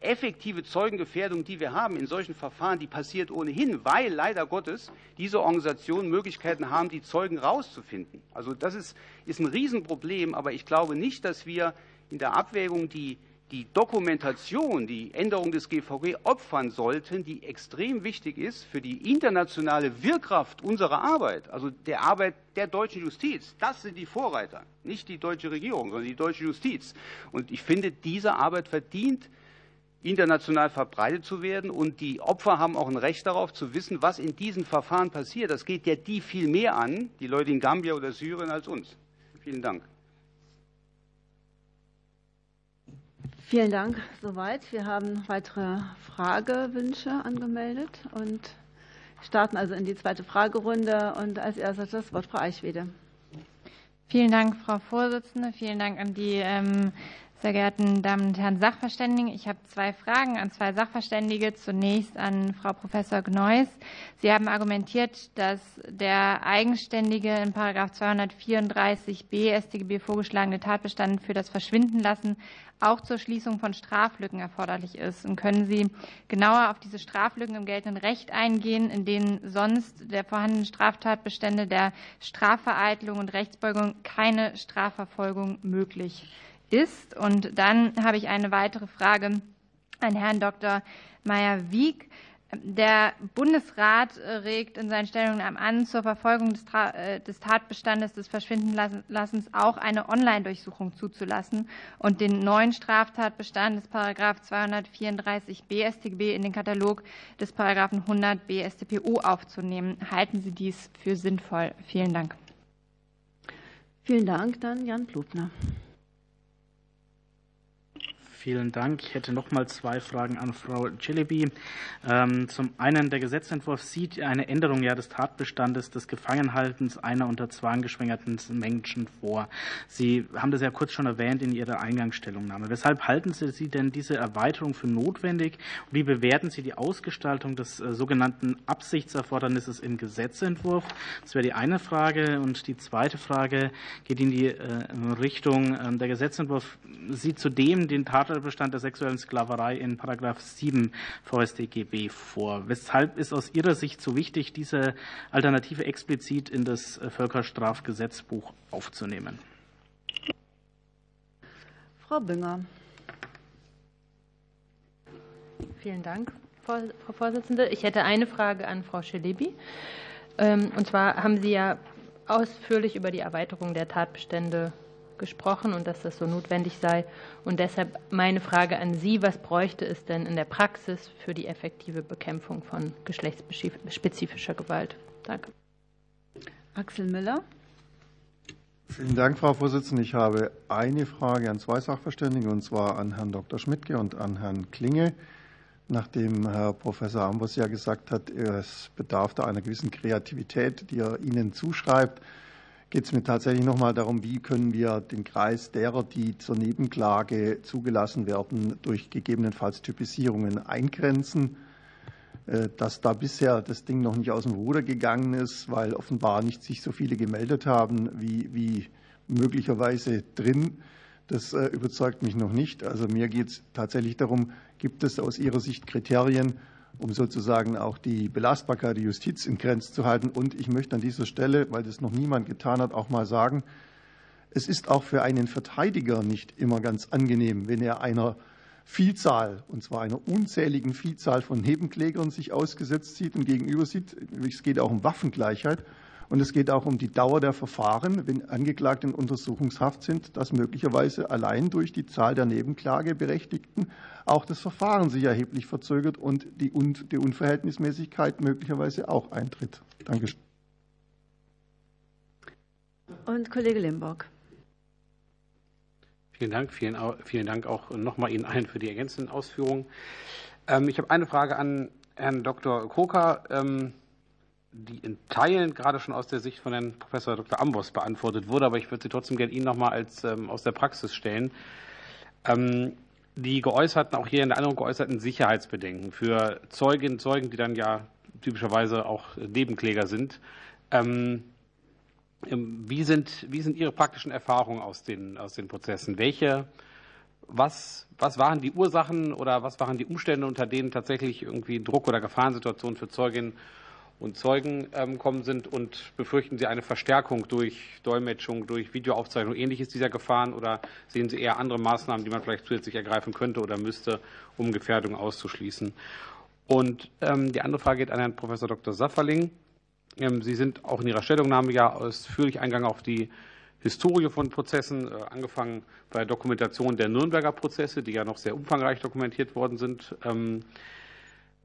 effektive Zeugengefährdung, die wir haben in solchen Verfahren, die passiert ohnehin, weil leider Gottes diese Organisationen Möglichkeiten haben, die Zeugen rauszufinden. Also das ist, ist ein Riesenproblem, aber ich glaube nicht, dass wir in der Abwägung die, die Dokumentation, die Änderung des GVG opfern sollten, die extrem wichtig ist für die internationale Wirkkraft unserer Arbeit, also der Arbeit der deutschen Justiz. Das sind die Vorreiter, nicht die deutsche Regierung, sondern die deutsche Justiz. Und ich finde, diese Arbeit verdient international verbreitet zu werden. Und die Opfer haben auch ein Recht darauf zu wissen, was in diesen Verfahren passiert. Das geht ja die viel mehr an, die Leute in Gambia oder Syrien, als uns. Vielen Dank. Vielen Dank. Soweit. Wir haben weitere Fragewünsche angemeldet und starten also in die zweite Fragerunde. Und als erstes das Wort Frau Eichwede. Vielen Dank, Frau Vorsitzende. Vielen Dank an die ähm, sehr geehrten Damen und Herren Sachverständigen, ich habe zwei Fragen an zwei Sachverständige. Zunächst an Frau Professor Gneuss. Sie haben argumentiert, dass der eigenständige in Paragraph 234b StGB vorgeschlagene Tatbestand für das Verschwindenlassen auch zur Schließung von Straflücken erforderlich ist. Und können Sie genauer auf diese Straflücken im geltenden Recht eingehen, in denen sonst der vorhandenen Straftatbestände der Strafvereitelung und Rechtsbeugung keine Strafverfolgung möglich ist? Und dann habe ich eine weitere Frage an Herrn Dr. Meyer-Wieg. Der Bundesrat regt in seinen Stellungnahmen an, zur Verfolgung äh, des Tatbestandes des Verschwindenlassens auch eine Online-Durchsuchung zuzulassen und den neuen Straftatbestand des Paragraph 234b StGB in den Katalog des Paragraphen 100b StPO aufzunehmen. Halten Sie dies für sinnvoll? Vielen Dank. Vielen Dank. Dann Jan Blutner. Vielen Dank. Ich hätte noch mal zwei Fragen an Frau Celebi. Ähm, zum einen, der Gesetzentwurf sieht eine Änderung ja des Tatbestandes des Gefangenhaltens einer unter Zwang geschwängerten Menschen vor. Sie haben das ja kurz schon erwähnt in Ihrer Eingangsstellungnahme. Weshalb halten Sie denn diese Erweiterung für notwendig? Wie bewerten Sie die Ausgestaltung des äh, sogenannten Absichtserfordernisses im Gesetzentwurf? Das wäre die eine Frage. Und die zweite Frage geht in die äh, Richtung, ähm, der Gesetzentwurf sieht zudem den Tat Tatbestand der sexuellen Sklaverei in Paragraph 7 VStGB vor. Weshalb ist aus Ihrer Sicht so wichtig, diese Alternative explizit in das Völkerstrafgesetzbuch aufzunehmen? Frau Bünger. Vielen Dank, Frau Vorsitzende. Ich hätte eine Frage an Frau Schelebi. Ähm, und zwar haben Sie ja ausführlich über die Erweiterung der Tatbestände gesprochen und dass das so notwendig sei. Und deshalb meine Frage an Sie, was bräuchte es denn in der Praxis für die effektive Bekämpfung von geschlechtsspezifischer Gewalt? Danke. Axel Müller. Vielen Dank, Frau Vorsitzende. Ich habe eine Frage an zwei Sachverständige, und zwar an Herrn Dr. Schmidtke und an Herrn Klinge. nachdem Herr Professor Ambos ja gesagt hat, es bedarf da einer gewissen Kreativität, die er Ihnen zuschreibt, geht es mir tatsächlich noch mal darum, wie können wir den Kreis derer, die zur Nebenklage zugelassen werden, durch gegebenenfalls Typisierungen eingrenzen. Äh, dass da bisher das Ding noch nicht aus dem Ruder gegangen ist, weil offenbar nicht sich so viele gemeldet haben wie, wie möglicherweise drin. Das äh, überzeugt mich noch nicht. Also mir geht es tatsächlich darum, gibt es aus Ihrer Sicht Kriterien, um sozusagen auch die Belastbarkeit der Justiz in Grenzen zu halten. Und ich möchte an dieser Stelle, weil das noch niemand getan hat, auch mal sagen, es ist auch für einen Verteidiger nicht immer ganz angenehm, wenn er einer Vielzahl, und zwar einer unzähligen Vielzahl von Nebenklägern sich ausgesetzt sieht und gegenüber sieht. Es geht auch um Waffengleichheit. Und es geht auch um die Dauer der Verfahren, wenn Angeklagte in Untersuchungshaft sind, dass möglicherweise allein durch die Zahl der Nebenklageberechtigten auch das Verfahren sich erheblich verzögert und die, Unverhältnismäßigkeit möglicherweise auch eintritt. Danke. Und Kollege Limburg. Vielen Dank. Vielen, vielen Dank auch nochmal Ihnen allen für die ergänzenden Ausführungen. Ähm, ich habe eine Frage an Herrn Dr. Koka, ähm, die in Teilen gerade schon aus der Sicht von Herrn Professor Dr. Ambos beantwortet wurde, aber ich würde sie trotzdem gerne Ihnen nochmal als ähm, aus der Praxis stellen. Die geäußerten, auch hier in der Erinnerung geäußerten Sicherheitsbedenken für Zeuginnen Zeugen, die dann ja typischerweise auch Nebenkläger sind. Ähm, wie sind, wie sind Ihre praktischen Erfahrungen aus den, aus den Prozessen? Welche, was, was waren die Ursachen oder was waren die Umstände, unter denen tatsächlich irgendwie Druck- oder Gefahrensituationen für Zeuginnen und Zeugen ähm, kommen sind? Und befürchten Sie eine Verstärkung durch Dolmetschung, durch Videoaufzeichnung, ähnliches dieser Gefahren? Oder sehen Sie eher andere Maßnahmen, die man vielleicht zusätzlich ergreifen könnte oder müsste, um Gefährdung auszuschließen? Und ähm, die andere Frage geht an Herrn Professor Dr. Safferling. Ähm, Sie sind auch in Ihrer Stellungnahme ja ausführlich eingegangen auf die Historie von Prozessen, äh, angefangen bei der Dokumentation der Nürnberger Prozesse, die ja noch sehr umfangreich dokumentiert worden sind.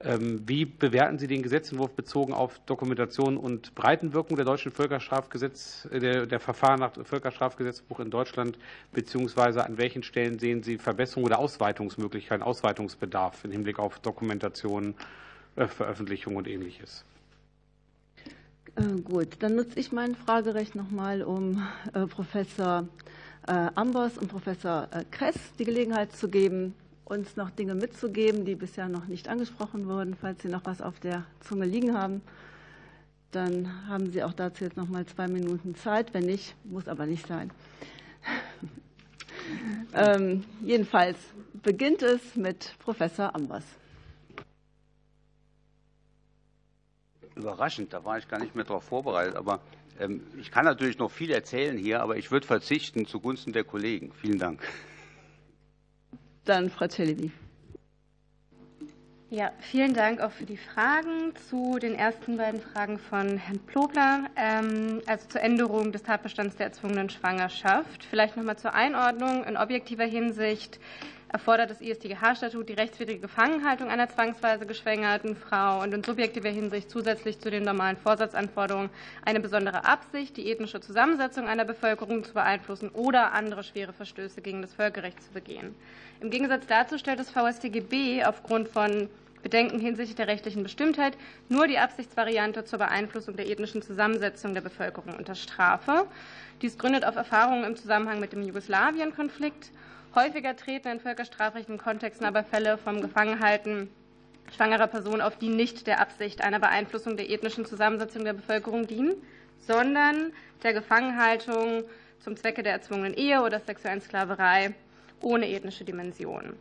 Ähm, wie bewerten Sie den Gesetzentwurf bezogen auf Dokumentation und Breitenwirkung der deutschen Völkerstrafgesetz, äh, der, der Verfahren nach Völkerstrafgesetzbuch in Deutschland, beziehungsweise an welchen Stellen sehen Sie Verbesserung oder Ausweitungsmöglichkeiten, Ausweitungsbedarf im Hinblick auf Dokumentation, äh, Veröffentlichung und Ähnliches? Äh, gut, dann nutze ich mein Fragerecht nochmal, um Professor Ambos und Professor Kress die Gelegenheit zu geben, uns noch Dinge mitzugeben, die bisher noch nicht angesprochen wurden. Falls Sie noch was auf der Zunge liegen haben, dann haben Sie auch dazu jetzt noch mal zwei Minuten Zeit. Wenn nicht, muss aber nicht sein. ähm, jedenfalls beginnt es mit Professor Ambos. überraschend. Da war ich gar nicht mehr darauf vorbereitet. Aber ähm, ich kann natürlich noch viel erzählen hier, aber ich würde verzichten zugunsten der Kollegen. Vielen Dank. Dann Frau Celebi. Ja, vielen Dank auch für die Fragen. Zu den ersten beiden Fragen von Herrn Plobler, ähm, also zur Änderung des Tatbestands der erzwungenen Schwangerschaft. Vielleicht noch mal zur Einordnung. In objektiver Hinsicht erfordert das IStGH-Statut die rechtswidrige Gefangenhaltung einer zwangsweise geschwängerten Frau und in subjektiver Hinsicht zusätzlich zu den normalen Vorsatzanforderungen eine besondere Absicht, die ethnische Zusammensetzung einer Bevölkerung zu beeinflussen oder andere schwere Verstöße gegen das Völkerrecht zu begehen. Im Gegensatz dazu stellt das VStGB aufgrund von Bedenken hinsichtlich der rechtlichen Bestimmtheit nur die Absichtsvariante zur Beeinflussung der ethnischen Zusammensetzung der Bevölkerung unter Strafe. Dies gründet auf Erfahrungen im Zusammenhang mit dem Jugoslawien-Konflikt Häufiger treten in völkerstrafrechtlichen Kontexten aber Fälle vom Gefangenhalten schwangerer Personen auf, die nicht der Absicht einer Beeinflussung der ethnischen Zusammensetzung der Bevölkerung dienen, sondern der Gefangenhaltung zum Zwecke der erzwungenen Ehe oder sexuellen Sklaverei ohne ethnische Dimension.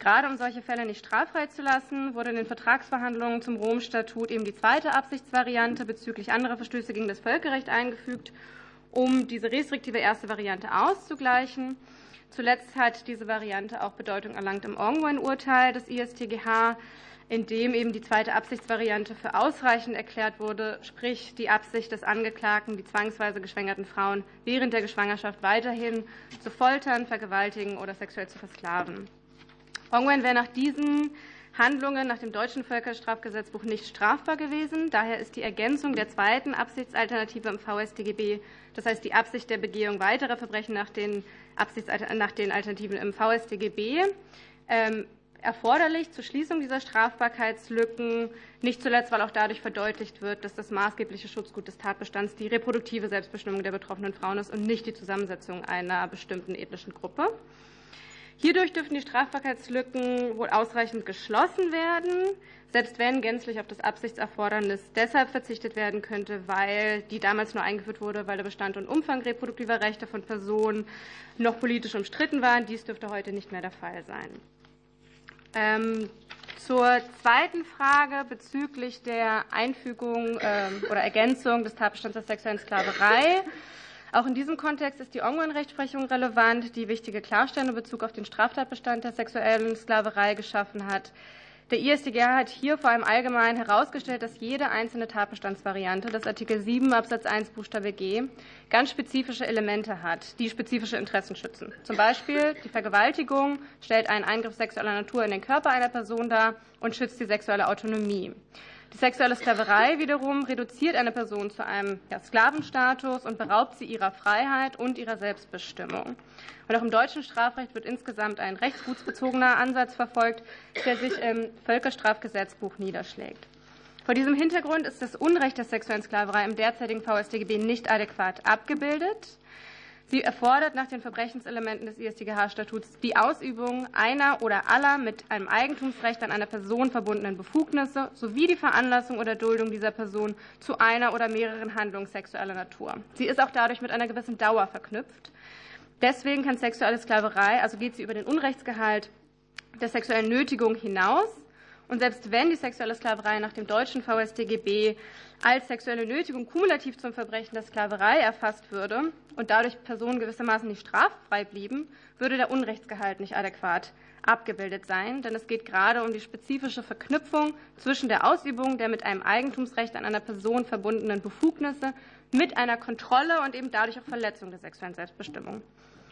Gerade um solche Fälle nicht straffrei zu lassen, wurde in den Vertragsverhandlungen zum Rom-Statut eben die zweite Absichtsvariante bezüglich anderer Verstöße gegen das Völkerrecht eingefügt, um diese restriktive erste Variante auszugleichen. Zuletzt hat diese Variante auch Bedeutung erlangt im Ongwen-Urteil des ISTGH, in dem eben die zweite Absichtsvariante für ausreichend erklärt wurde, sprich die Absicht des Angeklagten, die zwangsweise geschwängerten Frauen während der Geschwangerschaft weiterhin zu foltern, vergewaltigen oder sexuell zu versklaven. Ongwen wäre nach diesen Handlungen nach dem deutschen Völkerstrafgesetzbuch nicht strafbar gewesen. Daher ist die Ergänzung der zweiten Absichtsalternative im VStGB, das heißt die Absicht der Begehung weiterer Verbrechen nach den, nach den Alternativen im VStGB, ähm, erforderlich zur Schließung dieser Strafbarkeitslücken, nicht zuletzt, weil auch dadurch verdeutlicht wird, dass das maßgebliche Schutzgut des Tatbestands die reproduktive Selbstbestimmung der betroffenen Frauen ist und nicht die Zusammensetzung einer bestimmten ethnischen Gruppe. Hierdurch dürfen die Strafbarkeitslücken wohl ausreichend geschlossen werden, selbst wenn gänzlich auf das Absichtserfordernis deshalb verzichtet werden könnte, weil die damals nur eingeführt wurde, weil der Bestand und Umfang reproduktiver Rechte von Personen noch politisch umstritten waren. Dies dürfte heute nicht mehr der Fall sein. Ähm, zur zweiten Frage bezüglich der Einfügung ähm, oder Ergänzung des Tatbestands der sexuellen Sklaverei. Auch in diesem Kontext ist die Ongoing-Rechtsprechung relevant, die wichtige Klarstellung in Bezug auf den Straftatbestand der sexuellen Sklaverei geschaffen hat. Der ISDGR hat hier vor allem allgemein herausgestellt, dass jede einzelne Tatbestandsvariante des Artikel 7 Absatz 1 Buchstabe G ganz spezifische Elemente hat, die spezifische Interessen schützen. Zum Beispiel die Vergewaltigung stellt einen Eingriff sexueller Natur in den Körper einer Person dar und schützt die sexuelle Autonomie. Die sexuelle Sklaverei wiederum reduziert eine Person zu einem Sklavenstatus und beraubt sie ihrer Freiheit und ihrer Selbstbestimmung. Und auch im deutschen Strafrecht wird insgesamt ein rechtsgutsbezogener Ansatz verfolgt, der sich im Völkerstrafgesetzbuch niederschlägt. Vor diesem Hintergrund ist das Unrecht der sexuellen Sklaverei im derzeitigen VStGB nicht adäquat abgebildet. Sie erfordert nach den Verbrechenselementen des IStGH-Statuts die Ausübung einer oder aller mit einem Eigentumsrecht an einer Person verbundenen Befugnisse sowie die Veranlassung oder Duldung dieser Person zu einer oder mehreren Handlungen sexueller Natur. Sie ist auch dadurch mit einer gewissen Dauer verknüpft. Deswegen kann sexuelle Sklaverei, also geht sie über den Unrechtsgehalt der sexuellen Nötigung hinaus. Und selbst wenn die sexuelle Sklaverei nach dem deutschen VStGB als sexuelle Nötigung kumulativ zum Verbrechen der Sklaverei erfasst würde und dadurch Personen gewissermaßen nicht straffrei blieben, würde der Unrechtsgehalt nicht adäquat abgebildet sein. Denn es geht gerade um die spezifische Verknüpfung zwischen der Ausübung der mit einem Eigentumsrecht an einer Person verbundenen Befugnisse mit einer Kontrolle und eben dadurch auch Verletzung der sexuellen Selbstbestimmung.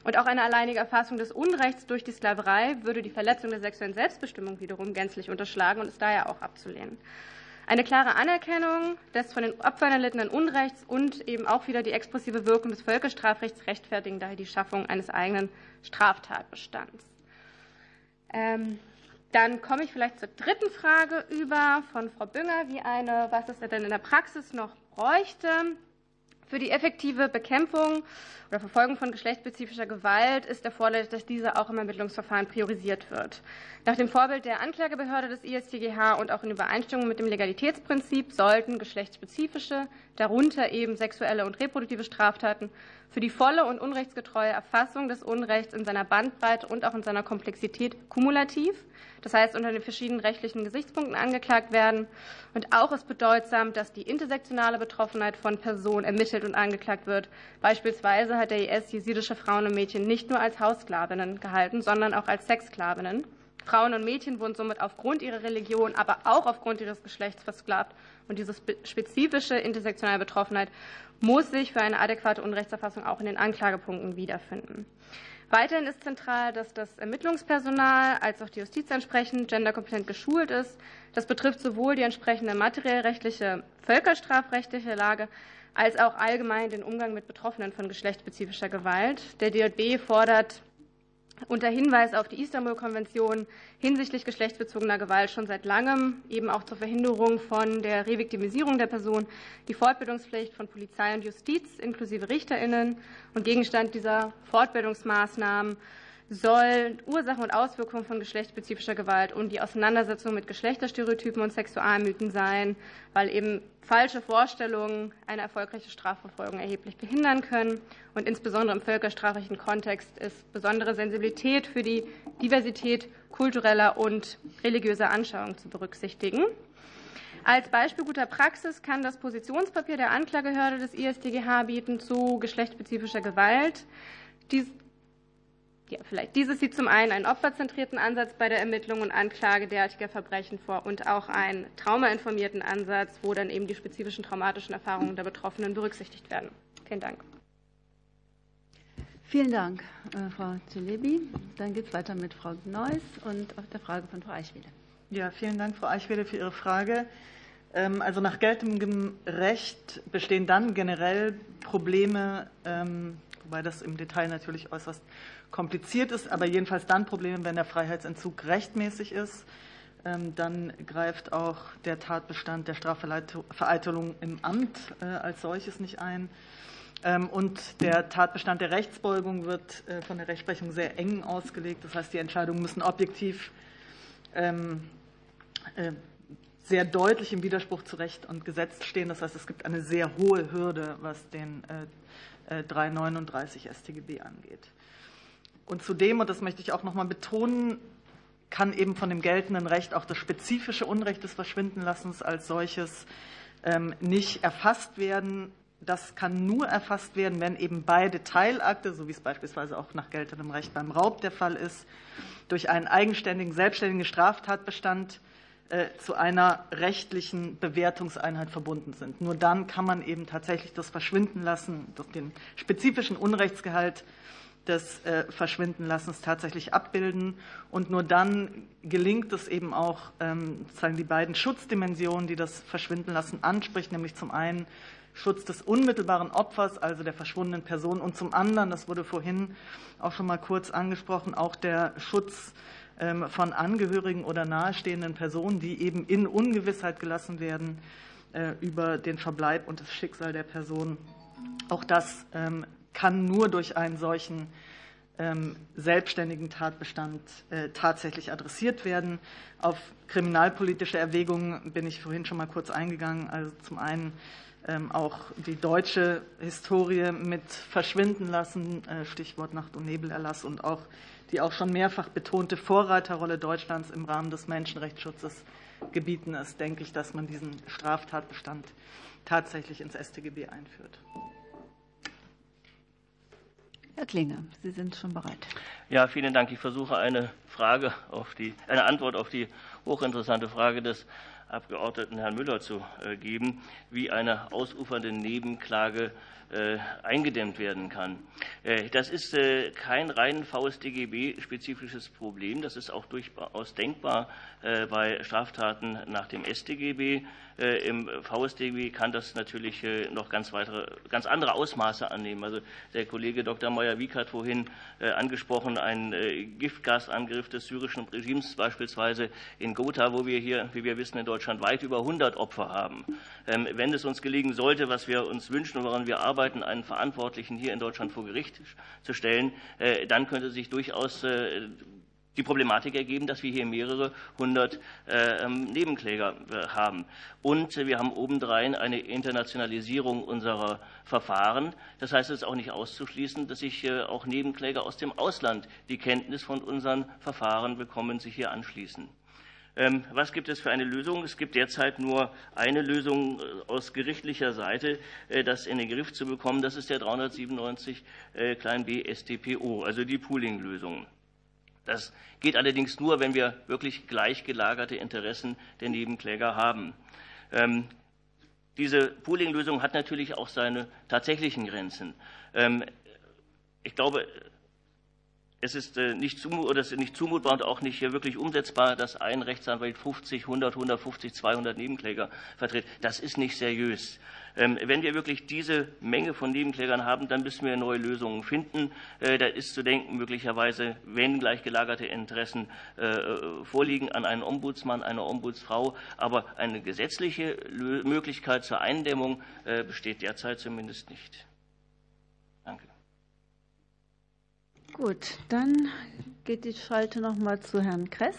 Und auch eine alleinige Erfassung des Unrechts durch die Sklaverei würde die Verletzung der sexuellen Selbstbestimmung wiederum gänzlich unterschlagen und ist daher auch abzulehnen. Eine klare Anerkennung des von den Opfern erlittenen Unrechts und eben auch wieder die expressive Wirkung des Völkerstrafrechts rechtfertigen daher die Schaffung eines eigenen Straftatbestands. Ähm, dann komme ich vielleicht zur dritten Frage über von Frau Bünger, wie eine, was es denn in der Praxis noch bräuchte. Für die effektive Bekämpfung oder Verfolgung von geschlechtsspezifischer Gewalt ist erforderlich, dass diese auch im Ermittlungsverfahren priorisiert wird. Nach dem Vorbild der Anklagebehörde des IStGH und auch in Übereinstimmung mit dem Legalitätsprinzip sollten geschlechtsspezifische, darunter eben sexuelle und reproduktive Straftaten, für die volle und unrechtsgetreue Erfassung des Unrechts in seiner Bandbreite und auch in seiner Komplexität kumulativ, das heißt unter den verschiedenen rechtlichen Gesichtspunkten angeklagt werden. Und auch ist bedeutsam, dass die intersektionale Betroffenheit von Personen ermittelt und angeklagt wird. Beispielsweise hat der IS jesidische Frauen und Mädchen nicht nur als Haussklavinnen gehalten, sondern auch als Sexsklavinnen. Frauen und Mädchen wurden somit aufgrund ihrer Religion, aber auch aufgrund ihres Geschlechts versklavt. Und diese spezifische intersektionale Betroffenheit muss sich für eine adäquate Unrechtserfassung auch in den Anklagepunkten wiederfinden. Weiterhin ist zentral, dass das Ermittlungspersonal als auch die Justiz entsprechend genderkompetent geschult ist. Das betrifft sowohl die entsprechende materiellrechtliche, völkerstrafrechtliche Lage als auch allgemein den Umgang mit Betroffenen von geschlechtsspezifischer Gewalt. Der DJB fordert unter Hinweis auf die Istanbul-Konvention hinsichtlich geschlechtsbezogener Gewalt schon seit langem, eben auch zur Verhinderung von der Reviktimisierung der Person, die Fortbildungspflicht von Polizei und Justiz inklusive RichterInnen. Und Gegenstand dieser Fortbildungsmaßnahmen soll Ursachen und Auswirkungen von geschlechtsspezifischer Gewalt und die Auseinandersetzung mit Geschlechterstereotypen und Sexualmythen sein, weil eben falsche Vorstellungen eine erfolgreiche Strafverfolgung erheblich behindern können. Und insbesondere im völkerstrafrechtlichen Kontext ist besondere Sensibilität für die Diversität kultureller und religiöser Anschauungen zu berücksichtigen. Als Beispiel guter Praxis kann das Positionspapier der Anklagehörde des IStGH bieten zu geschlechtsspezifischer Gewalt. Dies ja, vielleicht. Dieses sieht zum einen einen opferzentrierten Ansatz bei der Ermittlung und Anklage derartiger Verbrechen vor und auch einen traumainformierten Ansatz, wo dann eben die spezifischen traumatischen Erfahrungen der Betroffenen berücksichtigt werden. Vielen Dank. Vielen Dank, äh, Frau Celebi. Dann geht es weiter mit Frau Neuss und auf der Frage von Frau Eichwede. Ja, vielen Dank, Frau Eichwede, für Ihre Frage. Ähm, also nach geltendem Recht bestehen dann generell Probleme, ähm, wobei das im Detail natürlich äußerst kompliziert ist, aber jedenfalls dann Probleme, wenn der Freiheitsentzug rechtmäßig ist. Ähm, dann greift auch der Tatbestand der Strafvereitelung im Amt äh, als solches nicht ein. Ähm, und der Tatbestand der Rechtsbeugung wird äh, von der Rechtsprechung sehr eng ausgelegt. Das heißt, die Entscheidungen müssen objektiv ähm, äh, sehr deutlich im Widerspruch zu Recht und Gesetz stehen. Das heißt, es gibt eine sehr hohe Hürde, was den 339 StGB angeht. Und zudem, und das möchte ich auch noch mal betonen, kann eben von dem geltenden Recht auch das spezifische Unrecht des Verschwindenlassens als solches ähm, nicht erfasst werden. Das kann nur erfasst werden, wenn eben beide Teilakte, so wie es beispielsweise auch nach geltendem Recht beim Raub der Fall ist, durch einen eigenständigen, selbstständigen Straftatbestand äh, zu einer rechtlichen Bewertungseinheit verbunden sind. Nur dann kann man eben tatsächlich das Verschwindenlassen, den spezifischen Unrechtsgehalt des äh, Verschwindenlassens tatsächlich abbilden. Und nur dann gelingt es eben auch, ähm, sozusagen die beiden Schutzdimensionen, die das Verschwindenlassen anspricht, nämlich zum einen Schutz des unmittelbaren Opfers, also der verschwundenen Person, und zum anderen, das wurde vorhin auch schon mal kurz angesprochen, auch der Schutz ähm, von Angehörigen oder nahestehenden Personen, die eben in Ungewissheit gelassen werden äh, über den Verbleib und das Schicksal der Person. Auch das ähm, kann nur durch einen solchen ähm, selbstständigen Tatbestand äh, tatsächlich adressiert werden. Auf kriminalpolitische Erwägungen bin ich vorhin schon mal kurz eingegangen. Also zum einen ähm, auch die deutsche Historie mit verschwinden lassen, äh, Stichwort Nacht- und Nebelerlass und auch die auch schon mehrfach betonte Vorreiterrolle Deutschlands im Rahmen des Menschenrechtsschutzes gebieten es, denke ich, dass man diesen Straftatbestand tatsächlich ins StGB einführt. Herr Klinge, Sie sind schon bereit. Ja, vielen Dank. Ich versuche eine Frage auf die, eine Antwort auf die hochinteressante Frage des Abgeordneten Herrn Müller zu äh, geben, wie eine ausufernde Nebenklage äh, eingedämmt werden kann. Äh, das ist kein rein VSDGB-spezifisches Problem. Das ist auch durchaus denkbar bei Straftaten nach dem StGB. Äh, Im VSDB kann das natürlich äh, noch ganz, weitere, ganz andere Ausmaße annehmen. Also der Kollege Dr. Meyer-Wieck hat vorhin äh, angesprochen, einen Giftgasangriff des syrischen Regimes beispielsweise in Gotha, wo wir hier, wie wir wissen, in Deutschland weit über 100 Opfer haben. Ähm, wenn es uns gelingen sollte, was wir uns wünschen und woran wir arbeiten, einen Verantwortlichen hier in Deutschland vor Gericht zu stellen, dann könnte sich durchaus die Problematik ergeben, dass wir hier mehrere hundert äh, ähm, Nebenkläger äh, haben. Und wir haben obendrein eine Internationalisierung unserer Verfahren. Das heißt, es ist auch nicht auszuschließen, dass sich äh, auch Nebenkläger aus dem Ausland, die Kenntnis von unseren Verfahren bekommen, sich hier anschließen. Ähm, was gibt es für eine Lösung? Es gibt derzeit nur eine Lösung äh, aus gerichtlicher Seite, das in den Griff zu bekommen. Das ist der 397 klein b StPO, also die Pooling-Lösung. Das geht allerdings nur, wenn wir wirklich gleichgelagerte Interessen der Nebenkläger haben. Ähm, diese Pooling-Lösung hat natürlich auch seine tatsächlichen Grenzen. Ähm, ich glaube, es ist äh, nicht zumutbar und auch nicht wirklich umsetzbar, dass ein Rechtsanwalt 50, 100, 150, 200 Nebenkläger vertritt. Das ist nicht seriös. Ähm, wenn wir wirklich diese Menge von Nebenklägern haben, dann müssen wir neue Lösungen finden. Äh, da ist zu denken, möglicherweise, wenn gleich gelagerte Interessen äh, vorliegen, an einen Ombudsmann, eine Ombudsfrau. Aber eine gesetzliche Möglichkeit zur Eindämmung äh, besteht derzeit zumindest nicht. Danke. Gut, dann geht die Schalte noch mal zu Herrn Kress.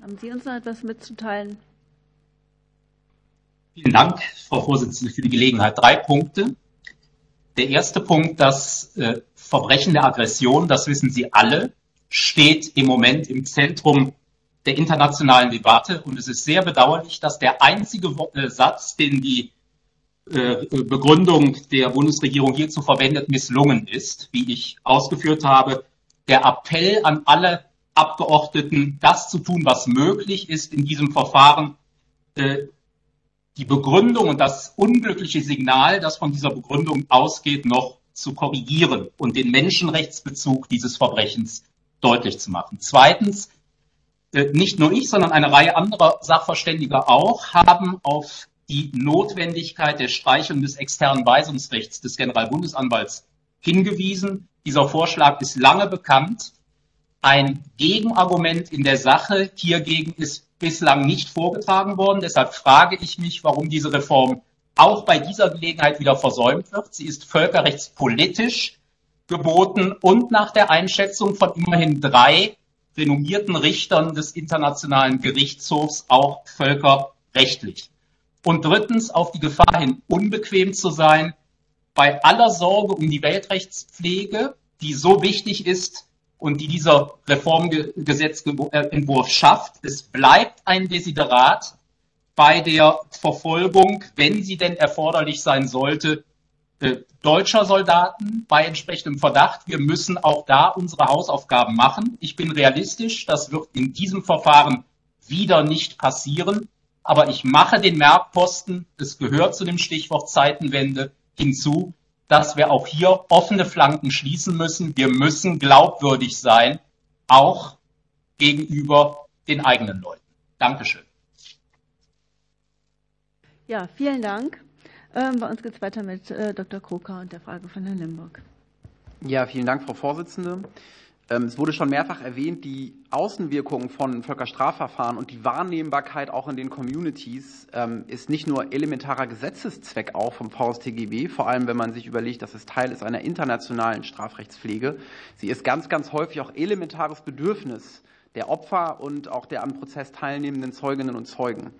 Haben Sie uns noch etwas mitzuteilen? Vielen Dank, Frau Vorsitzende, für die Gelegenheit. Drei Punkte. Der erste Punkt, das äh, Verbrechen der Aggression, das wissen Sie alle, steht im Moment im Zentrum der internationalen Debatte. Und es ist sehr bedauerlich, dass der einzige äh, Satz, den die äh, Begründung der Bundesregierung hierzu verwendet, misslungen ist, wie ich ausgeführt habe. Der Appell an alle Abgeordneten, das zu tun, was möglich ist in diesem Verfahren, die Begründung und das unglückliche Signal, das von dieser Begründung ausgeht, noch zu korrigieren und den Menschenrechtsbezug dieses Verbrechens deutlich zu machen. Zweitens, äh, nicht nur ich, sondern eine Reihe anderer Sachverständiger auch haben auf die Notwendigkeit der Streichung des externen Weisungsrechts des Generalbundesanwalts hingewiesen. Dieser Vorschlag ist lange bekannt. Ein Gegenargument in der Sache hiergegen ist bislang nicht vorgetragen worden. Deshalb frage ich mich, warum diese Reform auch bei dieser Gelegenheit wieder versäumt wird. Sie ist völkerrechtspolitisch geboten und nach der Einschätzung von immerhin drei renommierten Richtern des Internationalen Gerichtshofs auch völkerrechtlich. Und drittens auf die Gefahr hin, unbequem zu sein, bei aller Sorge um die Weltrechtspflege, die so wichtig ist, und die dieser Reformgesetzentwurf schafft. Es bleibt ein Desiderat bei der Verfolgung, wenn sie denn erforderlich sein sollte, äh, deutscher Soldaten bei entsprechendem Verdacht. Wir müssen auch da unsere Hausaufgaben machen. Ich bin realistisch, das wird in diesem Verfahren wieder nicht passieren. Aber ich mache den Merkposten, es gehört zu dem Stichwort Zeitenwende hinzu, dass wir auch hier offene Flanken schließen müssen. Wir müssen glaubwürdig sein, auch gegenüber den eigenen Leuten. Dankeschön. Ja, vielen Dank. Ähm, bei uns geht es weiter mit äh, Dr. Kroker und der Frage von Herrn Limburg. Ja, vielen Dank, Frau Vorsitzende. Ähm, es wurde schon mehrfach erwähnt, die Außenwirkungen von Völkerstrafverfahren und die Wahrnehmbarkeit auch in den Communities ähm, ist nicht nur elementarer Gesetzeszweck auch vom VSTGB, vor allem wenn man sich überlegt, dass es Teil ist einer internationalen Strafrechtspflege. Sie ist ganz, ganz häufig auch elementares Bedürfnis der Opfer und auch der am Prozess teilnehmenden Zeuginnen und Zeugen.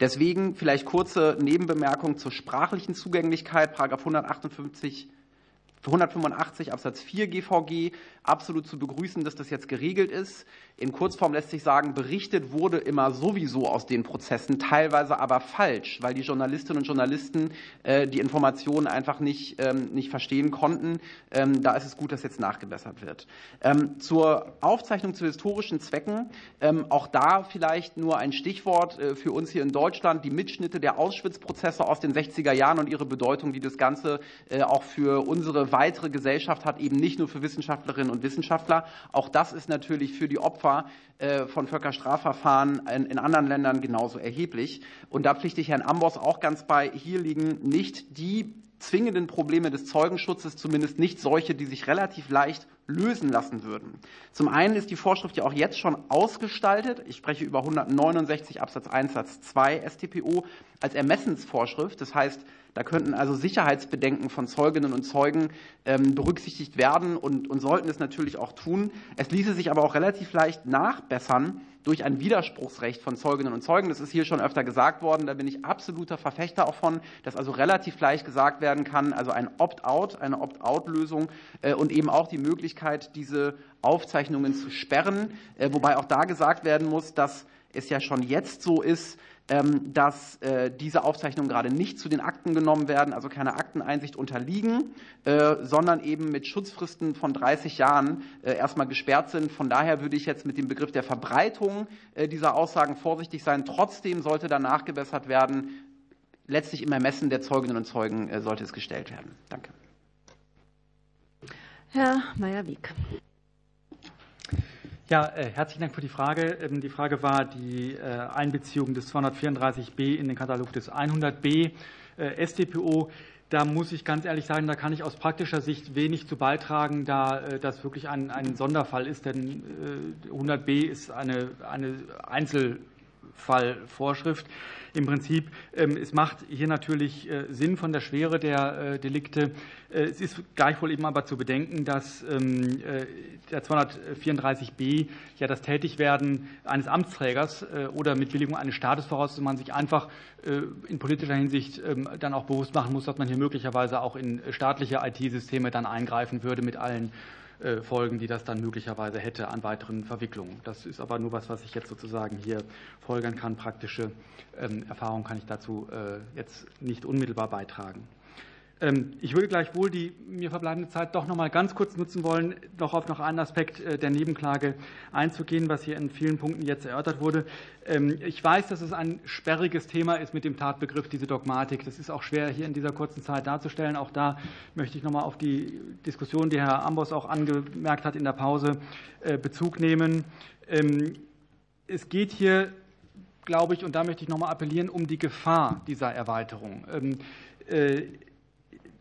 Deswegen vielleicht kurze Nebenbemerkung zur sprachlichen Zugänglichkeit, Paragraph 158 185 Absatz 4 GVG absolut zu begrüßen, dass das jetzt geregelt ist. In Kurzform lässt sich sagen, berichtet wurde immer sowieso aus den Prozessen, teilweise aber falsch, weil die Journalistinnen und Journalisten äh, die Informationen einfach nicht, ähm, nicht verstehen konnten. Ähm, da ist es gut, dass jetzt nachgebessert wird. Ähm, zur Aufzeichnung zu historischen Zwecken, auch da vielleicht nur ein Stichwort äh, für uns hier in Deutschland, die Mitschnitte der Auschwitz-Prozesse aus den 60er Jahren und ihre Bedeutung, die das Ganze äh, auch für unsere weitere Gesellschaft hat, eben nicht nur für Wissenschaftlerinnen und Wissenschaftler. Auch das ist natürlich für die Opfer äh, von Völkerstrafverfahren in anderen Ländern genauso erheblich. Und da pflichte ich Herrn Ambos auch ganz bei. Hier liegen nicht die zwingenden Probleme des Zeugenschutzes, zumindest nicht solche, die sich relativ leicht lösen lassen würden. Zum einen ist die Vorschrift ja auch jetzt schon ausgestaltet. Ich spreche über 169 Absatz 1 Satz 2 StPO als Ermessensvorschrift. Das heißt, da könnten also Sicherheitsbedenken von Zeuginnen und Zeugen ähm, berücksichtigt werden und, und sollten es natürlich auch tun. Es ließe sich aber auch relativ leicht nachbessern durch ein Widerspruchsrecht von Zeuginnen und Zeugen. Das ist hier schon öfter gesagt worden. Da bin ich absoluter Verfechter auch von, dass also relativ leicht gesagt werden kann, also ein Opt-out, eine Opt-out-Lösung äh, und eben auch die Möglichkeit, diese Aufzeichnungen zu sperren. Äh, wobei auch da gesagt werden muss, dass es ja schon jetzt so ist, dass äh, diese Aufzeichnungen gerade nicht zu den Akten genommen werden, also keine Akteneinsicht unterliegen, äh, sondern eben mit Schutzfristen von 30 Jahren äh, erstmal gesperrt sind. Von daher würde ich jetzt mit dem Begriff der Verbreitung dieser Aussagen vorsichtig sein. Trotzdem sollte danach gebessert werden. Letztlich im Ermessen der Zeuginnen und Zeugen sollte es gestellt werden. Danke. Herr Meyer-Wieck. Ja, äh, herzlichen Dank für die Frage. Ähm, die Frage war die äh, Einbeziehung des 234b in den Katalog des 100b äh, StPO. Da muss ich ganz ehrlich sagen, da kann ich aus praktischer Sicht wenig zu beitragen, da das wirklich ein, ein Sonderfall ist. Denn 100b ist eine, eine Einzelfallvorschrift im Prinzip. Ähm, es macht hier natürlich Sinn von der Schwere der Delikte. Es ist gleichwohl eben aber zu bedenken, dass ähm, der 234b ja das Tätigwerden eines Amtsträgers äh, oder mit Billigung eines Staates voraus, man sich einfach äh, in politischer Hinsicht ähm, dann auch bewusst machen muss, dass man hier möglicherweise auch in staatliche IT-Systeme dann eingreifen würde mit allen äh, Folgen, die das dann möglicherweise hätte an weiteren Verwicklungen. Das ist aber nur was, was ich jetzt sozusagen hier folgern kann. Praktische ähm, Erfahrung kann ich dazu jetzt nicht unmittelbar beitragen. Ähm, ich würde gleichwohl die mir verbleibende Zeit doch noch mal ganz kurz nutzen wollen, noch auf noch einen Aspekt äh, der Nebenklage einzugehen, was hier in vielen Punkten jetzt erörtert wurde. Ähm, ich weiß, dass es ein sperriges Thema ist mit dem Tatbegriff, diese Dogmatik. Das ist auch schwer hier in dieser kurzen Zeit darzustellen. Auch da möchte ich noch mal auf die Diskussion, die Herr Ambos auch angemerkt hat in der Pause, äh, Bezug nehmen. Ähm, es geht hier, glaube ich, und da möchte ich noch mal appellieren, um die Gefahr dieser Erweiterung.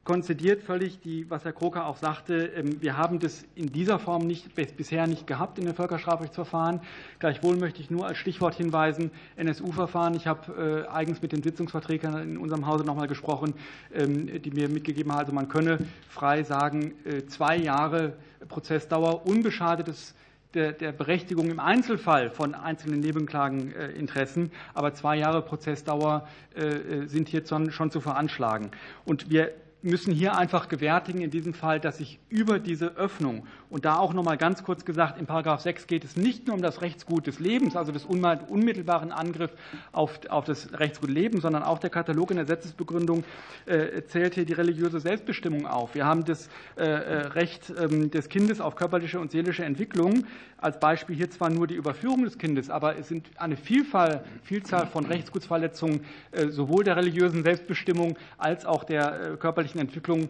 Äh, konzidiert völlig, die, was Herr Kroker auch sagte. Ähm, wir haben das in dieser Form nicht, bisher nicht gehabt in den Völkerstrafrechtsverfahren. Gleichwohl möchte ich nur als Stichwort hinweisen, NSU-Verfahren. Ich habe äh, eigens mit den Sitzungsvertretern in unserem Hause noch mal gesprochen, ähm, die mir mitgegeben haben, also man könne frei sagen, äh, zwei Jahre Prozessdauer, unbeschadetes der, der Berechtigung im Einzelfall von einzelnen Nebenklageninteressen. Aber zwei Jahre Prozessdauer äh, sind hier schon zu veranschlagen. Und wir müssen hier einfach gewärtigen, in diesem Fall, dass sich über diese Öffnung und da auch noch mal ganz kurz gesagt, in Paragraph 6 geht es nicht nur um das Rechtsgut des Lebens, also des unmittelbaren Angriff auf, auf das Rechtsgut Leben, sondern auch der Katalog in der Gesetzesbegründung äh, zählt hier die religiöse Selbstbestimmung auf. Wir haben das äh, äh Recht äh, des Kindes auf körperliche und seelische Entwicklung. Als Beispiel hier zwar nur die Überführung des Kindes, aber es sind eine Vielfalt, Vielzahl von Rechtsgutsverletzungen sowohl der religiösen Selbstbestimmung als auch der körperlichen Entwicklung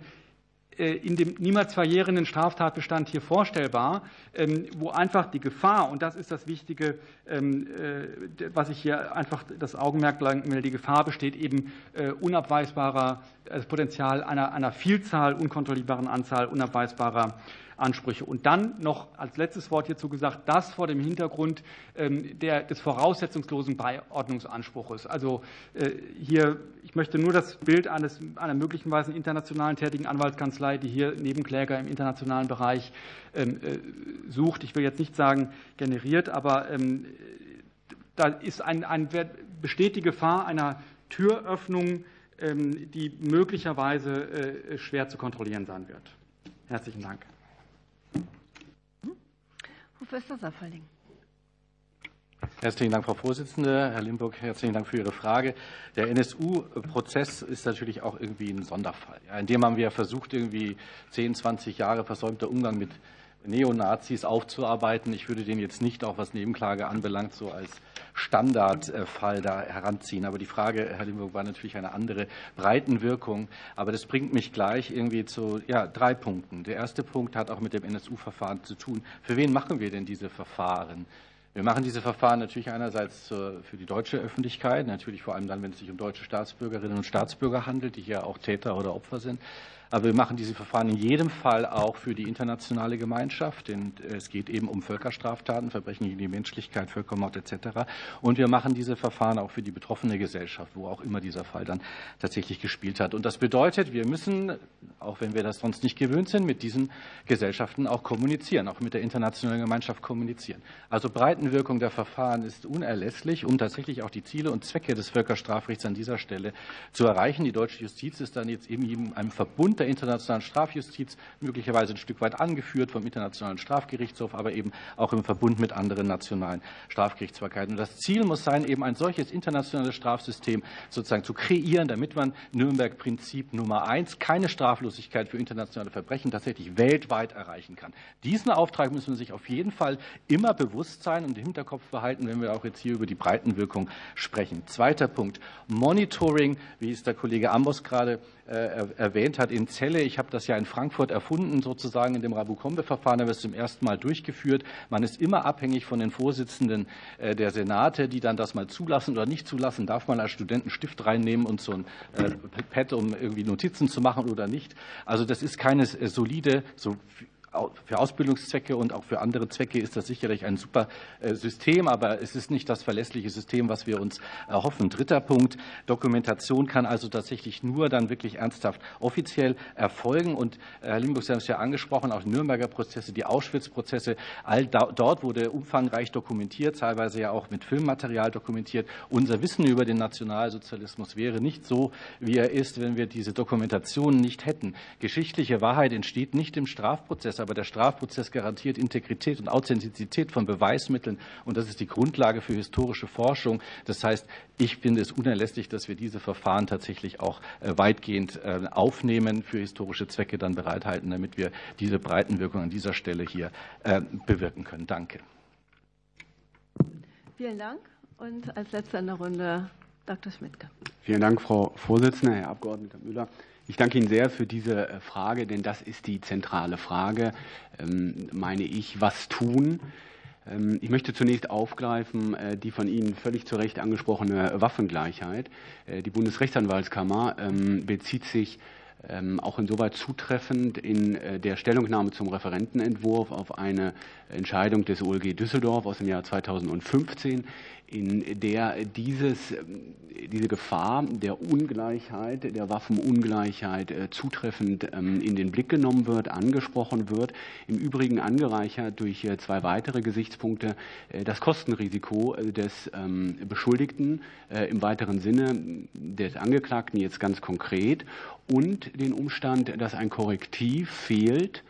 äh, in dem niemals verjährenden Straftatbestand hier vorstellbar, ähm, wo einfach die Gefahr, und das ist das Wichtige, ähm, äh, was ich hier einfach das Augenmerk lenken will, die Gefahr besteht eben äh, unabweisbarer, das Potenzial einer, einer Vielzahl, unkontrollierbaren Anzahl unabweisbarer Ansprüche. Und dann noch als letztes Wort hierzu gesagt, das vor dem Hintergrund ähm, der, des voraussetzungslosen Beiordnungsanspruches. Also äh, hier, ich möchte nur das Bild eines, einer möglicherweise internationalen tätigen Anwaltskanzlei, die hier Nebenkläger im internationalen Bereich ähm, äh, sucht. Ich will jetzt nicht sagen generiert, aber ähm, da ist ein, ein, besteht die Gefahr einer Türöffnung, die möglicherweise äh, schwer zu kontrollieren sein wird. Herzlichen Dank. Professor Safferling. Herzlichen Dank, Frau Vorsitzende. Herr Limburg, herzlichen Dank für Ihre Frage. Der NSU-Prozess ist natürlich auch irgendwie ein Sonderfall. in dem haben wir versucht, irgendwie 10, 20 Jahre versäumter Umgang mit Neonazis aufzuarbeiten. Ich würde den jetzt nicht, auch was Nebenklage anbelangt, so als Standardfall da heranziehen. Aber die Frage, Herr Limburg, war natürlich eine andere Breitenwirkung. Aber das bringt mich gleich irgendwie zu ja, drei Punkten. Der erste Punkt hat auch mit dem NSU-Verfahren zu tun. Für wen machen wir denn diese Verfahren? Wir machen diese Verfahren natürlich einerseits für die deutsche Öffentlichkeit, natürlich vor allem dann, wenn es sich um deutsche Staatsbürgerinnen und Staatsbürger handelt, die hier auch Täter oder Opfer sind. Aber wir machen diese Verfahren in jedem Fall auch für die internationale Gemeinschaft, denn es geht eben um Völkerstraftaten, Verbrechen gegen die Menschlichkeit, Völkermord etc. Und wir machen diese Verfahren auch für die betroffene Gesellschaft, wo auch immer dieser Fall dann tatsächlich gespielt hat. Und das bedeutet, wir müssen, auch wenn wir das sonst nicht gewöhnt sind, mit diesen Gesellschaften auch kommunizieren, auch mit der internationalen Gemeinschaft kommunizieren. Also Breitenwirkung der Verfahren ist unerlässlich, um tatsächlich auch die Ziele und Zwecke des Völkerstrafrechts an dieser Stelle zu erreichen. Die deutsche Justiz ist dann jetzt eben in einem Verbund der internationalen Strafjustiz, möglicherweise ein Stück weit angeführt vom Internationalen Strafgerichtshof, aber eben auch im Verbund mit anderen nationalen Strafgerichtsbarkeiten. Und das Ziel muss sein, eben ein solches internationales Strafsystem sozusagen zu kreieren, damit man Nürnberg-Prinzip Nummer eins, keine Straflosigkeit für internationale Verbrechen, tatsächlich weltweit erreichen kann. Diesen Auftrag müssen wir sich auf jeden Fall immer bewusst sein und im Hinterkopf behalten, wenn wir auch jetzt hier über die Breitenwirkung sprechen. Zweiter Punkt. Monitoring, wie es der Kollege Ambos gerade erwähnt hat, in Zelle. Ich habe das ja in Frankfurt erfunden, sozusagen in dem Rabukombe-Verfahren, wird es zum ersten Mal durchgeführt. Man ist immer abhängig von den Vorsitzenden äh, der Senate, die dann das mal zulassen oder nicht zulassen. Darf man als Student einen Stift reinnehmen und so ein äh, Pad, um irgendwie Notizen zu machen oder nicht? Also das ist keine solide, so für Ausbildungszwecke und auch für andere Zwecke ist das sicherlich ein super äh, System, aber es ist nicht das verlässliche System, was wir uns erhoffen. Dritter Punkt. Dokumentation kann also tatsächlich nur dann wirklich ernsthaft offiziell erfolgen. Und äh, Herr Limburg, Sie haben es ja angesprochen, auch die Nürnberger Prozesse, die Auschwitz-Prozesse, all dort wurde umfangreich dokumentiert, teilweise ja auch mit Filmmaterial dokumentiert. Unser Wissen über den Nationalsozialismus wäre nicht so, wie er ist, wenn wir diese Dokumentation nicht hätten. Geschichtliche Wahrheit entsteht nicht im Strafprozess aber der Strafprozess garantiert Integrität und Authentizität von Beweismitteln. Und das ist die Grundlage für historische Forschung. Das heißt, ich finde es unerlässlich, dass wir diese Verfahren tatsächlich auch äh, weitgehend äh, aufnehmen, für historische Zwecke dann bereithalten, damit wir diese Breitenwirkung an dieser Stelle hier äh, bewirken können. Danke. Vielen Dank. Und als letzter in der Runde Dr. Schmidtke. Vielen Dank, Frau Vorsitzende, Herr Abgeordneter Müller. Ich danke Ihnen sehr für diese äh, Frage, denn das ist die zentrale Frage, ähm, meine ich, was tun? Ähm, ich möchte zunächst aufgreifen äh, die von Ihnen völlig zu Recht angesprochene Waffengleichheit. Äh, die Bundesrechtsanwaltskammer ähm, bezieht sich auch insoweit zutreffend in der Stellungnahme zum Referentenentwurf auf eine Entscheidung des OLG Düsseldorf aus dem Jahr 2015, in der dieses, diese Gefahr der Ungleichheit, der Waffenungleichheit äh, zutreffend ähm, in den Blick genommen wird, angesprochen wird. Im Übrigen angereichert durch äh, zwei weitere Gesichtspunkte. Das Kostenrisiko des ähm, Beschuldigten im weiteren Sinne des Angeklagten jetzt ganz konkret und den Umstand, dass ein Korrektiv fehlt,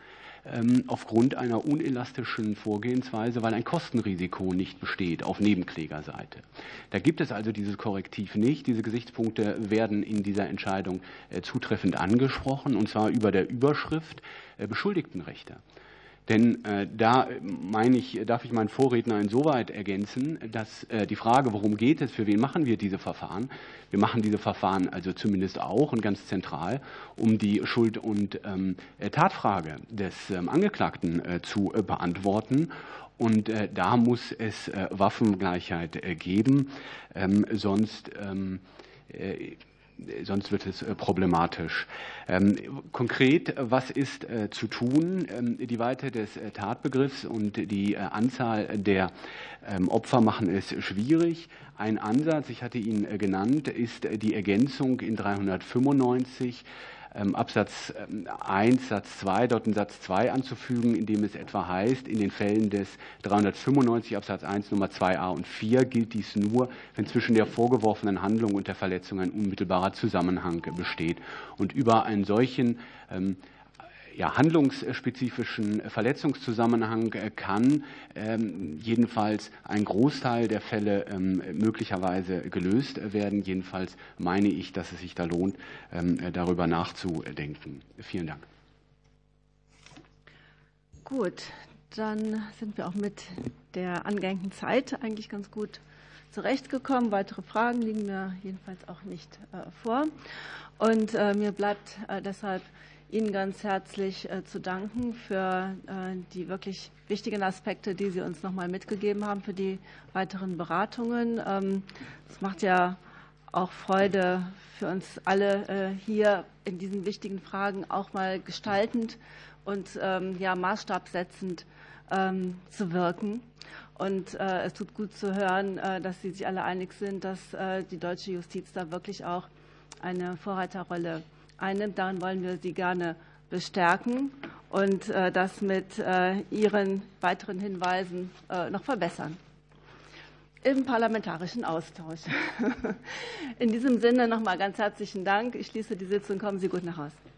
aufgrund einer unelastischen Vorgehensweise, weil ein Kostenrisiko nicht besteht auf Nebenklägerseite. Da gibt es also dieses Korrektiv nicht. Diese Gesichtspunkte werden in dieser Entscheidung äh, zutreffend angesprochen, und zwar über der Überschrift äh, Beschuldigtenrechte. Denn äh, da meine ich, darf ich meinen Vorredner insoweit ergänzen, dass äh, die Frage, worum geht es, für wen machen wir diese Verfahren? Wir machen diese Verfahren also zumindest auch und ganz zentral, um die Schuld- und ähm, Tatfrage des ähm, Angeklagten äh, zu äh, beantworten. Und äh, da muss es äh, Waffengleichheit geben, ähm, sonst ähm, sonst wird es äh, problematisch. Ähm, konkret, was ist äh, zu tun? Ähm, die Weite des äh, Tatbegriffs und die Anzahl der ähm, Opfer machen es schwierig. Ein Ansatz, ich hatte ihn genannt, ist die Ergänzung in 395 ähm, Absatz 1 ähm, Satz 2, dort einen Satz 2 anzufügen, in dem es etwa heißt, in den Fällen des 395 Absatz 1 Nummer 2a und 4 gilt dies nur, wenn zwischen der vorgeworfenen Handlung und der Verletzung ein unmittelbarer Zusammenhang besteht. Und über einen solchen ähm, ja, handlungsspezifischen Verletzungszusammenhang äh, kann ähm, jedenfalls ein Großteil der Fälle ähm, möglicherweise gelöst werden. Jedenfalls meine ich, dass es sich da lohnt, ähm, darüber nachzudenken. Vielen Dank. Gut, dann sind wir auch mit der angehängten Zeit eigentlich ganz gut zurechtgekommen. Weitere Fragen liegen mir jedenfalls auch nicht äh, vor. Und äh, mir bleibt deshalb Ihnen ganz herzlich äh, zu danken für äh, die wirklich wichtigen Aspekte, die Sie uns noch mal mitgegeben haben für die weiteren Beratungen. Ähm, es macht ja auch Freude für uns alle äh, hier in diesen wichtigen Fragen auch mal gestaltend und ähm, ja, maßstabsetzend ähm, zu wirken. Und es tut gut zu hören, dass Sie sich alle einig sind, dass die deutsche Justiz da wirklich auch eine Vorreiterrolle einnimmt. Darin wollen wir Sie gerne bestärken und äh, das mit äh, Ihren weiteren Hinweisen äh, noch verbessern. Im parlamentarischen Austausch. In diesem Sinne nochmal ganz herzlichen Dank. Ich schließe die Sitzung. Kommen Sie gut nach Hause.